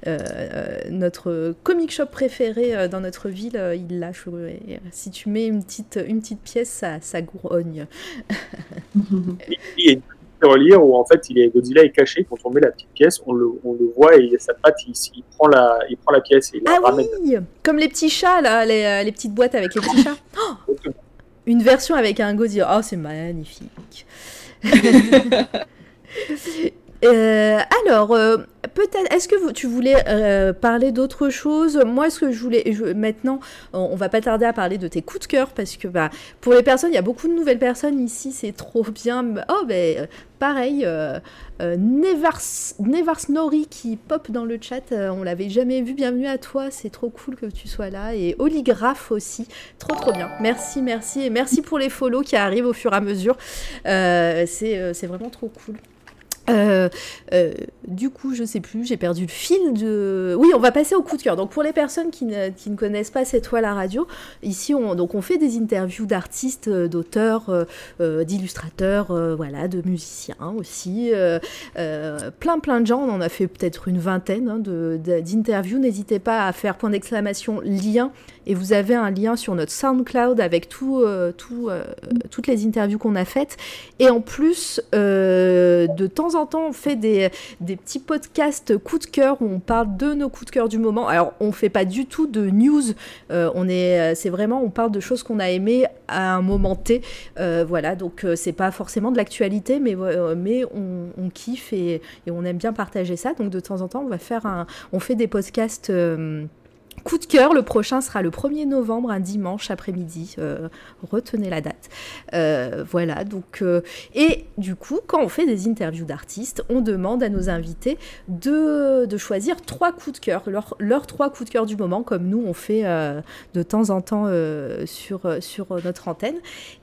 euh, notre comic shop préféré euh, dans notre ville, euh, il et Si tu mets une petite une petite pièce, ça, ça grogne. Et Il y a une tirelire où en fait il est, Godzilla est caché. Quand on met la petite pièce, on le, on le voit et sa patte, il, il prend la, il prend la pièce et il la Ah ramène. oui, comme les petits chats là, les, euh, les petites boîtes avec les petits chats. Oh, une version avec un Godzilla. Oh, c'est magnifique. Euh, alors, euh, peut-être, est-ce que tu voulais euh, parler d'autre chose? Moi, ce que je voulais, maintenant, on, va pas tarder à parler de tes coups de cœur parce que, bah, pour les personnes, il y a beaucoup de nouvelles personnes ici, c'est trop bien. Oh, ben, euh, pareil, euh, euh, Nevars, Nori qui pop dans le chat, euh, on l'avait jamais vu. Bienvenue à toi, c'est trop cool que tu sois là. Et Oligraphe aussi, trop trop bien. Merci, merci et merci pour les follow qui arrivent au fur et à mesure. C'est vraiment trop cool. Euh, du coup, je sais plus, j'ai perdu le fil de. Oui, on va passer au coup de cœur. Donc, pour les personnes qui ne, ne connaissent pas cette toile à radio, ici, on, fait des interviews d'artistes, euh, d'auteurs, euh, euh, d'illustrateurs, voilà, de musiciens aussi. plein, plein de gens. On en a fait peut-être une vingtaine hein, d'interviews. N'hésitez pas à faire point d'exclamation lien. Et vous avez un lien sur notre SoundCloud avec tout, tout, toutes les interviews qu'on a faites. Et en plus, de temps en temps, on fait des petits podcasts coup de cœur où on parle de nos coups de cœur du moment. Alors, on fait pas du tout de news. euh, on est, euh, c'est vraiment, on parle de choses qu'on a aimées à un moment T. Euh, voilà, donc c'est pas forcément de l'actualité, mais, mais on, on kiffe et, et on aime bien partager ça. Donc de temps en temps, on va faire un, on fait des podcasts. Coup de cœur, le prochain sera le 1er novembre, un dimanche après-midi. Euh, retenez la date. Euh, voilà, donc. euh, et du coup, quand on fait des interviews d'artistes, on demande à nos invités de, de choisir trois coups de cœur, leurs trois coups de cœur du moment, comme nous on fait de temps en temps sur, sur notre antenne.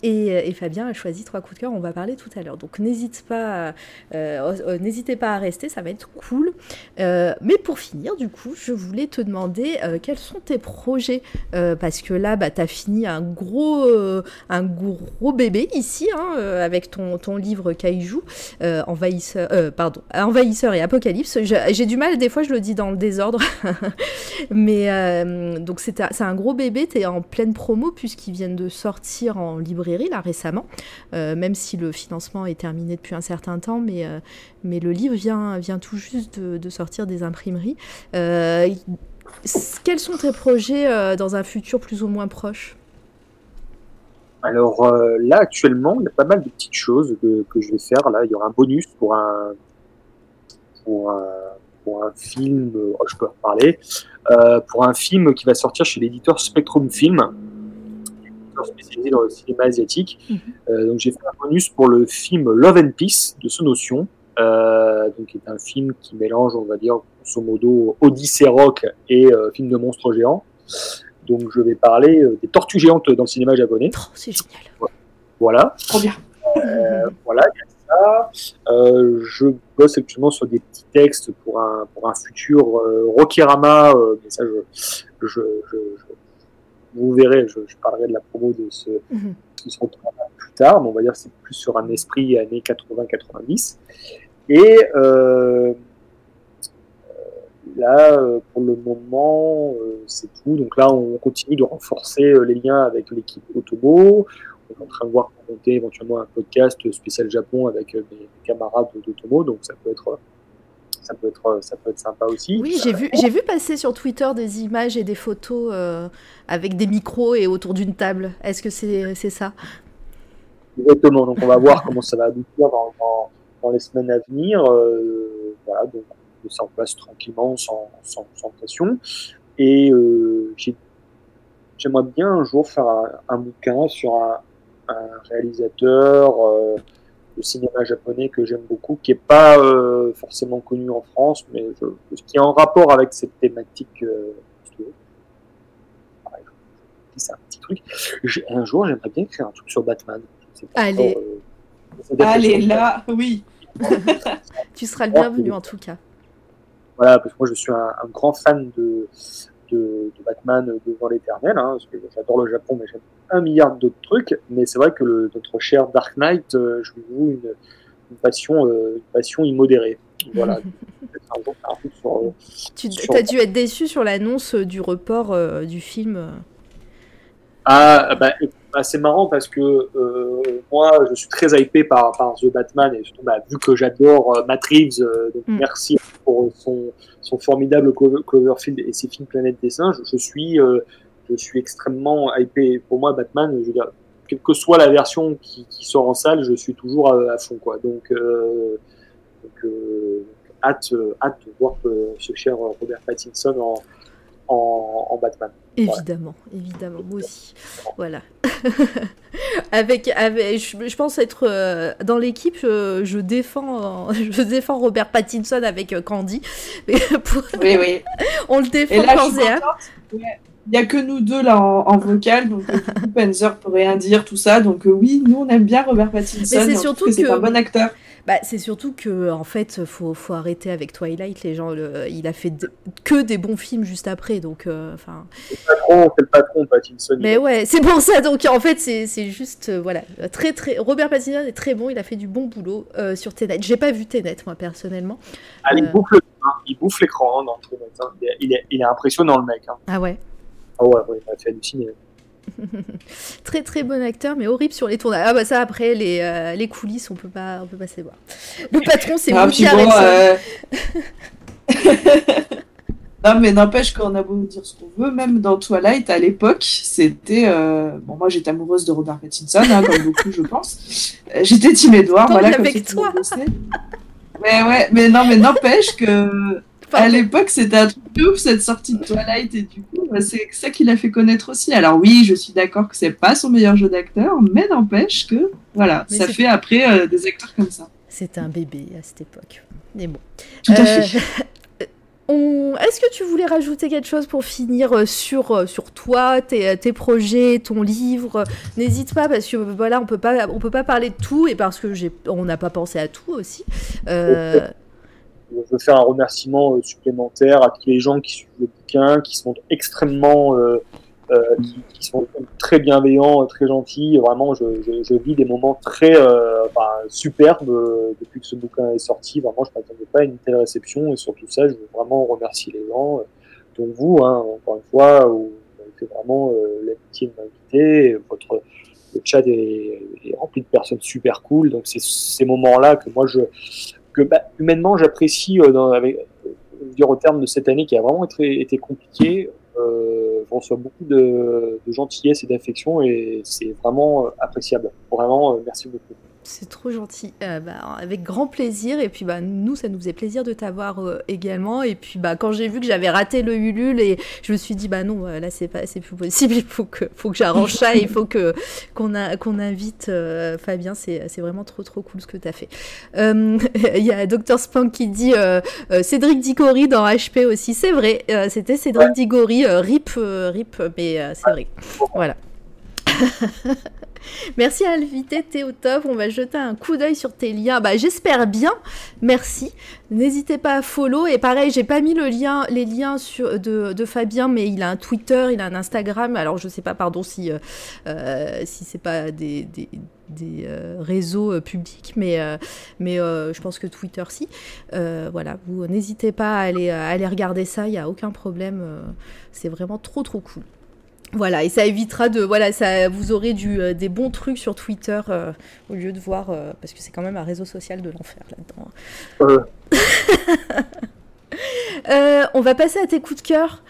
Et, Fabien a choisi trois coups de cœur, on va parler tout à l'heure. Donc n'hésite pas, n'hésitez pas à rester, ça va être cool. Mais pour finir, du coup, je voulais te demander quels sont tes projets Euh, Parce que là, bah, tu as fini un gros, euh, un gros bébé ici, hein, euh, avec ton, ton livre Kaiju, Envahisseur, pardon, Envahisseur et Apocalypse. J'ai du mal, des fois, je le dis dans le désordre. Mais donc, c'est un gros bébé, tu es en pleine promo, puisqu'ils viennent de sortir en librairie, là, récemment, même si le financement est terminé depuis un certain temps, mais, mais le livre vient, vient tout juste de, sortir des imprimeries. Quels sont tes projets euh, dans un futur plus ou moins proche? Alors euh, là, actuellement, il y a pas mal de petites choses que, que je vais faire. Là, il y aura un bonus pour un, pour un, pour un film, oh, je peux en parler, euh, pour un film qui va sortir chez l'éditeur Spectrum Film, spécialisé dans le cinéma asiatique. Mhm. Donc j'ai fait un bonus pour le film Love and Peace de Sonotion, donc qui est un film qui mélange, on va dire, grosso modo, Odyssée rock et euh, film de monstres géants. Donc je vais parler euh, des tortues géantes dans le cinéma japonais. Oh, C'est génial. Voilà. Trop bien. Euh, voilà, il y a ça. Euh, je bosse actuellement sur des petits textes pour un, pour un futur euh, Rokirama, euh, mais ça, je, je, je, je- vous verrez, je, je parlerai de la promo de ce, de ce Rokirama plus tard, mais on va dire que c'est plus sur un esprit années 80-90. Et là, euh, pour le moment, euh, c'est tout. Donc là, on continue de renforcer euh, les liens avec l'équipe Otomo. On est en train de voir pour monter éventuellement un podcast spécial Japon avec mes, camarades d'Otomo, donc ça peut être ça peut être ça peut être sympa aussi. Oui, j'ai vu, j'ai vu passer sur Twitter des images et des photos euh, avec des micros et autour d'une table. Est-ce que c'est c'est ça? Exactement. Donc on va voir comment ça va aboutir dans, dans, dans les semaines à venir. Euh, voilà, donc ça en place tranquillement, sans, sans, sans pression. Et euh, j'ai- j'aimerais bien un jour faire un, un bouquin sur un, un réalisateur euh, de cinéma japonais que j'aime beaucoup, qui est pas euh, forcément connu en France, mais qui est en rapport avec cette thématique. Euh, c'est un petit truc. Un jour, j'aimerais bien écrire un truc sur Batman. Allez. euh, Allez, là, oui. Tu seras le bienvenu en tout cas. Voilà, parce que moi je suis un, un grand fan de, de, de Batman devant l'éternel, hein, parce que j'adore le Japon, mais j'aime un milliard d'autres trucs. Mais c'est vrai que le, notre cher Dark Knight, euh, je lui voue une, une passion, euh, une passion immodérée. Voilà. Un un sur, Tu Sur- as dû être déçu sur l'annonce du report euh, du film. Ah, bah, bah, c'est marrant parce que euh, moi, je suis très hypé par, par The Batman et bah, vu que j'adore euh, Matt Reeves, euh, donc Mm. merci pour son, son formidable Clover- Cloverfield et ses films Planète des Singes. Je suis, euh, je suis extrêmement hypé. Pour moi, Batman, je veux dire, quelle que soit la version qui, qui sort en salle, je suis toujours à, à fond, quoi. Donc, euh, donc euh, hâte, hâte de voir ce cher Robert Pattinson en, en, en Batman. Évidemment, évidemment, moi aussi. Voilà. avec, avec, je, je pense être euh, dans l'équipe, je, je défends, euh, je défends Robert Pattinson avec euh, Candy. Mais pour- Oui, oui. on le Et défend là, je suis contente. Il n'y a que nous deux là en, en vocal, donc euh, du coup, Panzer peut rien dire, tout ça. Donc euh, oui, nous on aime bien Robert Pattinson. Mais c'est trouve surtout que c'est un bon acteur. Bah, c'est surtout que en fait, faut, faut arrêter avec Twilight. Les gens, le- il a fait de- que des bons films juste après, donc euh, enfin. patron, c'est le patron, Pattinson. Mais ouais, c'est pour ça. Donc en fait, c'est juste euh, voilà, très très. Robert Pattinson est très bon. Il a fait du bon boulot euh, sur Tenet. J'ai pas vu Tenet moi personnellement. Ah, il Euh. bouffe le- il bouffe l'écran hein, dans truc, hein. Il est- Il est, il est impressionnant le mec. Hein. Ah ouais. Ah ouais, ouais, il m'a fait halluciner. Très très bon acteur, mais horrible sur les tournages. Ah bah ça après les, euh, les coulisses, on peut pas on peut pas se voir. Le patron c'est Ah, Woody bon, euh, non, mais n'empêche qu'on a beau dire ce qu'on veut, même dans Twilight, à l'époque, c'était. euh, Bon, moi j'étais amoureuse de Robert Pattinson, hein, comme beaucoup, je pense. J'étais Tim Edward, voilà, comme avec toi. Mais ouais, mais non, mais n'empêche que. À l'époque, c'était un truc de ouf cette sortie de Twilight et du coup, bah, c'est ça qui l'a fait connaître aussi. Alors oui, je suis d'accord que c'est pas son meilleur jeu d'acteur, mais n'empêche que voilà, Mais ça fait après euh, des acteurs comme ça. C'était un bébé à cette époque. Mais bon. Tout à Euh, fait. on- Est-ce que tu voulais rajouter quelque chose pour finir euh, sur, sur toi, tes, tes projets, ton livre? N'hésite pas parce que voilà, on peut pas on peut pas parler de tout et parce que j'ai on n'a pas pensé à tout aussi. Euh, Je veux faire un remerciement euh, supplémentaire à tous les gens qui suivent le bouquin, qui sont extrêmement, euh, euh, qui, qui sont très bienveillants, très gentils. Vraiment, je, vis des moments très superbes depuis que ce bouquin est sorti. Vraiment, je ne m'attendais pas à une telle réception et surtout ça, je veux vraiment remercier les gens, dont vous, hein, encore une fois, où vous avez fait vraiment l'amitié de m'inviter. Votre le chat est, est rempli de personnes super cool. Donc c'est ces moments-là que moi je que bah, humainement j'apprécie euh, dans- avec dire au terme de cette année qui a vraiment été, été compliquée. Euh, je reçois beaucoup de, de gentillesse et d'affection et c'est vraiment euh, appréciable. Vraiment, euh, merci beaucoup. C'est trop gentil. Euh, bah, avec grand plaisir. Et puis, bah, nous, ça nous faisait plaisir de t'avoir euh, également. Et puis, bah, quand j'ai vu que j'avais raté le Ulule, et je me suis dit, bah non, euh, là, c'est pas, c'est plus possible. Il faut que, faut que j'arrange ça. Il faut que qu'on a, qu'on invite euh, Fabien. C'est, c'est vraiment trop, trop cool ce que t'as fait. Il y a Dr Spank qui dit Cédric Diggory dans HP aussi. C'est vrai. c'était Cédric Diggory. rip, rip, mais c'est vrai. Voilà. Merci à l'invité Théo Top. On va jeter un coup d'œil sur tes liens. Bah, j'espère bien. Merci. N'hésitez pas à follow. Et pareil, j'ai pas mis les liens sur, de, Fabien, mais il a un Twitter, il a un Instagram. Alors, je sais pas, pardon, si, euh, euh, si c'est pas des, euh, réseaux euh, publics, mais, je pense que Twitter, si. Voilà, vous n'hésitez pas à aller, à aller regarder ça. Il y a aucun problème. c'est vraiment trop, trop cool. Voilà, et ça évitera de. Voilà, ça, vous aurez du, euh, des bons trucs sur Twitter euh, au lieu de voir. euh, parce que c'est quand même un réseau social de l'enfer là-dedans. Euh, on va passer à tes coups de cœur.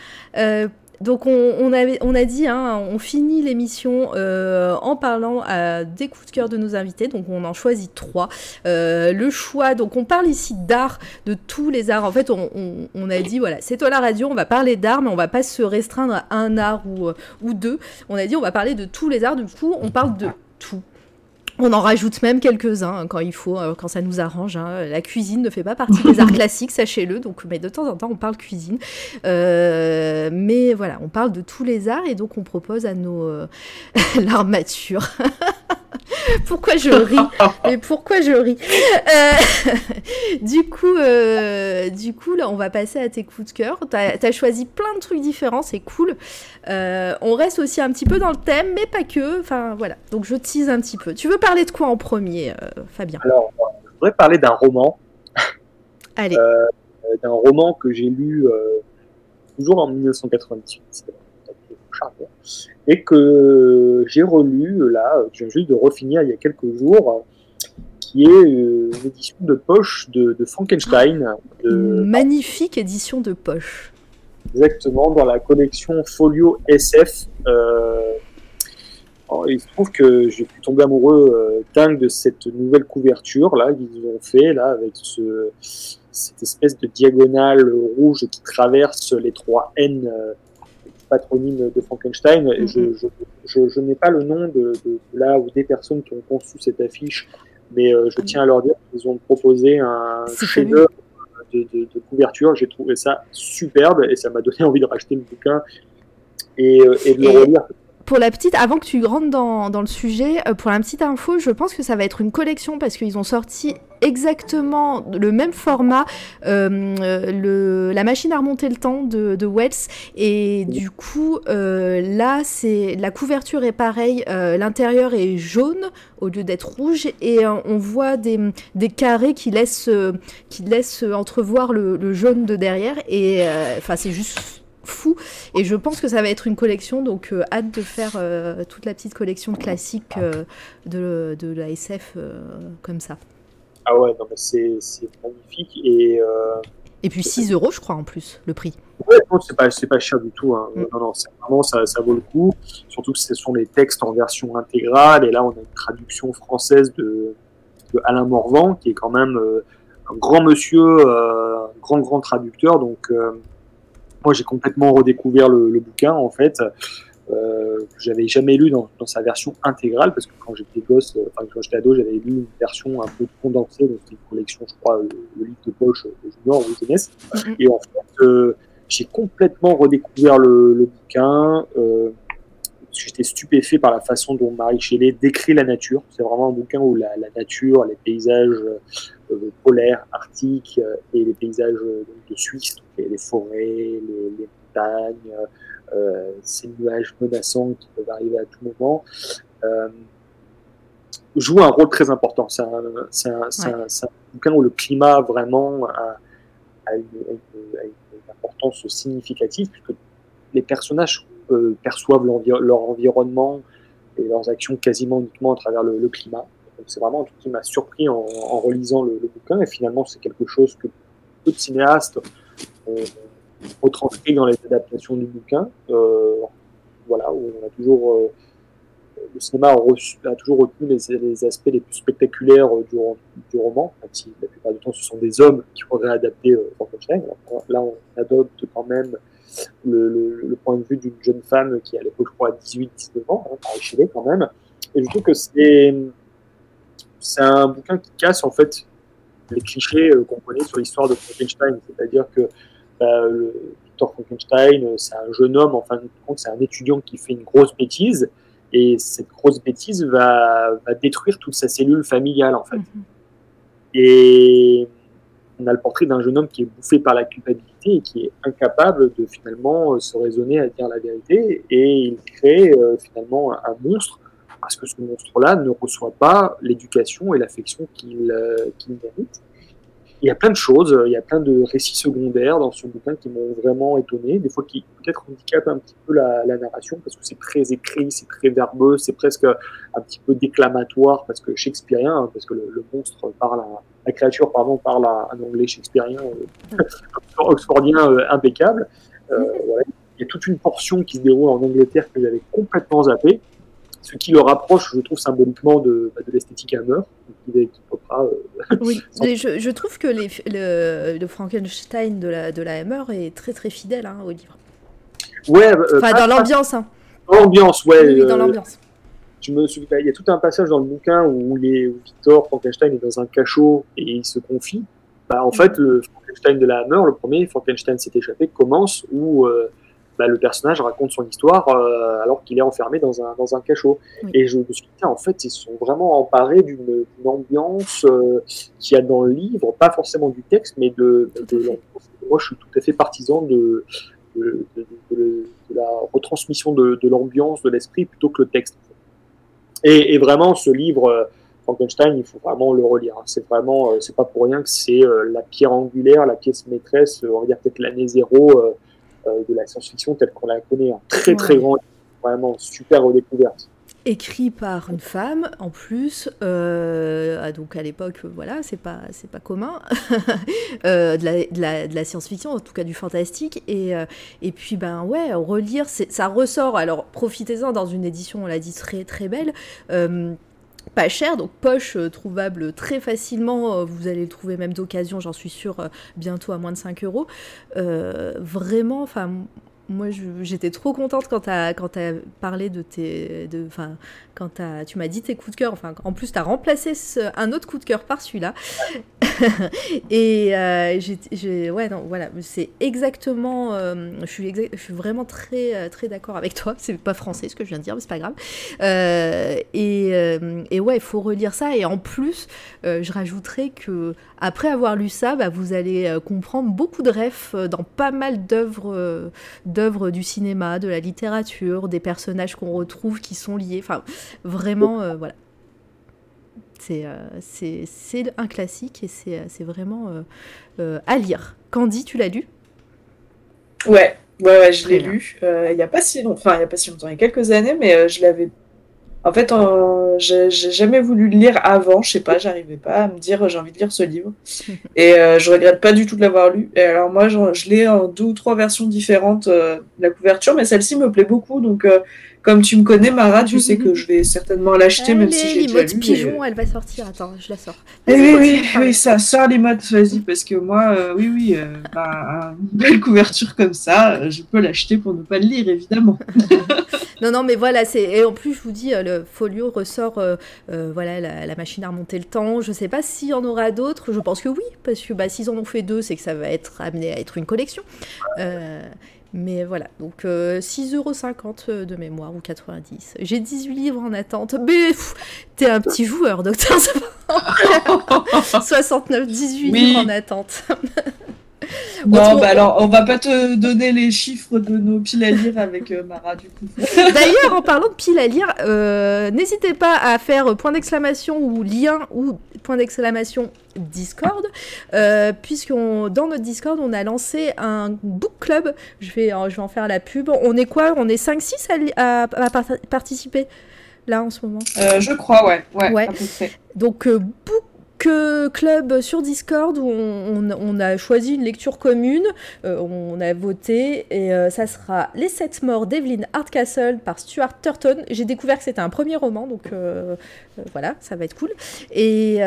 Donc on, avait, on a dit, hein, on finit l'émission euh, en parlant euh, des coups de cœur de nos invités. Donc on en choisit trois. Euh, le choix, donc on parle ici d'art, de tous les arts. En fait, on a dit, voilà, c'est toi la radio, on va parler d'art, mais on va pas se restreindre à un art ou, euh, ou deux. On a dit, on va parler de tous les arts. Du coup, on parle de tout. On en rajoute même quelques-uns hein, quand il faut, euh, quand ça nous arrange. hein. La cuisine ne fait pas partie des arts classiques, sachez-le. Donc, mais de temps en temps, on parle cuisine. Euh, mais voilà, on parle de tous les arts et donc on propose à nos euh, l'armature. pourquoi je ris? Mais pourquoi je ris? Du coup, du coup, là, on va passer à tes coups de cœur. T'as as choisi plein de trucs différents, c'est cool. On reste aussi un petit peu dans le thème, mais pas que. Enfin, voilà. Donc, je tease un petit peu. Tu veux parler de quoi en premier, euh, Fabien Alors, je voudrais parler d'un roman, Allez. euh, d'un roman que j'ai lu euh, toujours en 1998, c'était un charnière, et que j'ai relu là, que je viens juste de refinir il y a quelques jours, qui est une édition de poche de, de Frankenstein, de, Une magnifique édition de poche. exactement dans la collection Folio SF. Euh, il se trouve que j'ai pu tomber amoureux euh, dingue de cette nouvelle couverture là qu'ils ont fait là avec ce, cette espèce de diagonale rouge qui traverse les trois N euh, patronymes de Frankenstein. Je, Mhm. je, je, je n'ai pas le nom de, de, de là ou des personnes qui ont conçu cette affiche, mais euh, je tiens à leur dire qu'ils ont proposé un chef-d'œuvre de, couverture. J'ai trouvé ça superbe et ça m'a donné envie de racheter le bouquin et, euh, et de le relire. Pour la petite, avant que tu rentres dans, dans le sujet, euh, pour la petite info, je pense que ça va être une collection parce qu'ils ont sorti exactement le même format, euh, euh, le, la machine à remonter le temps de, Wells. Et du coup, là, c'est la couverture est pareille, l'intérieur est jaune au lieu d'être rouge, et on voit des, des carrés qui laissent, qui laissent entrevoir le, jaune de derrière. Et enfin, c'est juste fou. Et je pense que ça va être une collection, donc euh, hâte de faire euh, toute la petite collection classique euh, de, de la SF comme ça. Ah ouais, non, mais c'est c'est magnifique et Et puis 6 euros, je crois, en plus, le prix. Ouais, non, c'est pas, c'est pas cher du tout. Hein. Mm. Non, non, c'est vraiment, ça, ça vaut le coup. Surtout que ce sont les textes en version intégrale. Et là, on a une traduction française de, de Alain Morvan, qui est quand même un grand monsieur, un grand, grand traducteur. Donc, moi, j'ai complètement redécouvert le, le bouquin, en fait, euh, que j'avais jamais lu dans, dans sa version intégrale, parce que quand j'étais gosse, euh, enfin, quand j'étais ado, j'avais lu une version un peu condensée, donc c'était une collection, je crois, le, le livre de poche de junior ou jeunesse. Mhm. Et en fait, euh, j'ai complètement redécouvert le, le bouquin. Euh, parce que j'étais stupéfait par la façon dont Marie Shelley décrit la nature. C'est vraiment un bouquin où la, la nature, les paysages euh, polaires, arctiques euh, et les paysages euh, de Suisse, les, les forêts, les, les montagnes, euh, ces nuages menaçants qui peuvent arriver à tout moment, euh, joue un rôle très important. C'est un, bouquin où le climat vraiment a, a une, une- a une importance significative puisque les personnages euh, perçoivent leur environnement et leurs actions quasiment uniquement à travers le, le climat. C'est vraiment un truc qui m'a surpris en, en relisant le, le bouquin et finalement c'est quelque chose que peu de cinéastes retranscrit dans les adaptations du bouquin. Euh, voilà, où on a toujours euh, le cinéma a, toujours retenu les, aspects les plus spectaculaires euh, du, du roman, même si la plupart du temps ce sont des hommes qui auraient adapté euh, Frankenstein. Là, on adopte quand même le, point de vue d'une jeune femme qui, à l'époque, je crois, a 18-19 ans, hein, Marie Shelley, quand même. Et je trouve que c'est un bouquin qui casse, en fait, les clichés euh, qu'on connaît sur l'histoire de Frankenstein. C'est-à-dire que bah, le Victor Frankenstein, euh, c'est un jeune homme, en fin de compte, c'est un étudiant qui fait une grosse bêtise. Et cette grosse bêtise va, va détruire toute sa cellule familiale, en fait. Mhm. Et on a le portrait d'un jeune homme qui est bouffé par la culpabilité et qui est incapable de finalement se raisonner à dire la vérité. Et il crée euh, finalement un, un monstre parce que ce monstre-là ne reçoit pas l'éducation et l'affection qu'il euh, qu'il mérite. Il y a plein de choses, il y a plein de récits secondaires dans ce bouquin qui m'ont vraiment étonné, des fois qui peut-être handicapent un petit peu la, la narration parce que c'est très écrit, c'est très verbeux, c'est presque un petit peu déclamatoire parce que shakespearien, hein, parce que le, le monstre parle, à- la créature pardon parle à un anglais shakespearien, euh, oxfordien euh, impeccable. Euh, voilà. Il y a toute une portion qui se déroule en Angleterre que j'avais complètement zappé, ce qui le rapproche, je trouve, symboliquement de, bah, de l'esthétique Hammer, qui, qui popera, euh, Oui, je, je trouve que les, le, le Frankenstein de la, de la Hammer est très très fidèle hein, au livre. Ouais, euh, Enfin, pas- dans l'ambiance. Hein. pas l'ambiance, ouais. Oui, oui, dans euh, l'ambiance. je me souviens, il y a tout un passage dans le bouquin où, Victor Frankenstein est dans un cachot et il se confie. Bah, en fait, le Frankenstein de la Hammer, le premier, Frankenstein s'est échappé, commence où euh, bah, le personnage raconte son histoire euh, alors qu'il est enfermé dans un, dans un cachot. Oui. Et je me suis dit, en fait, ils sont vraiment emparés d'une ambiance euh, qu'il y a dans le livre, pas forcément du texte, mais de. Moi, je suis tout à fait partisan de, la retransmission de, l'ambiance, de l'esprit, plutôt que le texte. Et, et vraiment, ce livre, euh, Frankenstein, il faut vraiment le relire. hein. C'est vraiment, euh, c'est pas pour rien que c'est la pierre angulaire, la pièce maîtresse, on va dire peut-être l'année zéro de la science-fiction telle qu'on la connaît. Un très très grand, livre, vraiment super redécouverte. écrit par une femme en plus euh, ah, donc à l'époque euh, voilà c'est pas c'est pas commun Euh, de la, de la, de la science-fiction en tout cas du fantastique et euh, et puis ben ouais relire ça ressort alors profitez-en dans une édition on l'a dit très très belle euh, pas cher, donc poche euh, trouvable très facilement. euh, vous allez le trouver même d'occasion, j'en suis sûre, euh, bientôt à moins de 5 euros. Vraiment, enfin, moi j'étais trop contente quand tu as, parlé de tes. Enfin, quand t'as- tu m'as dit tes coups de cœur. Enfin, en plus, tu as remplacé un autre coup de cœur par celui-là. Et euh, j'ai, ouais, non, voilà, c'est exactement. euh, je, suis vraiment très, euh, très d'accord avec toi. C'est pas français ce que je viens de dire, mais c'est pas grave. Euh, et, et ouais, il faut relire ça. Et en plus, je rajouterais que après avoir lu ça, bah, vous allez euh, comprendre beaucoup de refs euh, dans pas mal d'œuvres, euh, d'œuvres du cinéma, de la littérature, des personnages qu'on retrouve qui sont liés. Enfin, vraiment, euh, voilà. C'est, euh, c'est, c'est un classique et c'est, c'est vraiment euh, à lire. Candy, tu l'as lu? Ouais, ouais, ouais, je Très l'ai bien. lu. il y a pas si longtemps, enfin, il y a pas si longtemps, il y a quelques années, mais je l'avais. En fait, euh, j'ai jamais voulu le lire avant, je sais pas, j'arrivais pas à me dire j'ai envie de lire ce livre. Et euh, je regrette pas du tout de l'avoir lu. Et alors, moi, je, je l'ai en deux ou trois versions différentes euh, de la couverture, mais celle-ci me plaît beaucoup. Donc, euh, comme tu me connais, Mara, tu sais que je vais certainement l'acheter, même si j'ai déjà lu. pigeon, euh, elle va sortir. Attends, je la sors. eh oui, oui, oui, ça sort les modes, vas-y, parce que moi, euh, oui, oui, euh, bah, une belle couverture comme ça, je peux l'acheter pour ne pas le lire, évidemment. Non, non, mais voilà, c'est et en plus je vous dis, le folio ressort, voilà, la, la machine à remonter le temps. Je sais pas s'il y en aura d'autres. Je pense que oui, parce que bah, s'ils en ont fait deux, c'est que ça va être amené à être une collection. Euh, mais voilà, donc euh, 6,50€ de mémoire ou 90. J'ai 18 livres en attente. Mais t'es un petit joueur, docteur. 69, 18 Oui. livres en attente. Non, bah alors, on va pas te donner les chiffres de nos piles à lire avec euh, Mara, du coup. D'ailleurs, en parlant de piles à lire, euh, n'hésitez pas à faire point d'exclamation ou lien ou point d'exclamation Discord, euh, puisque dans notre Discord, on a lancé un book club. Je vais, euh, je vais en faire la pub. On est quoi? On est 5-6 à, participer là en ce moment? Euh, je crois, ouais, ouais, Ouais. à peu près. Donc, euh, book club sur Discord où on, a choisi une lecture commune, euh, on a voté et euh, ça sera Les Sept Morts d'Evelyn Hardcastle par Stuart Turton. J'ai découvert que c'était un premier roman, donc euh, voilà, ça va être cool. Et,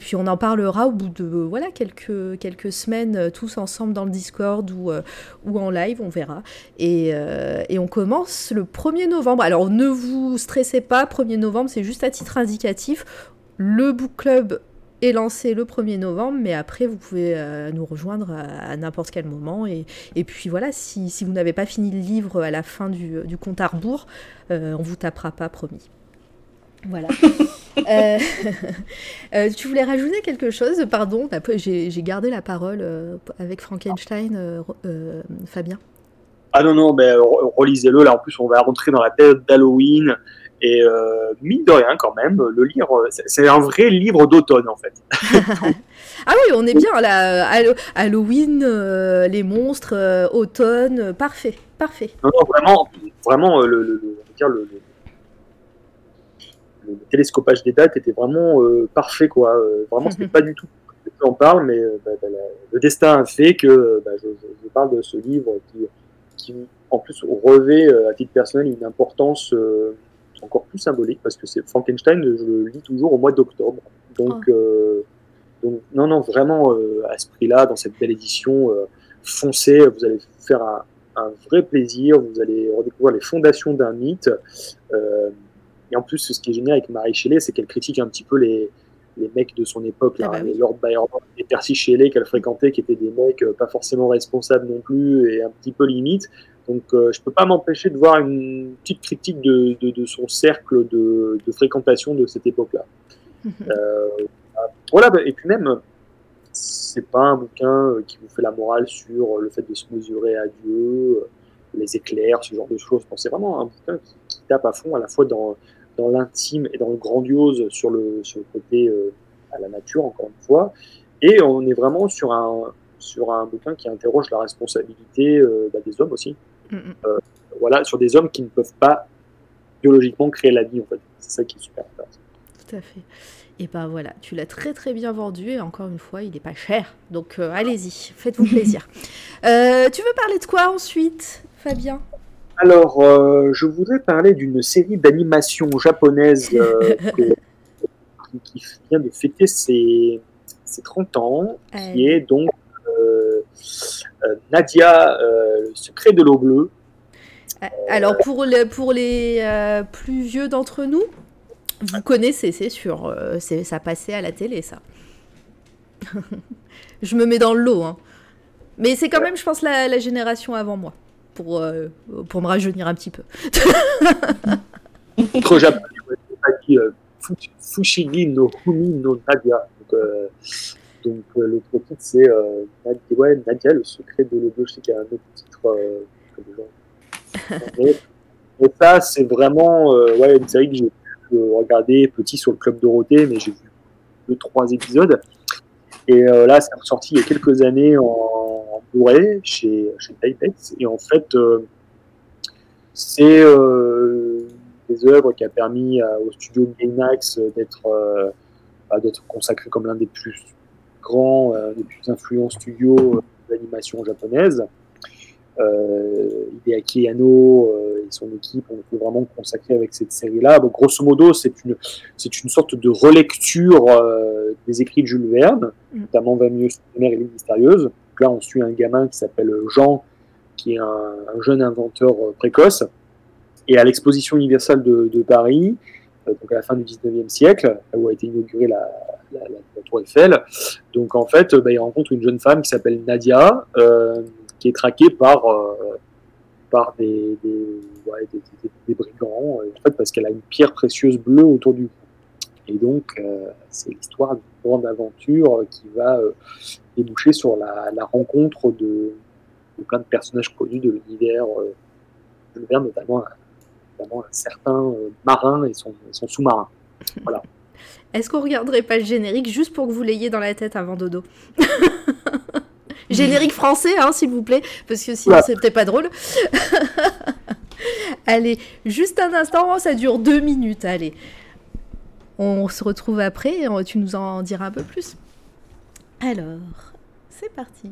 puis on en parlera au bout de voilà quelques, semaines tous ensemble dans le Discord ou, en live, on verra. Et, et on commence le 1er novembre. Alors ne vous stressez pas, 1er novembre c'est juste à titre indicatif. Le book club est lancé le 1er novembre, mais après vous pouvez euh, nous rejoindre à, à n'importe quel moment. Et, et puis voilà, si, si vous n'avez pas fini le livre à la fin du, du compte à rebours, euh, on vous tapera pas, promis. Voilà. Euh, euh, tu voulais rajouter quelque chose? Pardon, bah, j'ai gardé la parole euh, avec Frankenstein, euh, euh, Fabien. Ah non, non, ben, re- relisez-le. Là, en plus, on va rentrer dans la période d'Halloween. Et euh, mine de rien, quand même, le euh, c'est- un vrai livre d'automne, en fait. Ah oui, on est bien là. Hallo- Halloween, euh, les monstres, euh, automne, euh, parfait, parfait. Non, non, vraiment, vraiment euh, le, le, le- le, le- le télescopage des dates était vraiment euh, parfait, quoi. Vraiment, c'était pas du tout que j'en parle, mais bah, bah, le destin a fait que bah, je, je- je parle de ce livre qui, qui en plus, revêt à titre personnel une importance encore plus symbolique parce que c'est Frankenstein, je le lis toujours au mois d'octobre. Donc, euh, donc, non, non, vraiment euh, à ce prix-là, dans cette belle édition, euh, foncez, vous allez faire un, un vrai plaisir, vous allez redécouvrir les fondations d'un mythe. Euh, et en plus, ce qui est génial avec Marie Shelley, c'est qu'elle critique un petit peu les, les mecs de son époque, là, Ah bah oui. les Lord Byron et Percy Shelley qu'elle fréquentait, qui étaient des mecs euh, pas forcément responsables non plus et un petit peu limite. Donc euh, je peux pas m'empêcher de voir une petite critique de, de, de son cercle de, de fréquentation de cette époque-là. Euh, voilà, bah, et puis même, c'est pas un bouquin euh, qui vous fait la morale sur le fait de se mesurer à Dieu, les éclairs, ce genre de choses. C'est vraiment un bouquin qui, qui tape à fond à la fois dans, dans l'intime et dans le grandiose sur le, sur le côté euh, à la nature, encore une fois. Et on est vraiment sur un, sur un bouquin qui interroge la responsabilité euh, bah, des hommes aussi. Mm, mm. Voilà, sur des hommes qui ne peuvent pas biologiquement créer la vie, en fait. C'est ça qui est super intéressant. Tout à fait. Et ben voilà, tu l'as très très bien vendu et encore une fois, il n'est pas cher. Donc euh, allez-y, faites-vous plaisir. Euh, tu veux parler de quoi ensuite, Fabien? Alors, euh, je voudrais parler d'une série d'animation japonaise euh, que- qui, vient de fêter ses, ses 30 ans, qui est donc euh, euh, Nadia, euh, le secret de l'eau bleue. Euh, Alors pour, le, pour les euh, plus vieux d'entre nous, vous connaissez, c'est sûr. euh, c'est, ça passait à la télé, ça. je me mets dans le lot. hein. Mais c'est quand même, je pense, la, la génération avant moi. Pour, euh, pour me rajeunir un petit peu. Trop japonais, euh, Fushigi no Humi no Nadia. Donc, euh, donc euh, l'autre titre, c'est euh, Nadia, ouais, Nadia, le secret de l'eau. Je sais qu'il y a un autre titre que les gens. Mais, mais ça, c'est vraiment euh, ouais, une série que j'ai pu euh, regarder petit sur le Club Dorothée, mais j'ai vu deux, trois épisodes. Et euh, là, c'est ressorti il y a quelques années en, en Blu-ray chez, chez. Et en fait, c'est des œuvres qui a permis au studio Gainax d'être d'être consacré comme l'un des plus grands, euh, des plus influents studios euh, d'animation japonaise. Euh, Hideaki Anno euh, et son équipe ont été vraiment consacrés avec cette série-là. Grosso modo, c'est une, c'est une sorte de relecture euh, des écrits de Jules Verne, Mm. notamment 20 milieux sommaires et l'île mystérieuse. Donc là, on suit un gamin qui s'appelle Jean, qui est un, un jeune inventeur euh, précoce. Et à l'exposition universelle de, de Paris, euh, donc à la fin du 19e siècle, là où a été inaugurée la, la, la- Tour Eiffel, donc en fait, euh, bah, il rencontre une jeune femme qui s'appelle Nadia, euh, qui est traquée par, euh, par des, des, brigands, parce qu'elle a une pierre précieuse bleue autour du cou. Et donc, c'est l'histoire d'une grande aventure qui va déboucher sur la, rencontre de, plein de personnages connus de l'univers notamment, notamment un certain marin et son, son sous-marin. Est-ce qu'on regarderait pas le générique juste pour que vous l'ayez dans la tête avant dodo Générique français, hein, s'il vous plaît, parce que sinon c'est peut-être pas drôle. allez, juste un instant, ça dure deux minutes, allez. On se retrouve après, et tu nous en diras un peu plus. Alors, c'est parti.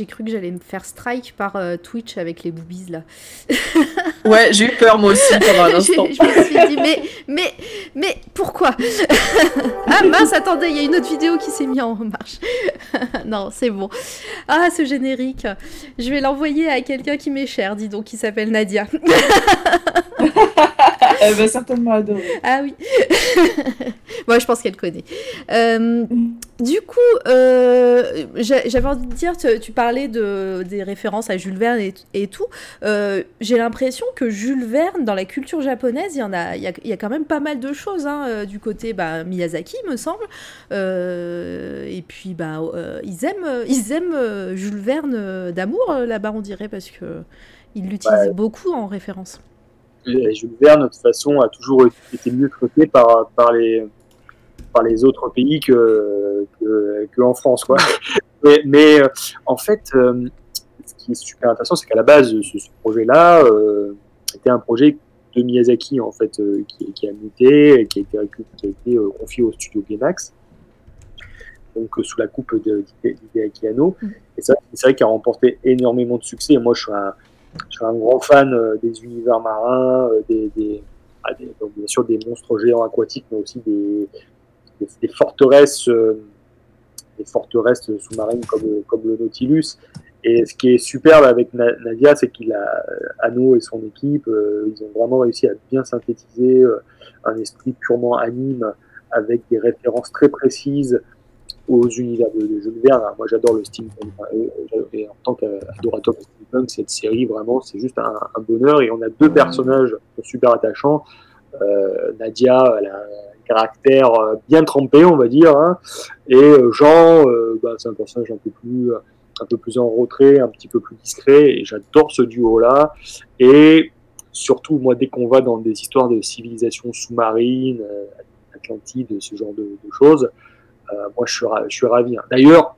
J'ai cru que j'allais me faire strike par euh, Twitch avec les boobies là. Ouais, j'ai eu peur moi aussi pendant un instant. je me suis dit, mais, mais, mais pourquoi? Ah mince, attendez, il y a une autre vidéo qui s'est mise en marche. non, c'est bon. Ah, ce générique. Je vais l'envoyer à quelqu'un qui m'est cher, dis donc, qui s'appelle Nadia. Elle va certainement adorer. Ah oui. Moi, je pense qu'elle connaît. Euh, du coup, euh, j'a- j'avais envie de dire, tu, tu parlais de, des références à Jules Verne et, et tout. Euh, J'ai l'impression que Jules Verne, dans la culture japonaise, il y en a, il y a, il y a quand même pas mal de choses hein, du côté bah, Miyazaki, me semble. Et puis, bah, ils aiment, ils aiment Jules Verne d'amour là-bas, on dirait, parce que ils l'utilisent beaucoup en référence. Et Jules Verne, de toute façon, a toujours été mieux traité par, par, les, par les autres pays que, que, que en France. Quoi. Mais, mais, euh, en fait, euh, ce qui est super intéressant, c'est qu'à la base, ce, ce projet-là euh, était un projet de Miyazaki, en fait, euh, qui, qui a muté, qui a été, qui a été euh, confié au studio Gainax, donc sous la coupe de- d'Hideaki Anno. Mm. Et ça, c'est vrai qu'il a remporté énormément de succès. Et moi, je suis un, je suis un grand fan euh, des univers marins, euh, ah, bien sûr des monstres géants aquatiques, mais aussi des, forteresses, euh, des forteresses sous-marines comme, le Nautilus. Et ce qui est superbe avec Na- Nadia, c'est qu'il a Anno et son équipe, ils ont vraiment réussi à bien synthétiser un esprit purement anime avec des références très précises aux univers de, de Jules Verne. Moi, j'adore le steampunk. Enfin, euh, Et en tant qu'adorateur de steampunk, cette série, vraiment, c'est juste un, bonheur. Et on a deux personnages super attachants. Euh, Nadia, elle a un caractère euh, bien trempé, on va dire. hein. Et euh, Jean, euh, bah, c'est un personnage un peu plus un peu plus en retrait, un petit peu plus discret, et j'adore ce duo-là. Et surtout, moi, dès qu'on va dans des histoires de civilisation sous-marine, euh, Atlantide, ce genre de, choses, euh, moi, je suis, je suis ravi. hein. D'ailleurs,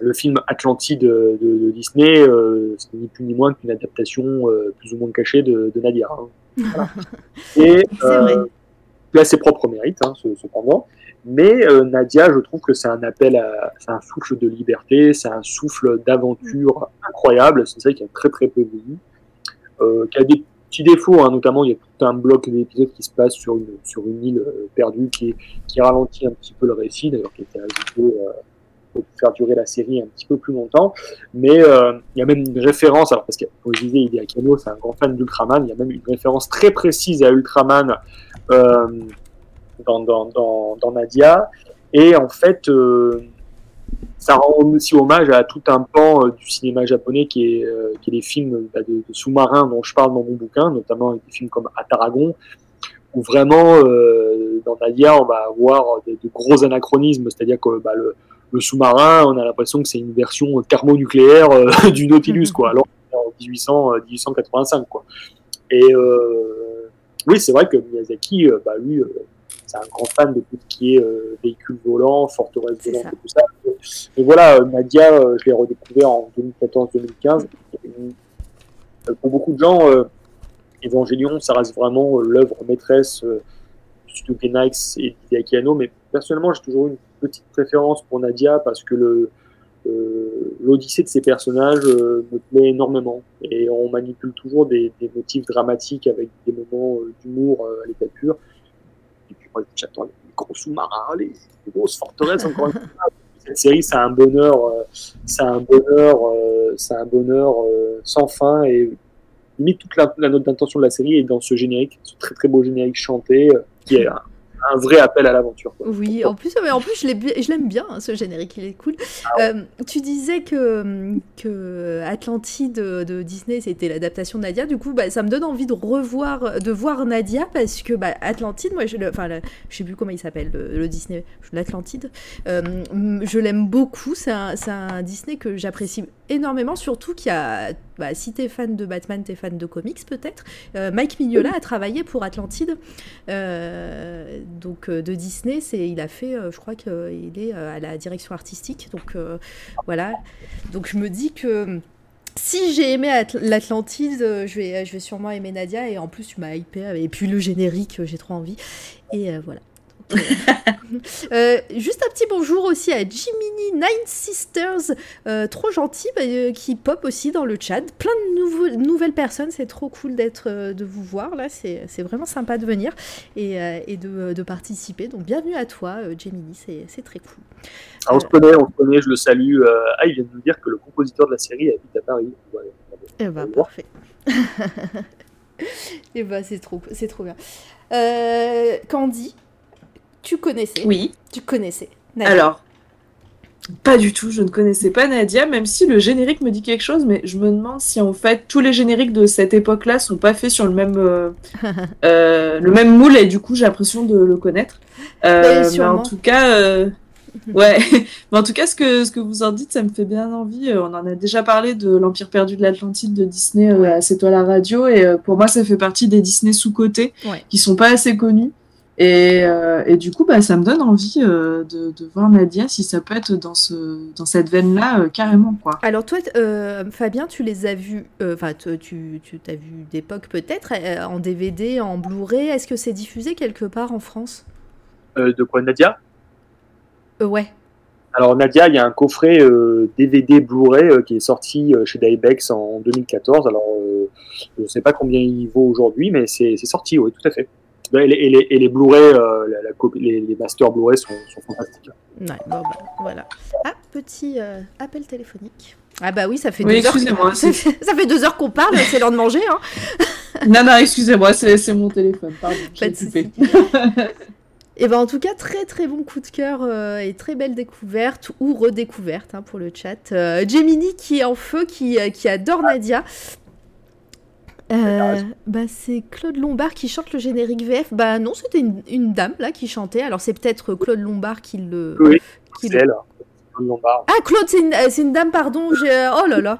le film Atlantide de, de- de Disney, euh, c'est ni plus ni moins qu'une adaptation euh, plus ou moins cachée de, de Nadia. hein. Voilà. Et C'est vrai. il a ses propres mérites, hein, ce- cependant. Mais euh, Nadia, je trouve que c'est un appel c'est un souffle de liberté, c'est un souffle d'aventure incroyable. C'est ça qui a très très peu vieilli, euh, qui a des petits défauts, hein, notamment il y a tout un bloc d'épisodes qui se passe sur une sur une île euh, perdue qui qui ralentit un petit peu le récit, d'ailleurs qui était ajouté euh, pour faire durer la série un petit peu plus longtemps. Mais euh, il y a même une référence, alors parce que comme je disais, Hideaki Anno, c'est un grand fan d'Ultraman, il y a même une référence très précise à Ultraman. Euh, dans, dans, dans, dans Nadia. Et en fait, euh, ça rend aussi hommage à tout un pan euh, du cinéma japonais qui est, euh, qui est les films bah, de, sous-marins dont je parle dans mon bouquin, notamment des films comme Ataragon, où vraiment, euh, dans Nadia, on va avoir de gros anachronismes, c'est-à-dire que bah, le, sous-marin, on a l'impression que c'est une version thermonucléaire euh, du Nautilus, quoi, alors en 1800, euh, 1885, quoi. Et oui, c'est vrai que Miyazaki, bah, lui, c'est un grand fan de tout ce qui est euh, forteresses C'est volantes ça. et tout ça. Et voilà, euh, Nadia, euh, je l'ai redécouvert en 2014-2015. Euh, Pour beaucoup de gens, Evangelion, ça reste vraiment l'œuvre maîtresse du studio Gainax et d'Hideaki mais personnellement, j'ai toujours une petite préférence pour Nadia parce que le euh, l'odyssée de ces personnages euh, me plaît énormément et on manipule toujours des, des motifs dramatiques avec des moments euh, d'humour à l'état pur. Les gros sous-marins, les, grosses forteresses encore une fois. Cette série, c'est un bonheur, euh, c'est un bonheur, euh, c'est un bonheur euh, sans fin et limite toute la, note d'intention de la série est dans ce générique, ce très très beau générique chanté qui est un, vrai appel à l'aventure. Oui, en plus, mais en plus je l'aime bien, hein, ce générique, il est cool. Ah Euh, tu disais que, que Atlantide de, de Disney, c'était l'adaptation de Nadia. Du coup, bah, ça me donne envie de revoir, de voir Nadia parce que bah, Atlantide, moi, je, le- enfin, le- je sais plus comment il s'appelle, le, le Disney, l'Atlantide. Euh, je l'aime beaucoup. C'est un, c'est un Disney que j'apprécie énormément, surtout qu'il y a, bah, si t'es fan de Batman, t'es fan de comics peut-être. Euh, Mike Mignola a travaillé pour Atlantide. Euh, donc euh, de Disney, c'est il a fait, je crois qu'il est à la direction artistique. Donc voilà. Donc je me dis que si j'ai aimé Atl- l'Atlantide, je vais, je vais sûrement aimer Nadia. Et en plus, tu m'as hypé. Et puis le générique, j'ai trop envie. Et voilà. Euh, juste un petit bonjour aussi à Jiminy Nine Sisters, euh, trop gentil, bah, euh, qui pop aussi dans le chat. Plein de nouvelles personnes, c'est trop cool d'être, de vous voir là, c'est vraiment sympa de venir et, et de, de participer. Donc bienvenue à toi, Jiminy, c'est très cool. Ah, on se connaît, on se connaît, je le salue. Ah, il vient de nous dire que le compositeur de la série habite à Paris. Ouais, Eh bah, voir. parfait. Et bah, c'est trop, c'est trop bien. Candy, tu connaissais Oui. Tu connaissais. Nadia. Alors, pas du tout, je ne connaissais pas Nadia, même si le générique me dit quelque chose, mais je me demande si en fait tous les génériques de cette époque-là sont pas faits sur le même, euh, euh, le même moule et du coup j'ai l'impression de le connaître. Euh, Mais en tout cas, euh, ouais, mais en tout cas ce que, ce que vous en dites, ça me fait bien envie. Euh, On en a déjà parlé de l'Empire perdu de l'Atlantide de Disney Ouais. à C'est toi la radio et pour moi ça fait partie des Disney sous-cotés Ouais. qui sont pas assez connus. Et, euh, et du coup, bah, ça me donne envie euh, de, de voir Nadia si ça peut être dans, ce, dans cette veine-là euh, carrément. quoi. Alors toi, euh, Fabien, tu les as vus, enfin tu, tu, tu t'as vu d'époque peut-être, euh, en DVD, en Blu-ray, est-ce que c'est diffusé quelque part en France? Euh, de quoi, Nadia? Euh, Ouais. Alors, Nadia, il y a un coffret euh, DVD Blu-ray euh, qui est sorti euh, chez Dybex en 2014. Alors, euh, je ne sais pas combien il vaut aujourd'hui, mais c'est c'est sorti, oui, tout à fait. Et les, et les, et les Blu-ray, euh, la- la copie- les, les masters Blu-ray sont, sont fantastiques. Ouais, bon, bah, voilà. Ah, petit euh, appel téléphonique. Ah bah oui, ça fait Oui, deux heures. excusez-moi. Ça fait, deux heures qu'on parle, c'est l'heure de manger. Hein. non, non, excusez-moi, c'est mon téléphone, pardon. Pas de coupé. Et ben en tout cas, très très bon coup de cœur euh, et très belle découverte ou redécouverte hein, pour le chat. Euh, Gemini qui est en feu, qui, qui adore Nadia. Euh, bah c'est Claude Lombard qui chante le générique VF. Bah non, c'était une, une dame là qui chantait. Alors c'est peut-être Claude Lombard qui le. Oui, qui C'est le- elle, Claude Lombard. Ah Claude, c'est une, dame, pardon. Oh là là,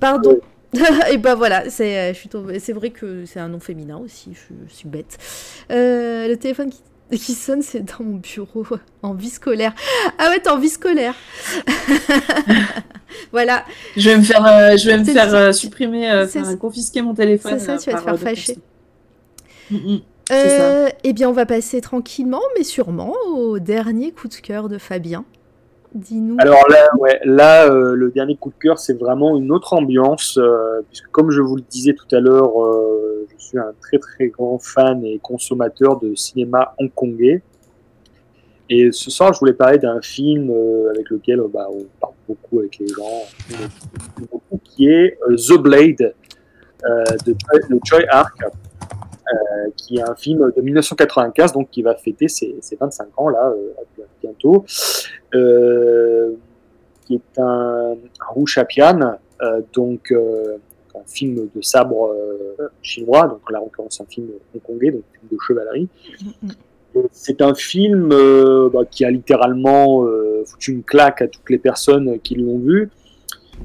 pardon. et ben voilà, c'est, je suis tombée- c'est vrai que c'est un nom féminin aussi. Je, je suis bête. Euh, le téléphone qui, qui sonne, c'est dans mon bureau en vie scolaire. Ah ouais, t'es en vie scolaire. voilà, Je vais me faire, euh, je vais me faire euh, supprimer, euh, ça. confisquer mon téléphone. C'est ça, euh, tu vas te faire fâcher. Mm, mm. Ça. Euh, eh bien, on va passer tranquillement, mais sûrement, au dernier coup de cœur de Fabien. Dis-nous. Alors là, ouais, là euh, le dernier coup de cœur, c'est vraiment une autre ambiance, euh, puisque comme je vous le disais tout à l'heure, euh, je suis un très très grand fan et consommateur de cinéma hongkongais. Et ce soir, je voulais parler d'un film euh, avec lequel euh, bah, on parle beaucoup avec les gens, qui est euh, The Blade de, de Ark, euh, qui est un film de 1995, donc qui va fêter ses, ses 25 ans là bientôt qui est un, un euh, donc un film de sabre euh, chinois, donc là en l'occurrence un film hongkongais, donc un film de chevalerie. Et C'est un film euh, bah, qui a littéralement euh, foutu une claque à toutes les personnes qui l'ont vu.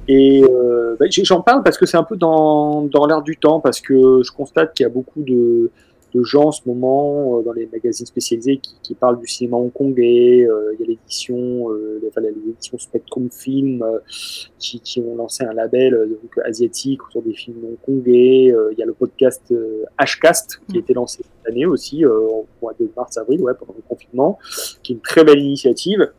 Et euh, bah, j'en parle parce que c'est un peu dans, dans l'air du temps, parce que je constate qu'il y a beaucoup de, de gens en ce moment euh, dans les magazines spécialisés qui, qui parlent du cinéma hongkongais. Euh, il y a l'édition, euh, enfin, les éditions Spectrum Film euh, qui, qui ont lancé un label euh, donc, asiatique autour des films hongkongais. Euh, il y a le podcast euh, Hcast qui a été lancé cette année aussi, euh, au mois de mars-avril, ouais, pendant le confinement, qui est une très belle initiative.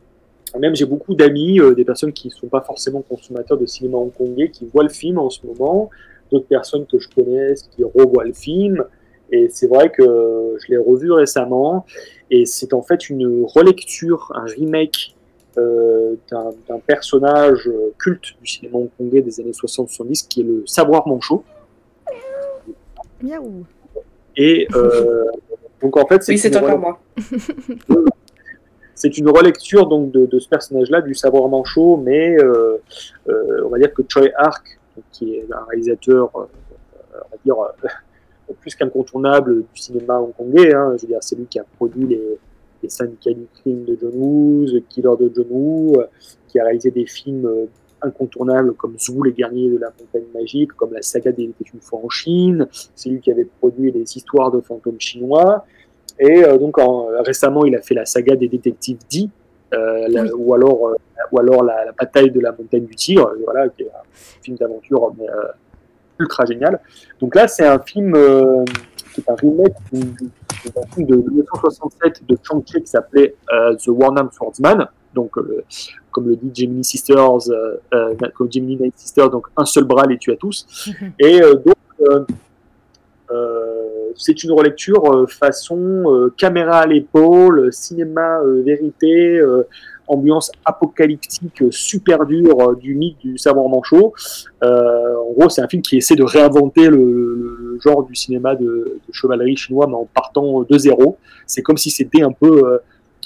Même j'ai beaucoup d'amis, euh, des personnes qui ne sont pas forcément consommateurs de cinéma hongkongais, qui voient le film en ce moment, d'autres personnes que je connais qui revoient le film. Et c'est vrai que je l'ai revu récemment, et c'est en fait une relecture, un remake euh, d'un personnage culte du cinéma hongkongais des années 60-70, qui est le savoir manchot. Miaou. Et euh, donc en fait, Oui, c'est une encore moi. c'est une relecture donc de, de ce personnage-là, du savoir manchot, mais euh, euh, on va dire que Choi Ark, qui est un réalisateur, euh, on va dire, euh, plus qu'incontournable du cinéma hongkongais, hein, je veux dire, c'est lui qui a produit les, les syndicats du crime de John Woo, The Killer de John Woo, euh, qui a réalisé des films euh, incontournables comme Zou, les guerriers de la montagne magique, comme la saga des était une fois en Chine, c'est lui qui avait produit les histoires de fantômes chinois, et euh, donc en- récemment, il a fait la saga des détectives D, euh, la- ou alors, euh, ou alors la, la bataille de la montagne du tigre, voilà, qui est un film d'aventure mais, ultra génial. Donc là, c'est un film euh, qui est un remake d'une c'est un film de 1967 de Chang Chi qui s'appelait euh, The Warnam Swordsman. Donc, euh, comme le dit Gemini Sisters, euh, euh, comme Gemini Night Sisters, donc un seul bras les tue à tous. Et euh, donc, euh, euh, c'est une relecture euh, façon euh, caméra à l'épaule, cinéma euh, vérité, euh, ambiance apocalyptique euh, super dure euh, du mythe du savoir manchot. Euh, en gros, c'est un film qui essaie de réinventer le, genre du cinéma de, de chevalerie chinois, mais en partant de zéro. C'est comme si c'était un peu euh,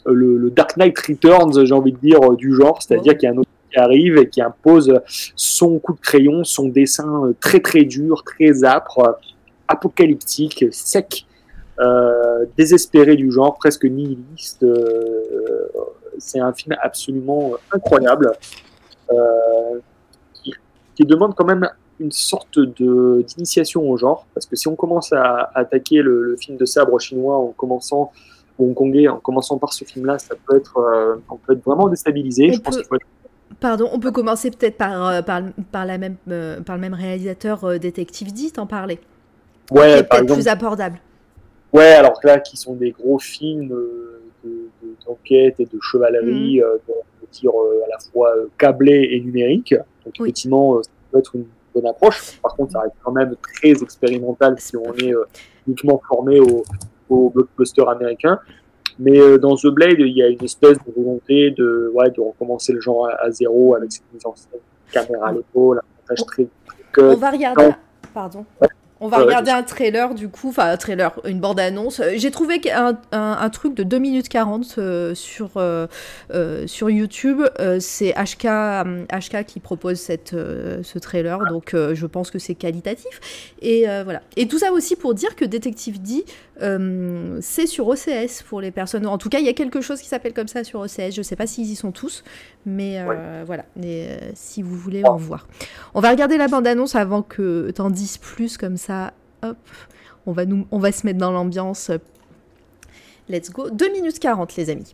le, le Dark Knight Returns, j'ai envie de dire, euh, du genre, c'est-à-dire qu'il y a un autre qui arrive et qui impose son coup de crayon, son dessin euh, très très dur, très âpre, euh, apocalyptique, sec, euh, désespéré du genre, presque nihiliste. euh, c'est un film absolument incroyable euh, qui, qui demande quand même une sorte de d'initiation au genre, parce que si on commence à, à attaquer le, le film de sabre chinois en commençant hongkongais en commençant par ce film-là, ça peut être, euh, on peut être vraiment déstabilisé. On Je pense peut- qu'il faut être Pardon, on peut commencer peut-être par, euh, par, par, la même, euh, par le même réalisateur euh, Détective D, t'en qui ouais, est par peut-être exemple, plus abordable. Ouais, alors que là, qui sont des gros films euh, d'enquête et de chevalerie, euh, de, de tir euh, à la fois euh, câblé et numérique. Donc, Oui. effectivement, ça peut être une bonne approche. Par contre, ça reste quand même très expérimental si on est uniquement formé au, au blockbuster américain. Mais dans The Blade, il y a une espèce de volonté de, ouais, de recommencer le genre à, à zéro avec cette mise en scène, caméra à l'épaule, un montage très, très On va regarder. Pardon. On va Ouais, regarder un trailer du coup, enfin un trailer, une bande-annonce. Euh, J'ai trouvé un, un truc de 2 minutes 40 euh, sur, euh, euh, sur YouTube. C'est HK, HK qui propose cette, ce trailer, donc je pense que c'est qualitatif. Et voilà. Et tout ça aussi pour dire que Detective D, euh, c'est sur OCS pour les personnes. En tout cas, il y a quelque chose qui s'appelle comme ça sur OCS. Je sais pas s'ils y sont tous, mais euh, voilà. Et, euh, si vous voulez en voir. On va regarder la bande-annonce avant que t'en dises plus comme ça. Hop, on va, nous, on va se mettre dans l'ambiance. Let's go. 2 minutes 40, les amis.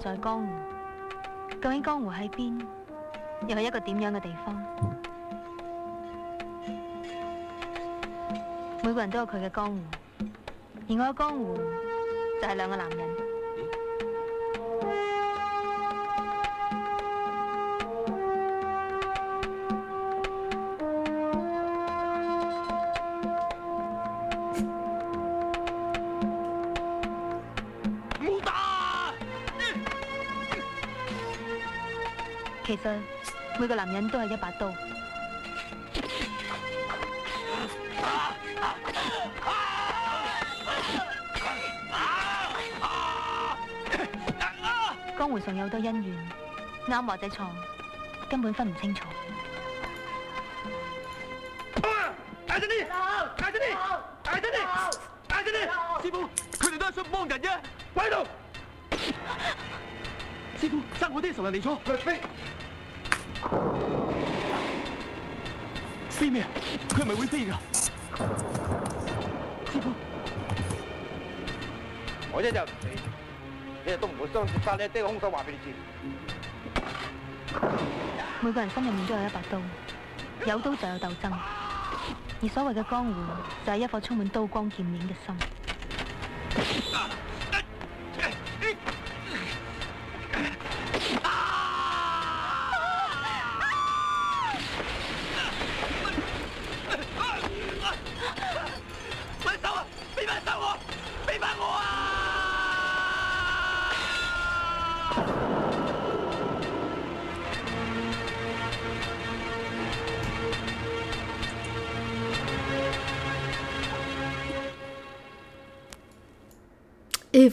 在江湖，究竟江湖喺邊？又係一個點樣嘅地方？每個人都有佢嘅江湖，而我嘅江湖就係兩個男人。 每個男人都係一把刀。江湖上有好多恩怨，啱或者錯，根本分唔清楚。大聲啲！大聲啲！大聲啲！大聲啲！師傅，佢哋都係想幫人啫，跪喺度！師傅，爭我啲仇人嚟咗，飛！飛咩？佢係咪會飛㗎？師傅，我一就死，你都唔會相信杀你爹嘅兇手話俾你知。每個人心入面都有一把刀，有刀就有鬥爭，而所謂嘅江湖就係一颗充滿刀光劍影嘅心。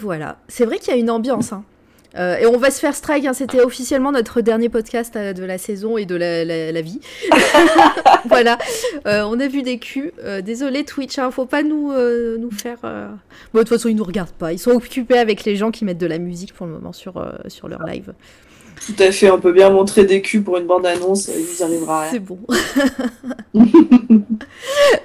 Voilà. C'est vrai qu'il y a une ambiance. hein. Euh, et on va se faire strike. hein. C'était officiellement notre dernier podcast euh, de la saison et de la, vie. voilà. Euh, on a vu des culs. Désolé Twitch, hein, faut pas nous, nous faire. Bon, de toute façon, ils nous regardent pas. Ils sont occupés avec les gens qui mettent de la musique pour le moment sur, sur leur live. Tout à fait, on peut bien montrer des culs pour une bande-annonce, il vous arrivera rien. C'est bon.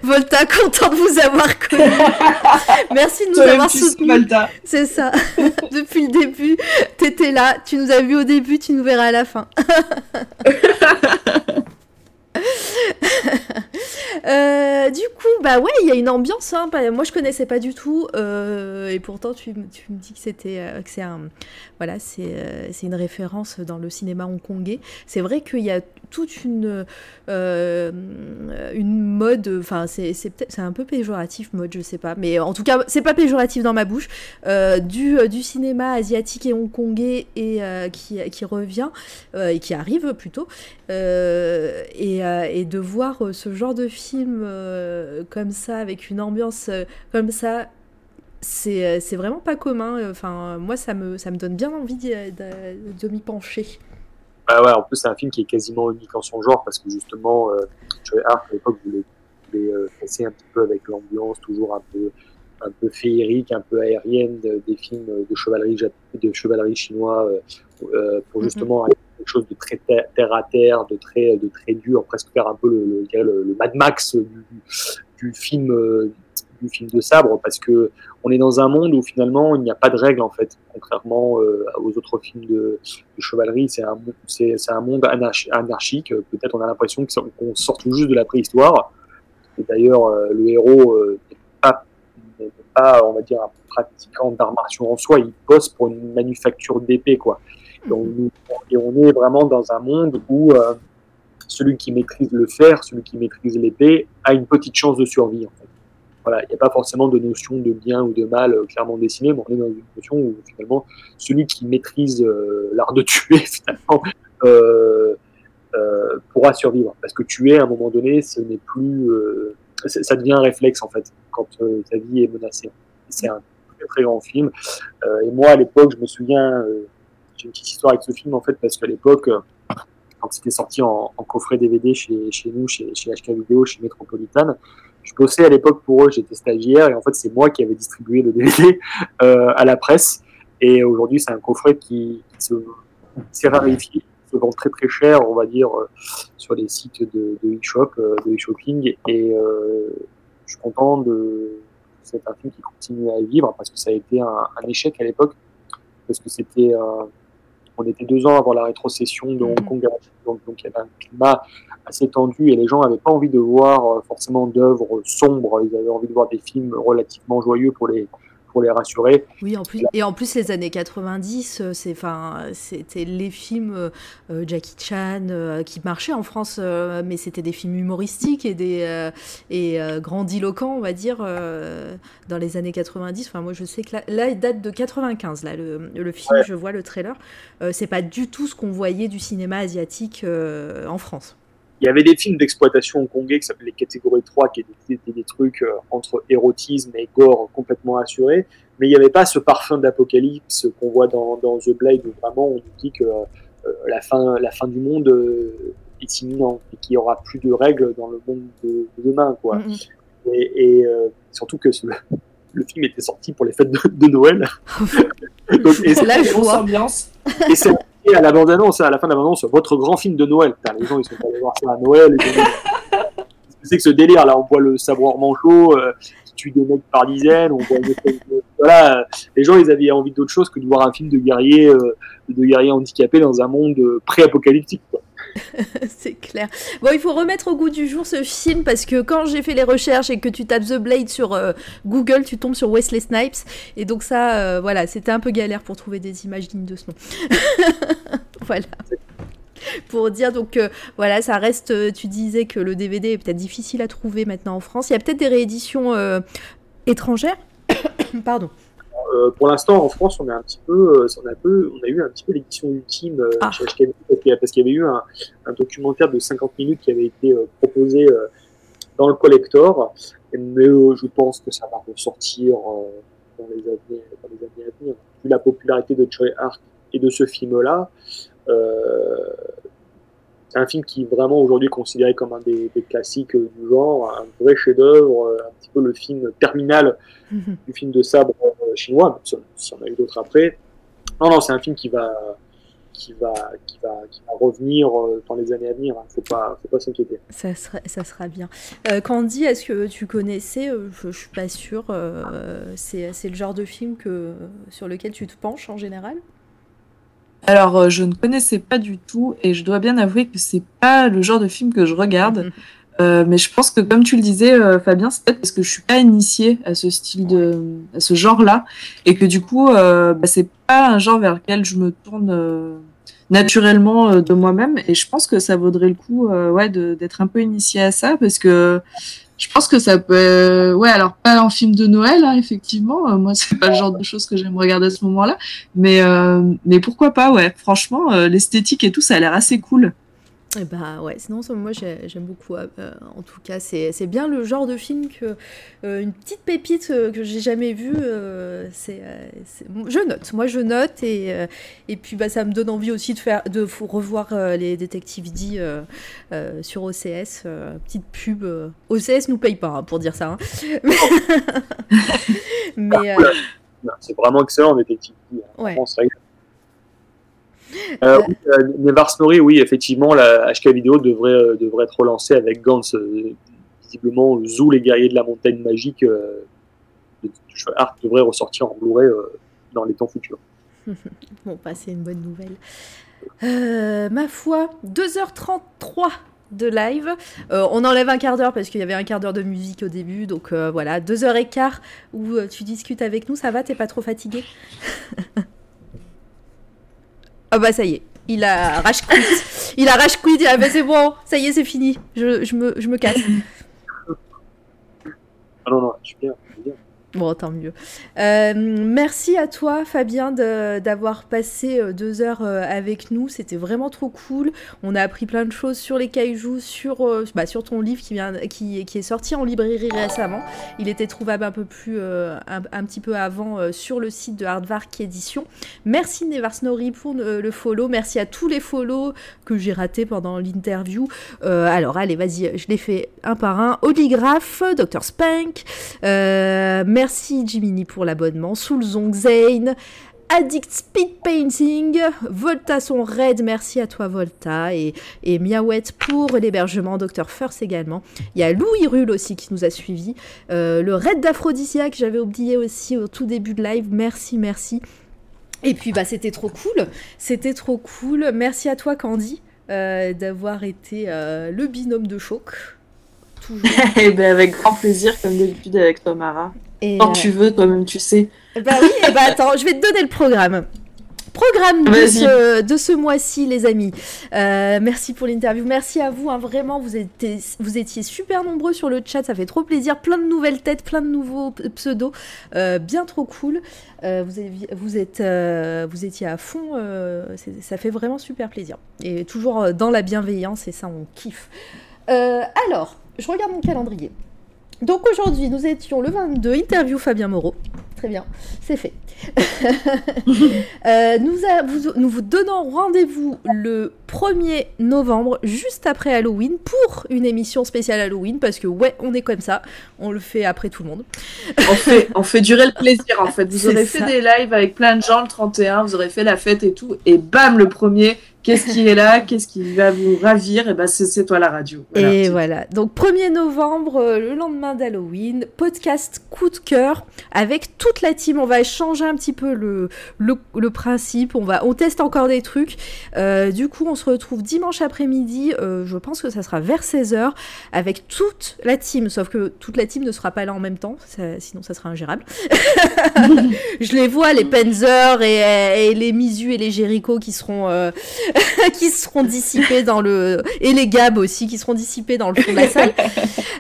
Volta, content de vous avoir connu. Merci de nous avoir soutenus. C'est ça. Depuis le début, t'étais là. Tu nous as vus au début, tu nous verras à la fin. Euh, du coup, bah ouais, il y a une ambiance. hein. Moi, je connaissais pas du tout, euh, et pourtant, tu, me dis que c'était, euh, que c'est un, voilà, c'est, c'est une référence dans le cinéma hongkongais. C'est vrai qu'il y a toute une, une mode. Enfin, c'est, c'est un peu péjoratif mode, je sais pas, mais en tout cas, c'est pas péjoratif dans ma bouche. du, du cinéma asiatique et hongkongais et qui, qui revient et qui arrive plutôt. Et, et de voir ce genre de film euh, comme ça, avec une ambiance euh, comme ça, c'est euh, c'est vraiment pas commun. Enfin, moi, ça me, ça me donne bien envie de, de m'y pencher. Bah ouais, en plus, c'est un film qui est quasiment unique en son genre parce que justement, euh, Hart, à l'époque, voulait, voulait euh, casser un petit peu avec l'ambiance toujours un peu, un peu féerique, un peu aérienne de- des films de chevalerie, de chevalerie chinois euh, pour Mhm. justement quelque chose de très ter- terre à terre, de très, de très dur, presque faire un peu le, le, Mad Max du, film, euh, du film de sabre parce que on est dans un monde où finalement il n'y a pas de règles en fait, contrairement euh, aux autres films de, chevalerie. C'est un, monde anarchi- anarchique. Peut-être on a l'impression qu'on sort tout juste de la préhistoire. Et d'ailleurs, euh, le héros euh, n'est pas, on va dire, un pratiquant d'arts martiaux en soi. Il bosse pour une manufacture d'épée, quoi. Et on est vraiment dans un monde où euh, celui qui maîtrise le fer, celui qui maîtrise l'épée, a une petite chance de survie. En fait. Voilà, il n'y a pas forcément de notion de bien ou de mal euh, clairement dessinée, mais on est dans une notion où finalement celui qui maîtrise euh, l'art de tuer finalement euh, euh, pourra survivre. Parce que tuer à un moment donné, ce n'est plus, ça devient un réflexe en fait quand ta vie est menacée. C'est un très très grand film. Et moi à l'époque, je me souviens, une petite histoire avec ce film en fait parce qu'à l'époque, euh, quand c'était sorti en, coffret DVD chez, chez nous, chez, chez HK Vidéo, chez Metropolitan, je bossais à l'époque pour eux, j'étais stagiaire et en fait c'est moi qui avais distribué le DVD euh, à la presse. Et aujourd'hui c'est un coffret qui, se s'est raréfié, se vend très très cher, on va dire, euh, sur les sites de, e-shop, de e-shopping. Et je suis content de c'est un film qui continue à vivre parce que ça a été un, un échec à l'époque parce que c'était on était deux ans avant la rétrocession de Hong Mhm. Kong, donc, donc il y avait un climat assez tendu et les gens n'avaient pas envie de voir euh, forcément d'œuvres sombres, ils avaient envie de voir des films relativement joyeux pour les, pour les rassurer. Oui, en plus, et en plus les années 90, euh, c'était les films euh, euh, Jackie Chan euh, qui marchaient en France, euh, mais c'était des films humoristiques et des et grandiloquents, on va dire, dans les années 90. Enfin, moi, je sais que là, là, il date de 95. Là, le, le film, je vois le trailer. C'est pas du tout ce qu'on voyait du cinéma asiatique en France. Il y avait des films d'exploitation hongkongais qui s'appelaient les catégories 3, qui étaient, des trucs euh, entre érotisme et gore complètement assurés, mais il n'y avait pas ce parfum d'apocalypse qu'on voit dans, dans The Blade, où vraiment on nous dit que euh, la, fin, la fin du monde euh, est imminente et qu'il n'y aura plus de règles dans le monde de, de demain. Quoi. Mhm. Et, et, euh, surtout que ce- le film était sorti pour les fêtes de, de Noël. Donc, et La Grosse joie. ambiance. et c'est à la bande-annonce, à la fin de la bande-annonce, votre grand film de Noël. Putain, les gens, ils sont allés voir ça à Noël. C'est que ce délire, là, on voit le savoir manchot euh, qui tue des mecs par dizaines, on voit de- Voilà, euh, les gens, ils avaient envie d'autre chose que de voir un film de guerrier, euh, de guerrier handicapé dans un monde euh, pré-apocalyptique. C'est clair. Bon, il faut remettre au goût du jour ce film parce que quand j'ai fait les recherches et que tu tapes The Blade sur euh, Google, tu tombes sur Wesley Snipes. Et donc ça, euh, voilà, c'était un peu galère pour trouver des images dignes de ce nom. voilà. Pour dire donc euh, voilà, ça reste. tu disais que le DVD est peut-être difficile à trouver maintenant en France. Il y a peut-être des rééditions étrangères. Pardon. Euh, pour l'instant, en France, on a un petit peu, euh, on a peu, on a eu un petit peu l'édition ultime euh, Ah. chez parce qu'il y avait eu un, un documentaire de 50 minutes qui avait été euh, proposé euh, dans le collector, mais je pense que ça va ressortir euh, dans les années, dans les années à venir. Vu la popularité de Choi Ark et de ce film-là, euh, c'est un film qui est vraiment aujourd'hui considéré comme un des, des classiques euh, du genre, un vrai chef-d'œuvre, euh, un petit peu le film terminal du film de sabre euh, chinois, même si- en a eu d'autres après. Non, non, c'est un film qui va, qui va, qui va, qui va revenir euh, dans les années à venir. hein. Faut pas, faut pas s'inquiéter. Ça sera, ça sera bien. Euh, Candy, est-ce que tu connaissais Je, je suis pas sûre. euh, c'est c'est le genre de film que, sur lequel tu te penches en général? Alors, euh, je ne connaissais pas du tout et je dois bien avouer que c'est pas le genre de film que je regarde. Mhm. Euh, mais je pense que, comme tu le disais, euh, Fabien, c'est peut-être parce que je suis pas initiée à ce style de, à ce genre-là, et que du coup, euh, bah, c'est pas un genre vers lequel je me tourne euh, naturellement euh, de moi-même. Et je pense que ça vaudrait le coup, euh, ouais, d'être un peu initié à ça, parce que je pense que ça peut, euh, ouais, alors pas en film de Noël, hein, effectivement. euh, moi, c'est pas le genre de choses que j'aime regarder à ce moment-là, mais euh, mais pourquoi pas, ouais. Franchement, l'esthétique et tout, ça a l'air assez cool. Eh bah ouais, sinon moi j'ai- j'aime beaucoup. euh, en tout cas, c'est c'est bien le genre de film que euh, une petite pépite euh, que j'ai jamais vue. euh, c'est euh, je note, moi je note et euh, et puis bah ça me donne envie aussi de faire de revoir euh, les détectives D euh, euh, sur OCS. euh, petite pub. euh, OCS nous paye pas hein, pour dire ça. hein. Mais euh, C'est vraiment excellent, Détective D, hein. ouais. Vrai. Euh, euh, Nevar oui, effectivement, la HK vidéo devrait, euh, devrait être relancée avec Gans. euh, visiblement, Zou, les guerriers de la montagne magique, de Ark devrait ressortir en Blu-ray dans les temps futurs. Bon, bah, c'est une bonne nouvelle. Ma foi, 2h33 de live. On enlève un quart d'heure parce qu'il y avait un quart d'heure de musique au début. Donc voilà, 2h15 où euh, tu discutes avec nous. Ça va T'es pas trop fatigué? Ah bah ça y est. Il a rage quit. Il a rage quit. Il a fait c'est bon. Ça y est, c'est fini. Je, je me, je me casse. Ah non, non, je suis bien. Bon, tant mieux. Euh, merci à toi, Fabien, d'avoir passé euh, deux heures euh, avec nous. C'était vraiment trop cool. On a appris plein de choses sur les kaijus, sur, bah, sur ton livre qui, vient, qui, qui est sorti en librairie récemment. Il était trouvable un peu plus, un, un petit peu avant sur le site de Hardvark Édition. Merci Nevar Snorri pour le follow. Merci à tous les follow que j'ai ratés pendant l'interview. Alors, allez, vas-y, je les fais un par un. Oligraphe, Dr. Spank, euh, merci Jiminy pour l'abonnement. Soulzong Zane. Addict Speed Painting, Volta son raid, merci à toi Volta, et, et Miaouette pour l'hébergement, Dr First également. Il y a Louis Rull aussi qui nous a suivis, Euh, le raid d'Aphrodisia que j'avais oublié aussi au tout début de live, merci, merci. Et puis bah c'était trop cool, c'était trop cool, merci à toi Candy euh, d'avoir été euh, le binôme de choc, toujours. Eh ben, avec grand plaisir, comme d'habitude avec toi, Mara. Et, Quand euh, tu veux, toi-même, tu sais. Bah oui, et bah attends, je vais te donner le programme. Programme de ce, de ce mois-ci, les amis. Euh, merci pour l'interview. Merci à vous. hein, vraiment, vous étiez, vous étiez super nombreux sur le chat. Ça fait trop plaisir. Plein de nouvelles têtes, plein de nouveaux pseudos. Euh, bien trop cool. Euh, vous, avez- vous, êtes, vous étiez à fond. ça fait vraiment super plaisir. Et toujours dans la bienveillance. Et ça, on kiffe. Alors, je regarde mon calendrier. Donc aujourd'hui, nous étions le 22, interview Fabien Moreau. Très bien, c'est fait. Euh, nous, a- vous, nous vous donnons rendez-vous le 1er novembre, juste après Halloween, pour une émission spéciale Halloween, parce que ouais, on est comme ça, on le fait après tout le monde. On fait, on fait durer le plaisir, en fait. Vous aurez ça. fait des lives avec plein de gens le 31, vous aurez fait la fête et tout, et bam, le premier, qu'est-ce qui est là, qu'est-ce qui va vous ravir, et ben c'est toi la radio. Voilà. Et voilà, donc 1er novembre, euh, le lendemain d'Halloween, podcast coup de cœur avec toute la team. On va changer un petit peu le, le, le principe, on, va, on teste encore des trucs. Euh, du coup, on se retrouve dimanche après-midi, euh, je pense que ça sera vers 16h, avec toute la team, sauf que toute la team ne sera pas là en même temps, ça- sinon ça sera ingérable. je les vois, les Penzer et, et les Misu et les Jericho qui seront, euh, qui seront dissipés dans le... et les Gab aussi qui seront dissipés dans le fond de la salle.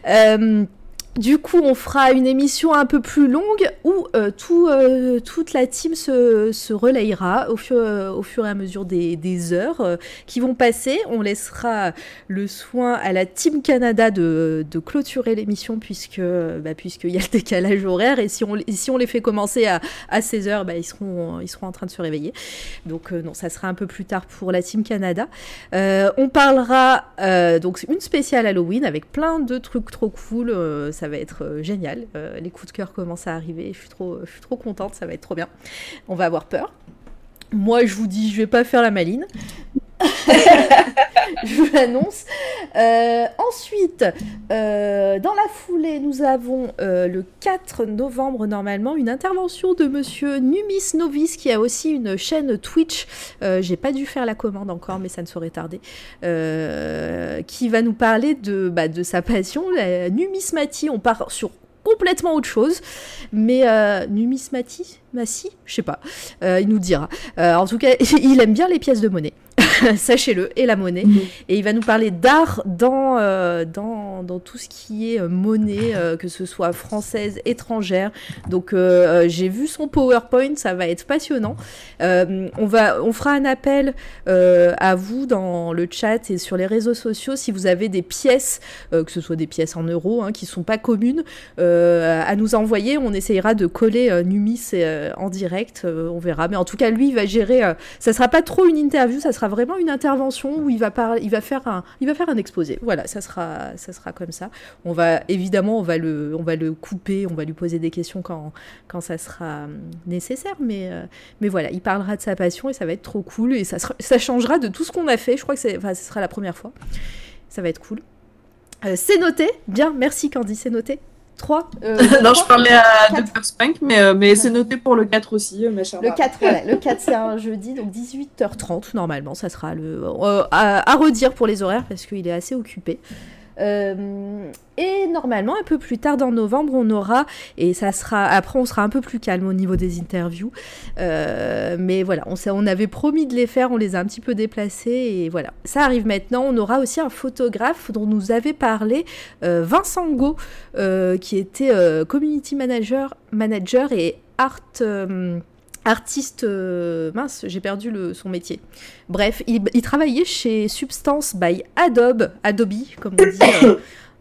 du coup, on fera une émission un peu plus longue où euh, euh, toute la team se, relayera au fur, euh, au fur et à mesure des, heures euh, qui vont passer. On laissera le soin à la Team Canada de, clôturer l'émission puisque bah, puisqu'il y a le décalage horaire et si on, si on les fait commencer à, à 16h, bah, ils, seront, en train de se réveiller. Donc non, ça sera un peu plus tard pour la Team Canada. On parlera donc une spéciale Halloween avec plein de trucs trop cool. Ça va être euh, génial. Euh, les coups de cœur commencent à arriver. Je je suis trop contente. Ça va être trop bien. On va avoir peur. Moi, je vous dis, je vais pas faire la maline. je vous l'annonce. Euh, ensuite, euh, dans la foulée, nous avons euh, le 4 novembre, normalement, une intervention de monsieur Numis Novice, qui a aussi une chaîne Twitch. J'ai pas dû faire la commande encore, mais ça ne saurait tarder. Qui va nous parler de, bah, de sa passion, la numismatie. On part sur complètement autre chose, mais euh, numismatie, Massi, je sais pas, il nous dira. En tout cas, il aime bien les pièces de monnaie. Sachez-le, et la monnaie. Et il va nous parler d'art dans, euh, dans, dans tout ce qui est euh, monnaie, euh, que ce soit française, étrangère. Donc j'ai vu son PowerPoint, ça va être passionnant. On, va, on fera un appel à vous dans le chat et sur les réseaux sociaux si vous avez des pièces, que ce soit des pièces en euros, hein, qui sont pas communes, à nous envoyer. On essayera de coller Numis en direct, on verra. Mais en tout cas, lui, il va gérer. ça sera pas trop une interview, ça sera vraiment une intervention où il va il va faire un, il va faire un exposé. Voilà, ça sera, ça sera comme ça. On va évidemment, on va le, on va le couper, on va lui poser des questions quand, quand ça sera hum, nécessaire. Mais, euh, mais voilà, il parlera de sa passion et ça va être trop cool et ça, ça changera de tout ce qu'on a fait. Je crois que ce sera la première fois. Ça va être cool. Euh, c'est noté, bien, merci Candy, c'est noté. 3 non, je parlais à Dr. Spank, mais, euh, mais c'est noté pour le 4 aussi, euh, ma chère Le Marie. 4, voilà, le 4 c'est un jeudi, donc 18h30 normalement, ça sera le euh, à, à redire pour les horaires parce qu'il est assez occupé. Euh, et normalement, un peu plus tard dans novembre, on aura, et ça sera, après on sera un peu plus calme au niveau des interviews. Euh, mais voilà, on, avait promis de les faire, on les a un petit peu déplacés, et voilà. Ça arrive maintenant. On aura aussi un photographe dont nous avait parlé euh, Vincent Go, qui était community manager, manager et art. Artiste euh, mince, j'ai perdu le, son métier. Bref, il, il travaillait chez Substance by Adobe, Adobe comme on dit euh,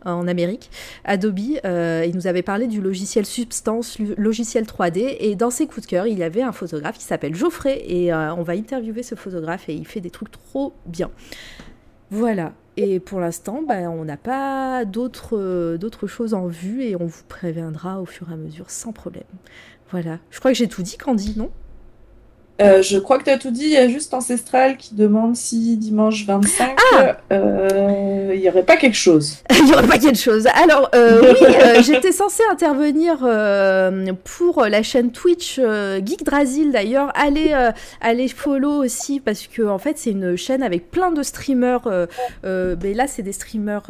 en Amérique. Adobe, euh, il nous avait parlé du logiciel Substance, logiciel 3D, et dans ses coups de cœur, il y avait un photographe qui s'appelle Geoffrey, et on va interviewer ce photographe, et il fait des trucs trop bien. Voilà. Et pour l'instant, bah, on n'a pas d'autres choses en vue et on vous préviendra au fur et à mesure sans problème. Voilà. Je crois que j'ai tout dit, Candy, non? Euh, je crois que tu as tout dit. Il y a juste Ancestral qui demande si dimanche 25, euh, il n'y aurait pas quelque chose. Il n'y aurait pas quelque chose. Alors, euh, oui, j'étais censée intervenir pour la chaîne Twitch Geek Drasil d'ailleurs. Allez, allez follow aussi parce que en fait, c'est une chaîne avec plein de streamers. mais là, c'est des streamers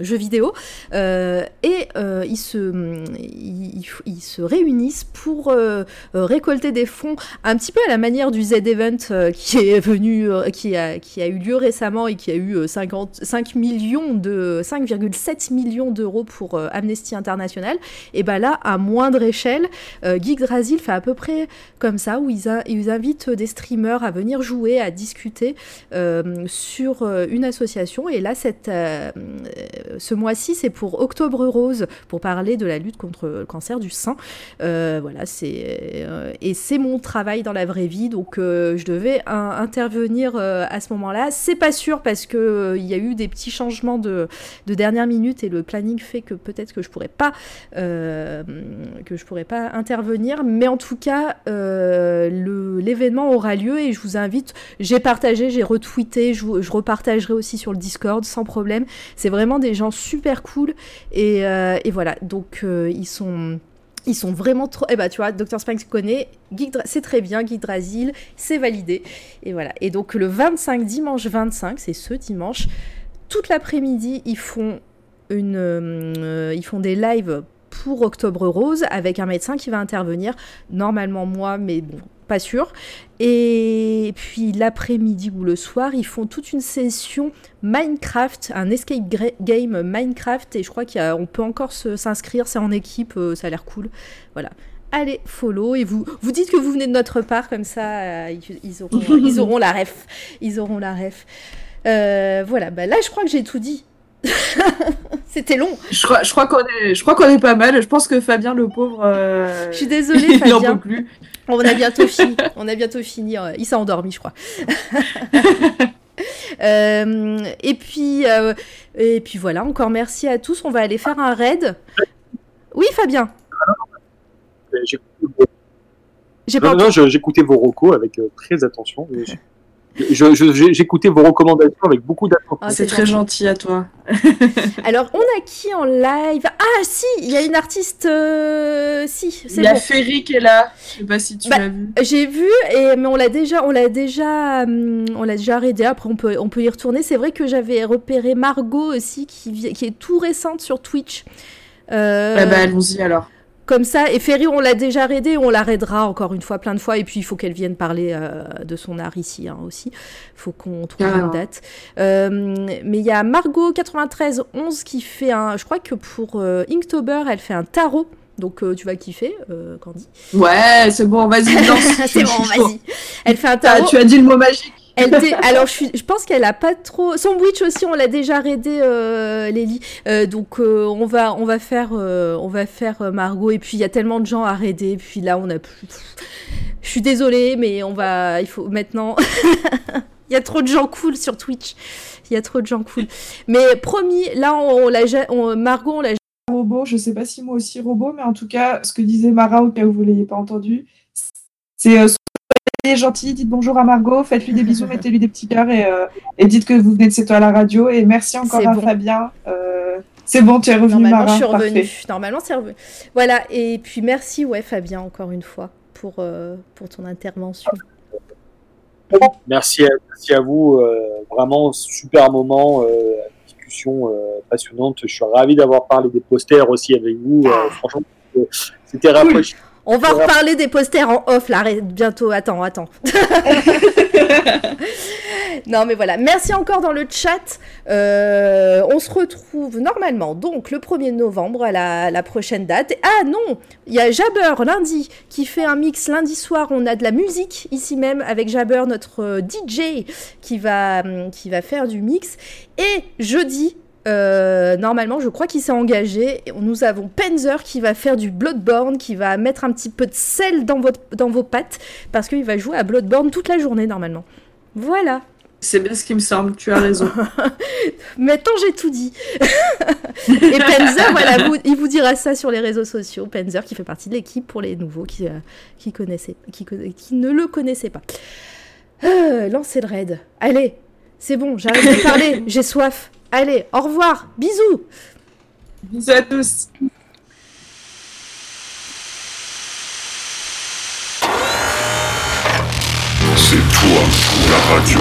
jeux vidéo. Et ils, se, ils, ils- se réunissent pour récolter des fonds un petit peu à la manière du Z-Event euh, qui est venu, euh, qui, a, qui a eu lieu récemment et qui a eu euh, 50, 5 millions de 5,7 millions d'euros pour euh, Amnesty International. Et ben là, à moindre échelle, euh, Geek Drasil fait à peu près comme ça, où ils, a- ils invitent des streamers à venir jouer, à discuter euh, sur euh, une association. Et là, cette, euh, euh, ce mois-ci, c'est pour Octobre Rose, pour parler de la lutte contre le cancer du sein. Euh, voilà, c'est euh, et c'est mon travail dans la vraie donc euh, je devais intervenir euh, à ce moment-là. C'est pas sûr parce que euh, il y a eu des petits changements de, de dernière minute et le planning fait que peut-être que je pourrais pas que je pourrais pas intervenir, mais en tout cas l'événement aura lieu et je vous invite. J'ai partagé, j'ai retweeté, je, repartagerai aussi sur le Discord sans problème. C'est vraiment des gens super cool et, voilà. Donc ils sont ils sont vraiment trop. Eh bah, tu vois, Dr. Spanks connaît. C'est très bien. Geek Drasil, c'est validé. Et voilà. Et donc, le 25, dimanche 25, c'est ce dimanche, toute l'après-midi, ils font une, euh, ils font des lives pour Octobre Rose avec un médecin qui va intervenir. Normalement moi, mais bon, pas sûr. Et puis l'après-midi ou le soir, ils font toute une session Minecraft, un escape game Minecraft. Et je crois qu'on peut encore s'inscrire, c'est en équipe, euh, ça a l'air cool. Voilà. Allez, follow et vous vous dites que vous venez de notre part, comme ça euh, ils, ils auront, ils auront la ref. Ils auront la ref. Euh, voilà, bah là je crois que j'ai tout dit. C'était long. Je crois, je crois qu'on est, je crois qu'on est pas mal. Je pense que Fabien le pauvre. euh, Je suis désolée, il en Fabien. peut plus. On a bientôt fini. On a bientôt fini. Il s'est endormi, je crois. Euh, et puis, euh, et puis voilà. Encore merci à tous. On va aller faire un raid. Oui, Fabien. J'ai- J'ai Non, pas. non, non, je- j'écoutais vos recos avec euh, très attention. J'écoutais vos recommandations avec beaucoup d'attention. Ah, C'est très gentil à toi. Alors, on a qui en live? Ah, si, il y a une artiste. euh, Si, c'est Il y a bon. Ferry qui est là. Je sais pas si tu Bah, l'as vu. J'ai vu, et, mais on l'a déjà, on l'a déjà, hum, on l'a déjà raidé. Après, on peut, on peut y retourner. C'est vrai que j'avais repéré Margot aussi, qui, qui est tout récente sur Twitch. Euh, Ah bah, allons-y alors. Comme ça, et Ferry, on l'a déjà raidé, on la raidera encore une fois, plein de fois. Et puis, il faut qu'elle vienne parler euh, de son art ici hein, aussi. Il faut qu'on trouve une date. Euh, mais il y a Margot 9311 qui fait un, je crois que pour euh, Inktober, elle fait un tarot. Donc, euh, tu vas kiffer, euh, Candy. Ouais, c'est bon, vas-y. C'est bon, vas-y. Elle fait un Ah, tarot. tu as dit le mot magique. Alors, je, pense qu'elle a pas trop. Sandwich aussi, on l'a déjà raidé, euh, Lélie. Euh, donc, euh, on va, on va faire, euh, on va faire Margot. Et puis, il y a tellement de gens à raider. Puis là, on a plus. Je suis désolée, mais on va. Il faut maintenant. Il y a trop de gens cool sur Twitch. Il y a trop de gens cool. Mais promis, là, on, on l'a, on- Margot, on l'a. robot, je sais pas si moi aussi robot, mais en tout cas, ce que disait Mara, au cas où vous l'ayez pas entendu, c'est soyez gentil, dites bonjour à Margot, faites-lui des bisous, mettez-lui des petits cœurs et, euh, et dites que vous venez de C'est toi à la radio. Et merci encore à bon. Fabien. Euh, c'est bon, tu es revenu, Normalement, je suis revenue. Parfait. Normalement, c'est revenu. Voilà. Et puis, merci, ouais, Fabien, encore une fois, pour, euh, pour ton intervention. Merci à, merci à vous. euh, vraiment, super moment. euh, discussion euh, passionnante. Je suis ravi d'avoir parlé des posters aussi avec vous. euh, franchement, c'était rafraîchissant. On va reparler des posters en off là, bientôt. Attends, attends. non, mais voilà. Merci encore dans le chat. Euh, on se retrouve normalement donc le 1er novembre à la, la prochaine date. Ah non, il y a Jabber lundi qui fait un mix lundi soir. On a de la musique ici même avec Jabber, notre euh, DJ, qui va, hum, qui va faire du mix. Et jeudi, euh, normalement, je crois qu'il s'est engagé. Nous avons Penzer qui va faire du Bloodborne, qui va mettre un petit peu de sel dans, votre, dans vos pattes, parce qu'il va jouer à Bloodborne toute la journée normalement. Voilà. C'est bien ce qui me semble, tu as raison. Maintenant, j'ai tout dit. Et Penzer, voilà, vous- il vous dira ça sur les réseaux sociaux. Penzer qui fait partie de l'équipe pour les nouveaux qui, euh, qui, connaissaient, qui, conna- qui ne le connaissaient pas. Euh, lancez le raid. Allez, c'est bon, j'arrête de parler, j'ai soif. Allez, au revoir, bisous. Bisous à tous. C'est toi la radio.